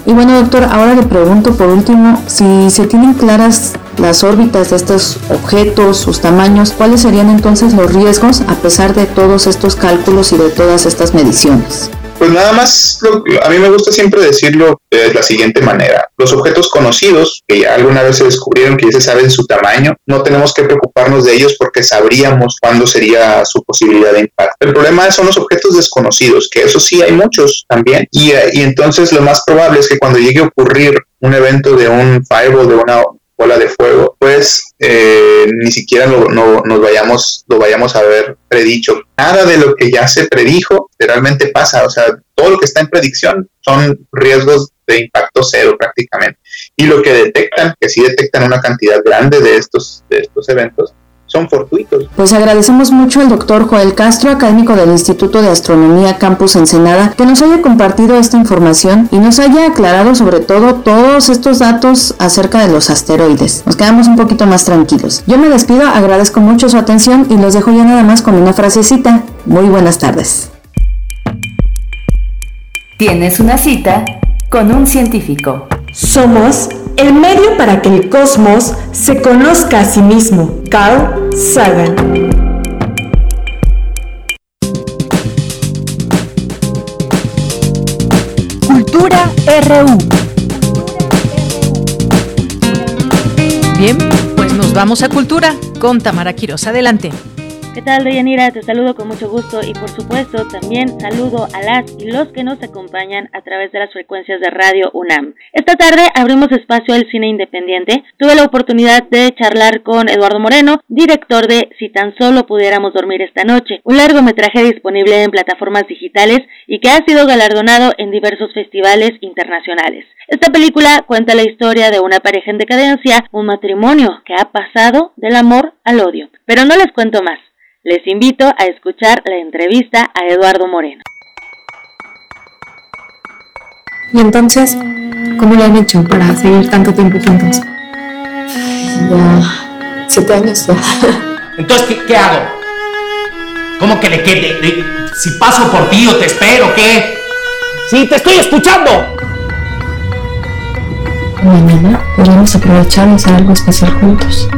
Speaker 9: Y bueno, doctor, ahora le pregunto por último, si se tienen claras las órbitas de estos objetos, sus tamaños, ¿cuáles serían entonces los riesgos a pesar de todos estos cálculos y de todas estas mediciones?
Speaker 30: Pues nada más, a mí me gusta siempre decirlo de la siguiente manera. Los objetos conocidos, que ya alguna vez se descubrieron que ya se sabe su tamaño, no tenemos que preocuparnos de ellos porque sabríamos cuándo sería su posibilidad de impacto. El problema son los objetos desconocidos, que eso sí hay muchos también. Y, y entonces lo más probable es que cuando llegue a ocurrir un evento de un fireball, de una bola de fuego, pues eh, ni siquiera lo, no, nos vayamos, lo vayamos a ver predicho. Nada de lo que ya se predijo realmente pasa, o sea, todo lo que está en predicción son riesgos de impacto cero prácticamente. Y lo que detectan, que sí detectan una cantidad grande de estos, de estos eventos, son fortuitos.
Speaker 9: Pues agradecemos mucho al doctor Joel Castro, académico del Instituto de Astronomía Campus Ensenada, que nos haya compartido esta información y nos haya aclarado sobre todo todos estos datos acerca de los asteroides. Nos quedamos un poquito más tranquilos. Yo me despido, agradezco mucho su atención y los dejo ya nada más con una frasecita. Muy buenas tardes.
Speaker 31: Tienes una cita con un científico.
Speaker 29: Somos el medio para que el cosmos se conozca a sí mismo. Carl Sagan.
Speaker 32: Cultura RU.
Speaker 1: Bien, pues nos vamos a Cultura con Tamara Quiroz. Adelante.
Speaker 33: ¿Qué tal, Deyanira? Te saludo con mucho gusto y por supuesto también saludo a las y los que nos acompañan a través de las frecuencias de Radio UNAM. Esta tarde abrimos espacio al cine independiente. Tuve la oportunidad de charlar con Eduardo Moreno, director de Si tan solo pudiéramos dormir esta noche, un largometraje disponible en plataformas digitales y que ha sido galardonado en diversos festivales internacionales. Esta película cuenta la historia de una pareja en decadencia, un matrimonio que ha pasado del amor al odio. Pero no les cuento más. Les invito a escuchar la entrevista a Eduardo Moreno.
Speaker 34: Y entonces, ¿cómo lo han hecho para seguir tanto tiempo juntos? Ya, siete años ya. <laughs>
Speaker 35: Entonces, ¿qué, hago? ¿Cómo que le quede? Si paso por ti o te espero, ¿qué? ¡Sí, te estoy escuchando!
Speaker 34: Mañana podríamos aprovechar y hacer algo especial juntos.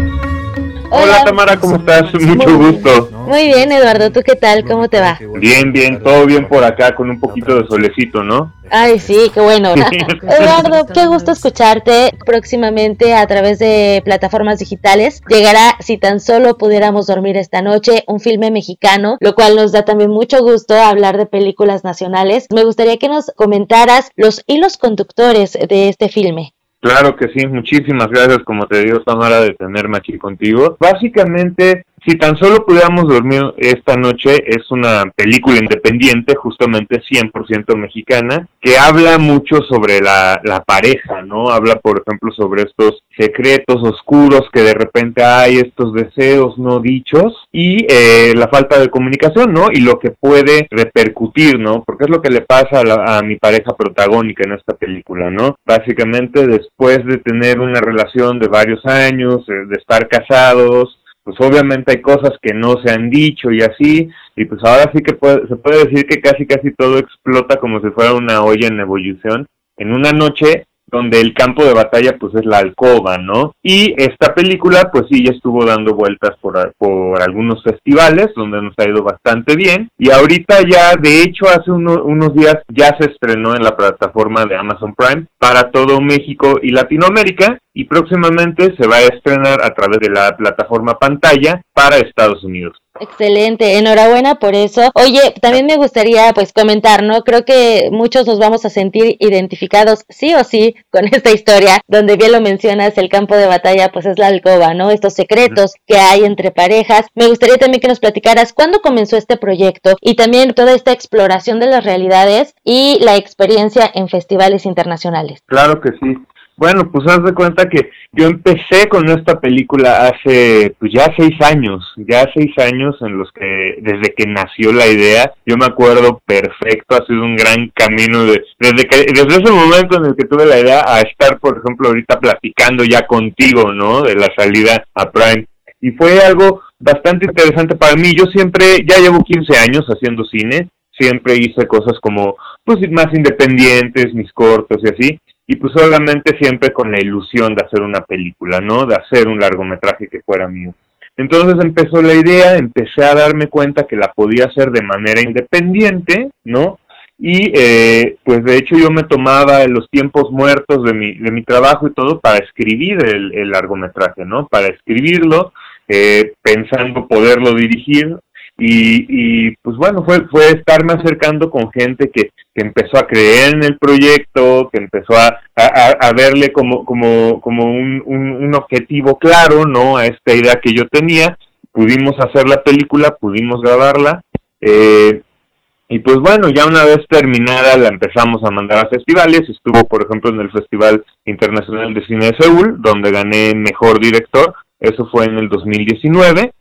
Speaker 36: Hola, Tamara, ¿cómo estás? Mucho gusto.
Speaker 33: Muy bien, Eduardo, ¿tú qué tal? ¿Cómo te va?
Speaker 36: Bien, bien, todo bien por acá con un poquito de solecito, ¿no?
Speaker 33: Ay, sí, qué bueno. <laughs> <laughs> Eduardo, qué gusto escucharte. Próximamente a través de plataformas digitales llegará Si tan solo pudiéramos dormir esta noche, un filme mexicano, lo cual nos da también mucho gusto hablar de películas nacionales. Me gustaría que nos comentaras los hilos conductores de este filme.
Speaker 36: Claro que sí, muchísimas gracias, como te digo, Tamara, de tenerme aquí contigo. Básicamente, si tan solo pudiéramos dormir esta noche, es una película independiente, justamente 100% mexicana, que habla mucho sobre la, la, pareja, ¿no? Habla, por ejemplo, sobre estos secretos oscuros que de repente hay, estos deseos no dichos y eh, la falta de comunicación, ¿no? Y lo que puede repercutir, ¿no? Porque es lo que le pasa a, a mi pareja protagónica en esta película, ¿no? Básicamente, después de tener una relación de varios años, eh, de estar casados, pues obviamente hay cosas que no se han dicho y así, y pues ahora sí que se puede decir que casi casi todo explota como si fuera una olla en ebullición. En una noche donde el campo de batalla pues es la alcoba, ¿no? Y esta película pues sí ya estuvo dando vueltas por, por algunos festivales donde nos ha ido bastante bien y ahorita ya de hecho hace unos días ya se estrenó en la plataforma de Amazon Prime para todo México y Latinoamérica y próximamente se va a estrenar a través de la plataforma pantalla para Estados Unidos.
Speaker 33: Excelente, enhorabuena por eso. Oye, también me gustaría pues comentar, ¿no? Creo que muchos nos vamos a sentir identificados sí o sí con <laughs> esta historia, donde bien lo mencionas, el campo de batalla pues es la alcoba, ¿no? Estos secretos que hay entre parejas. Me gustaría también que nos platicaras cuándo comenzó este proyecto y también toda esta exploración de las realidades y la experiencia en festivales internacionales.
Speaker 36: Claro que sí. Bueno, pues haz de cuenta que yo empecé con esta película hace, pues ya seis años, ya seis años en los que, desde que nació la idea, yo me acuerdo perfecto, ha sido un gran camino de, desde que, desde ese momento en el que tuve la idea a estar, por ejemplo, ahorita platicando ya contigo, ¿no? De la salida a Prime. Y fue algo bastante interesante para mí. Yo siempre, ya llevo 15 años haciendo cine, siempre hice cosas como, pues más independientes, mis cortos y así y pues solamente siempre con la ilusión de hacer una película, ¿no? De hacer un largometraje que fuera mío. Entonces empezó la idea, empecé a darme cuenta que la podía hacer de manera independiente, ¿no? Y eh, pues de hecho yo me tomaba los tiempos muertos de mi, de mi trabajo y todo para escribir el, largometraje, ¿no? Para escribirlo, eh, pensando poderlo dirigir y, y pues bueno, fue, fue estarme acercando con gente que, que empezó a creer en el proyecto, que empezó a, a, verle como, como, como un, un, objetivo claro, ¿no? A esta idea que yo tenía. Pudimos hacer la película, pudimos grabarla. Eh, y pues bueno, ya una vez terminada la empezamos a mandar a festivales. Estuvo, por ejemplo, en el Festival Internacional de Cine de Seúl, donde gané Mejor Director. Eso fue en el 2019.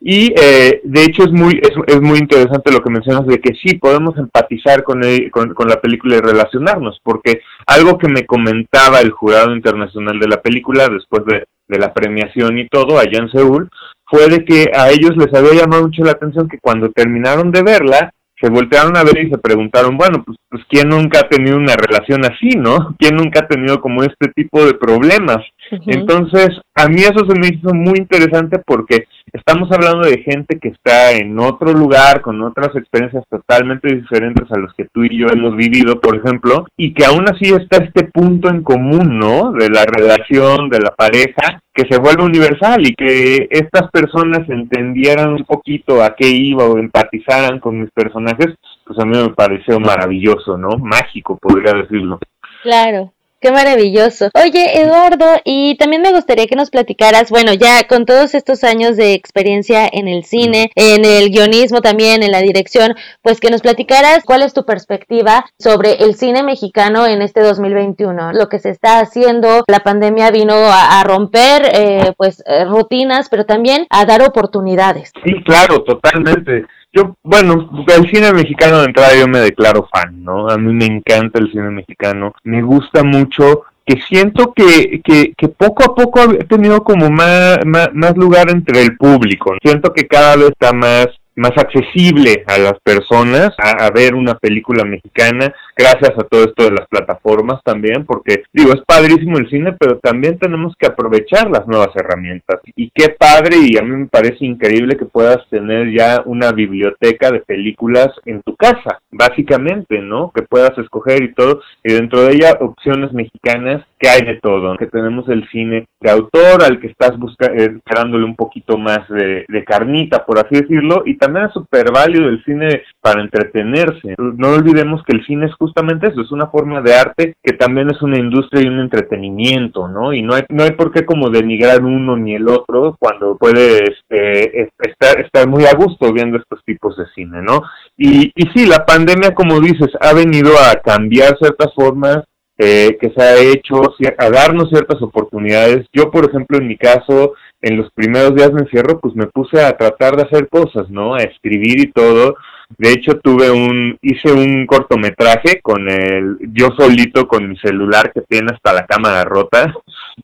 Speaker 36: Y eh, de hecho es muy, es, es, muy interesante lo que mencionas de que sí podemos empatizar con, con, la película y relacionarnos, porque algo que me comentaba el jurado internacional de la película después de, de la premiación y todo allá en Seúl, fue de que a ellos les había llamado mucho la atención que cuando terminaron de verla, se voltearon a ver y se preguntaron, bueno, pues, pues ¿quién nunca ha tenido una relación así, no? ¿Quién nunca ha tenido como este tipo de problemas? Entonces, a mí eso se me hizo muy interesante porque estamos hablando de gente que está en otro lugar, con otras experiencias totalmente diferentes a los que tú y yo hemos vivido, por ejemplo, y que aún así está este punto en común, ¿no? De la relación, de la pareja, que se vuelve universal y que estas personas entendieran un poquito a qué iba o empatizaran con mis personajes, pues a mí me pareció maravilloso, ¿no? Mágico, podría decirlo.
Speaker 33: Claro. Qué maravilloso. Oye, Eduardo, y también me gustaría que nos platicaras, bueno, ya con todos estos años de experiencia en el cine, en el guionismo también, en la dirección, pues que nos platicaras cuál es tu perspectiva sobre el cine mexicano en este 2021, lo que se está haciendo. La pandemia vino a, romper, eh, pues, eh, rutinas, pero también a dar oportunidades.
Speaker 36: Sí, claro, totalmente. Yo, bueno, el cine mexicano de entrada yo me declaro fan, ¿no? A mí me encanta el cine mexicano, me gusta mucho que siento que, que, que poco a poco ha tenido como más, más, más lugar entre el público. Siento que cada vez está más más accesible a las personas a, ver una película mexicana gracias a todo esto de las plataformas también porque digo es padrísimo el cine pero también tenemos que aprovechar las nuevas herramientas. Y qué padre y a mí me parece increíble que puedas tener ya una biblioteca de películas en tu casa básicamente no que puedas escoger y todo y dentro de ella opciones mexicanas que hay de todo que tenemos el cine de autor al que estás buscando eh, dándole un poquito más de, carnita por así decirlo y también es súper válido el cine para entretenerse. No olvidemos que el cine es justamente eso, es una forma de arte que también es una industria y un entretenimiento, ¿no? Y no hay, no hay por qué como denigrar uno ni el otro cuando puede este, estar, estar muy a gusto viendo estos tipos de cine, ¿no? Y, y sí, la pandemia, como dices, ha venido a cambiar ciertas formas eh, que se ha hecho, a darnos ciertas oportunidades. Yo, por ejemplo, en mi caso, en los primeros días de encierro, pues me puse a tratar de hacer cosas, ¿no? A escribir y todo. De hecho, tuve un, hice un cortometraje con el, yo solito con mi celular que tiene hasta la cámara rota.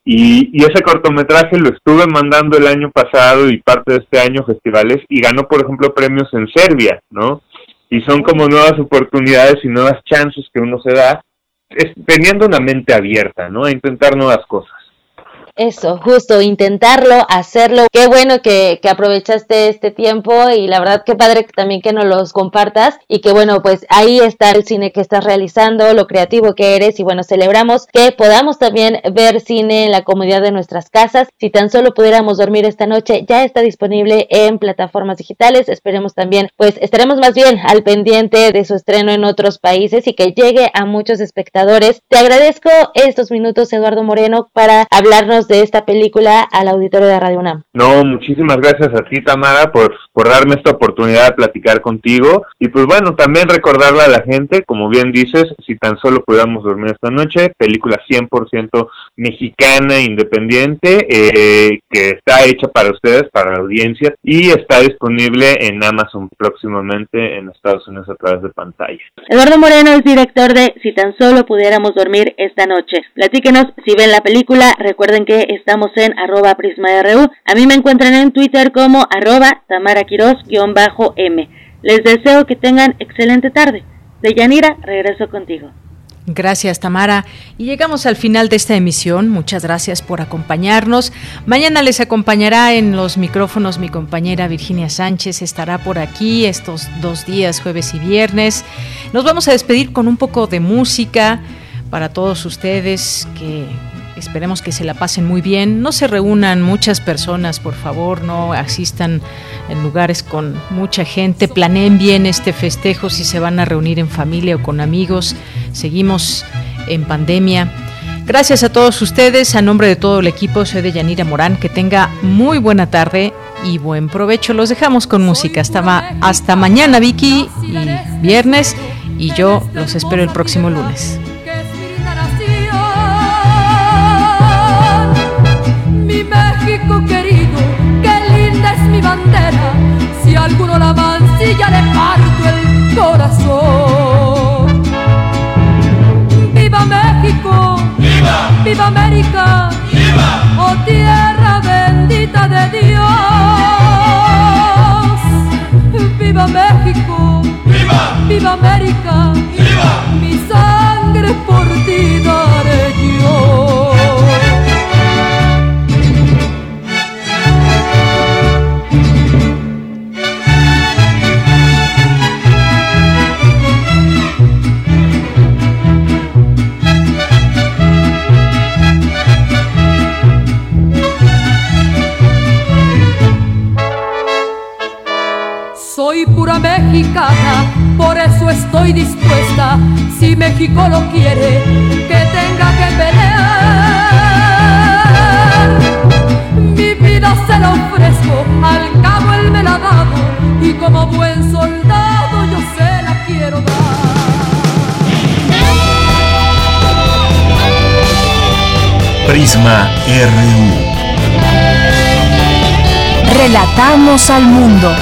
Speaker 36: Y, y ese cortometraje lo estuve mandando el año pasado y parte de este año festivales y ganó, por ejemplo, premios en Serbia, ¿no? Y son como nuevas oportunidades y nuevas chances que uno se da, es, teniendo una mente abierta, ¿no? A intentar nuevas cosas.
Speaker 33: Eso, justo, intentarlo, hacerlo. Qué bueno que, que, aprovechaste este tiempo y la verdad qué padre también que nos los compartas y que bueno, pues ahí está el cine que estás realizando, lo creativo que eres y bueno, celebramos que podamos también ver cine en la comodidad de nuestras casas. Si tan solo pudiéramos dormir esta noche, ya está disponible en plataformas digitales. Esperemos también, pues estaremos más bien al pendiente de su estreno en otros países y que llegue a muchos espectadores. Te agradezco estos minutos, Eduardo Moreno, para hablarnos de esta película al auditorio de Radio UNAM.
Speaker 36: No, muchísimas gracias a ti, Tamara, por, por darme esta oportunidad de platicar contigo. Y pues bueno, también recordarle a la gente, como bien dices, si tan solo pudiéramos dormir esta noche, película 100% mexicana, independiente, eh, que está hecha para ustedes, para la audiencia, y está disponible en Amazon próximamente en Estados Unidos a través de pantalla.
Speaker 33: Eduardo Moreno es director de Si tan solo pudiéramos dormir esta noche. Platíquenos si ven la película, recuerden que estamos en arroba prisma.ru. A mí me encuentran en Twitter como arroba tamaraquiros-m. Les deseo que tengan excelente tarde. De Yanira, regreso contigo.
Speaker 1: Gracias, Tamara. Y llegamos al final de esta emisión. Muchas gracias por acompañarnos. Mañana les acompañará en los micrófonos mi compañera Virginia Sánchez. Estará por aquí estos dos días, jueves y viernes. Nos vamos a despedir con un poco de música para todos ustedes que Esperemos que se la pasen muy bien. No se reúnan muchas personas, por favor, no asistan en lugares con mucha gente. Planeen bien este festejo si se van a reunir en familia o con amigos. Seguimos en pandemia. Gracias a todos ustedes. A nombre de todo el equipo, soy de Yanira Morán. Que tenga muy buena tarde y buen provecho. Los dejamos con música. Hasta, hasta mañana, Vicky, y viernes. Y yo los espero el próximo lunes.
Speaker 37: Si alguno la mancilla le parto el corazón. ¡Viva México! ¡Viva! ¡Viva América! ¡Viva! ¡Oh tierra bendita de Dios! ¡Viva México! ¡Viva! ¡Viva América! ¡Viva! Mi sangre por ti daré yo. Mexicana, por eso estoy dispuesta, si México lo quiere, que tenga que pelear. Mi vida se la ofrezco, al cabo él me la ha dado, y como buen soldado yo se la quiero dar.
Speaker 28: Prisma RU.
Speaker 25: Relatamos al mundo.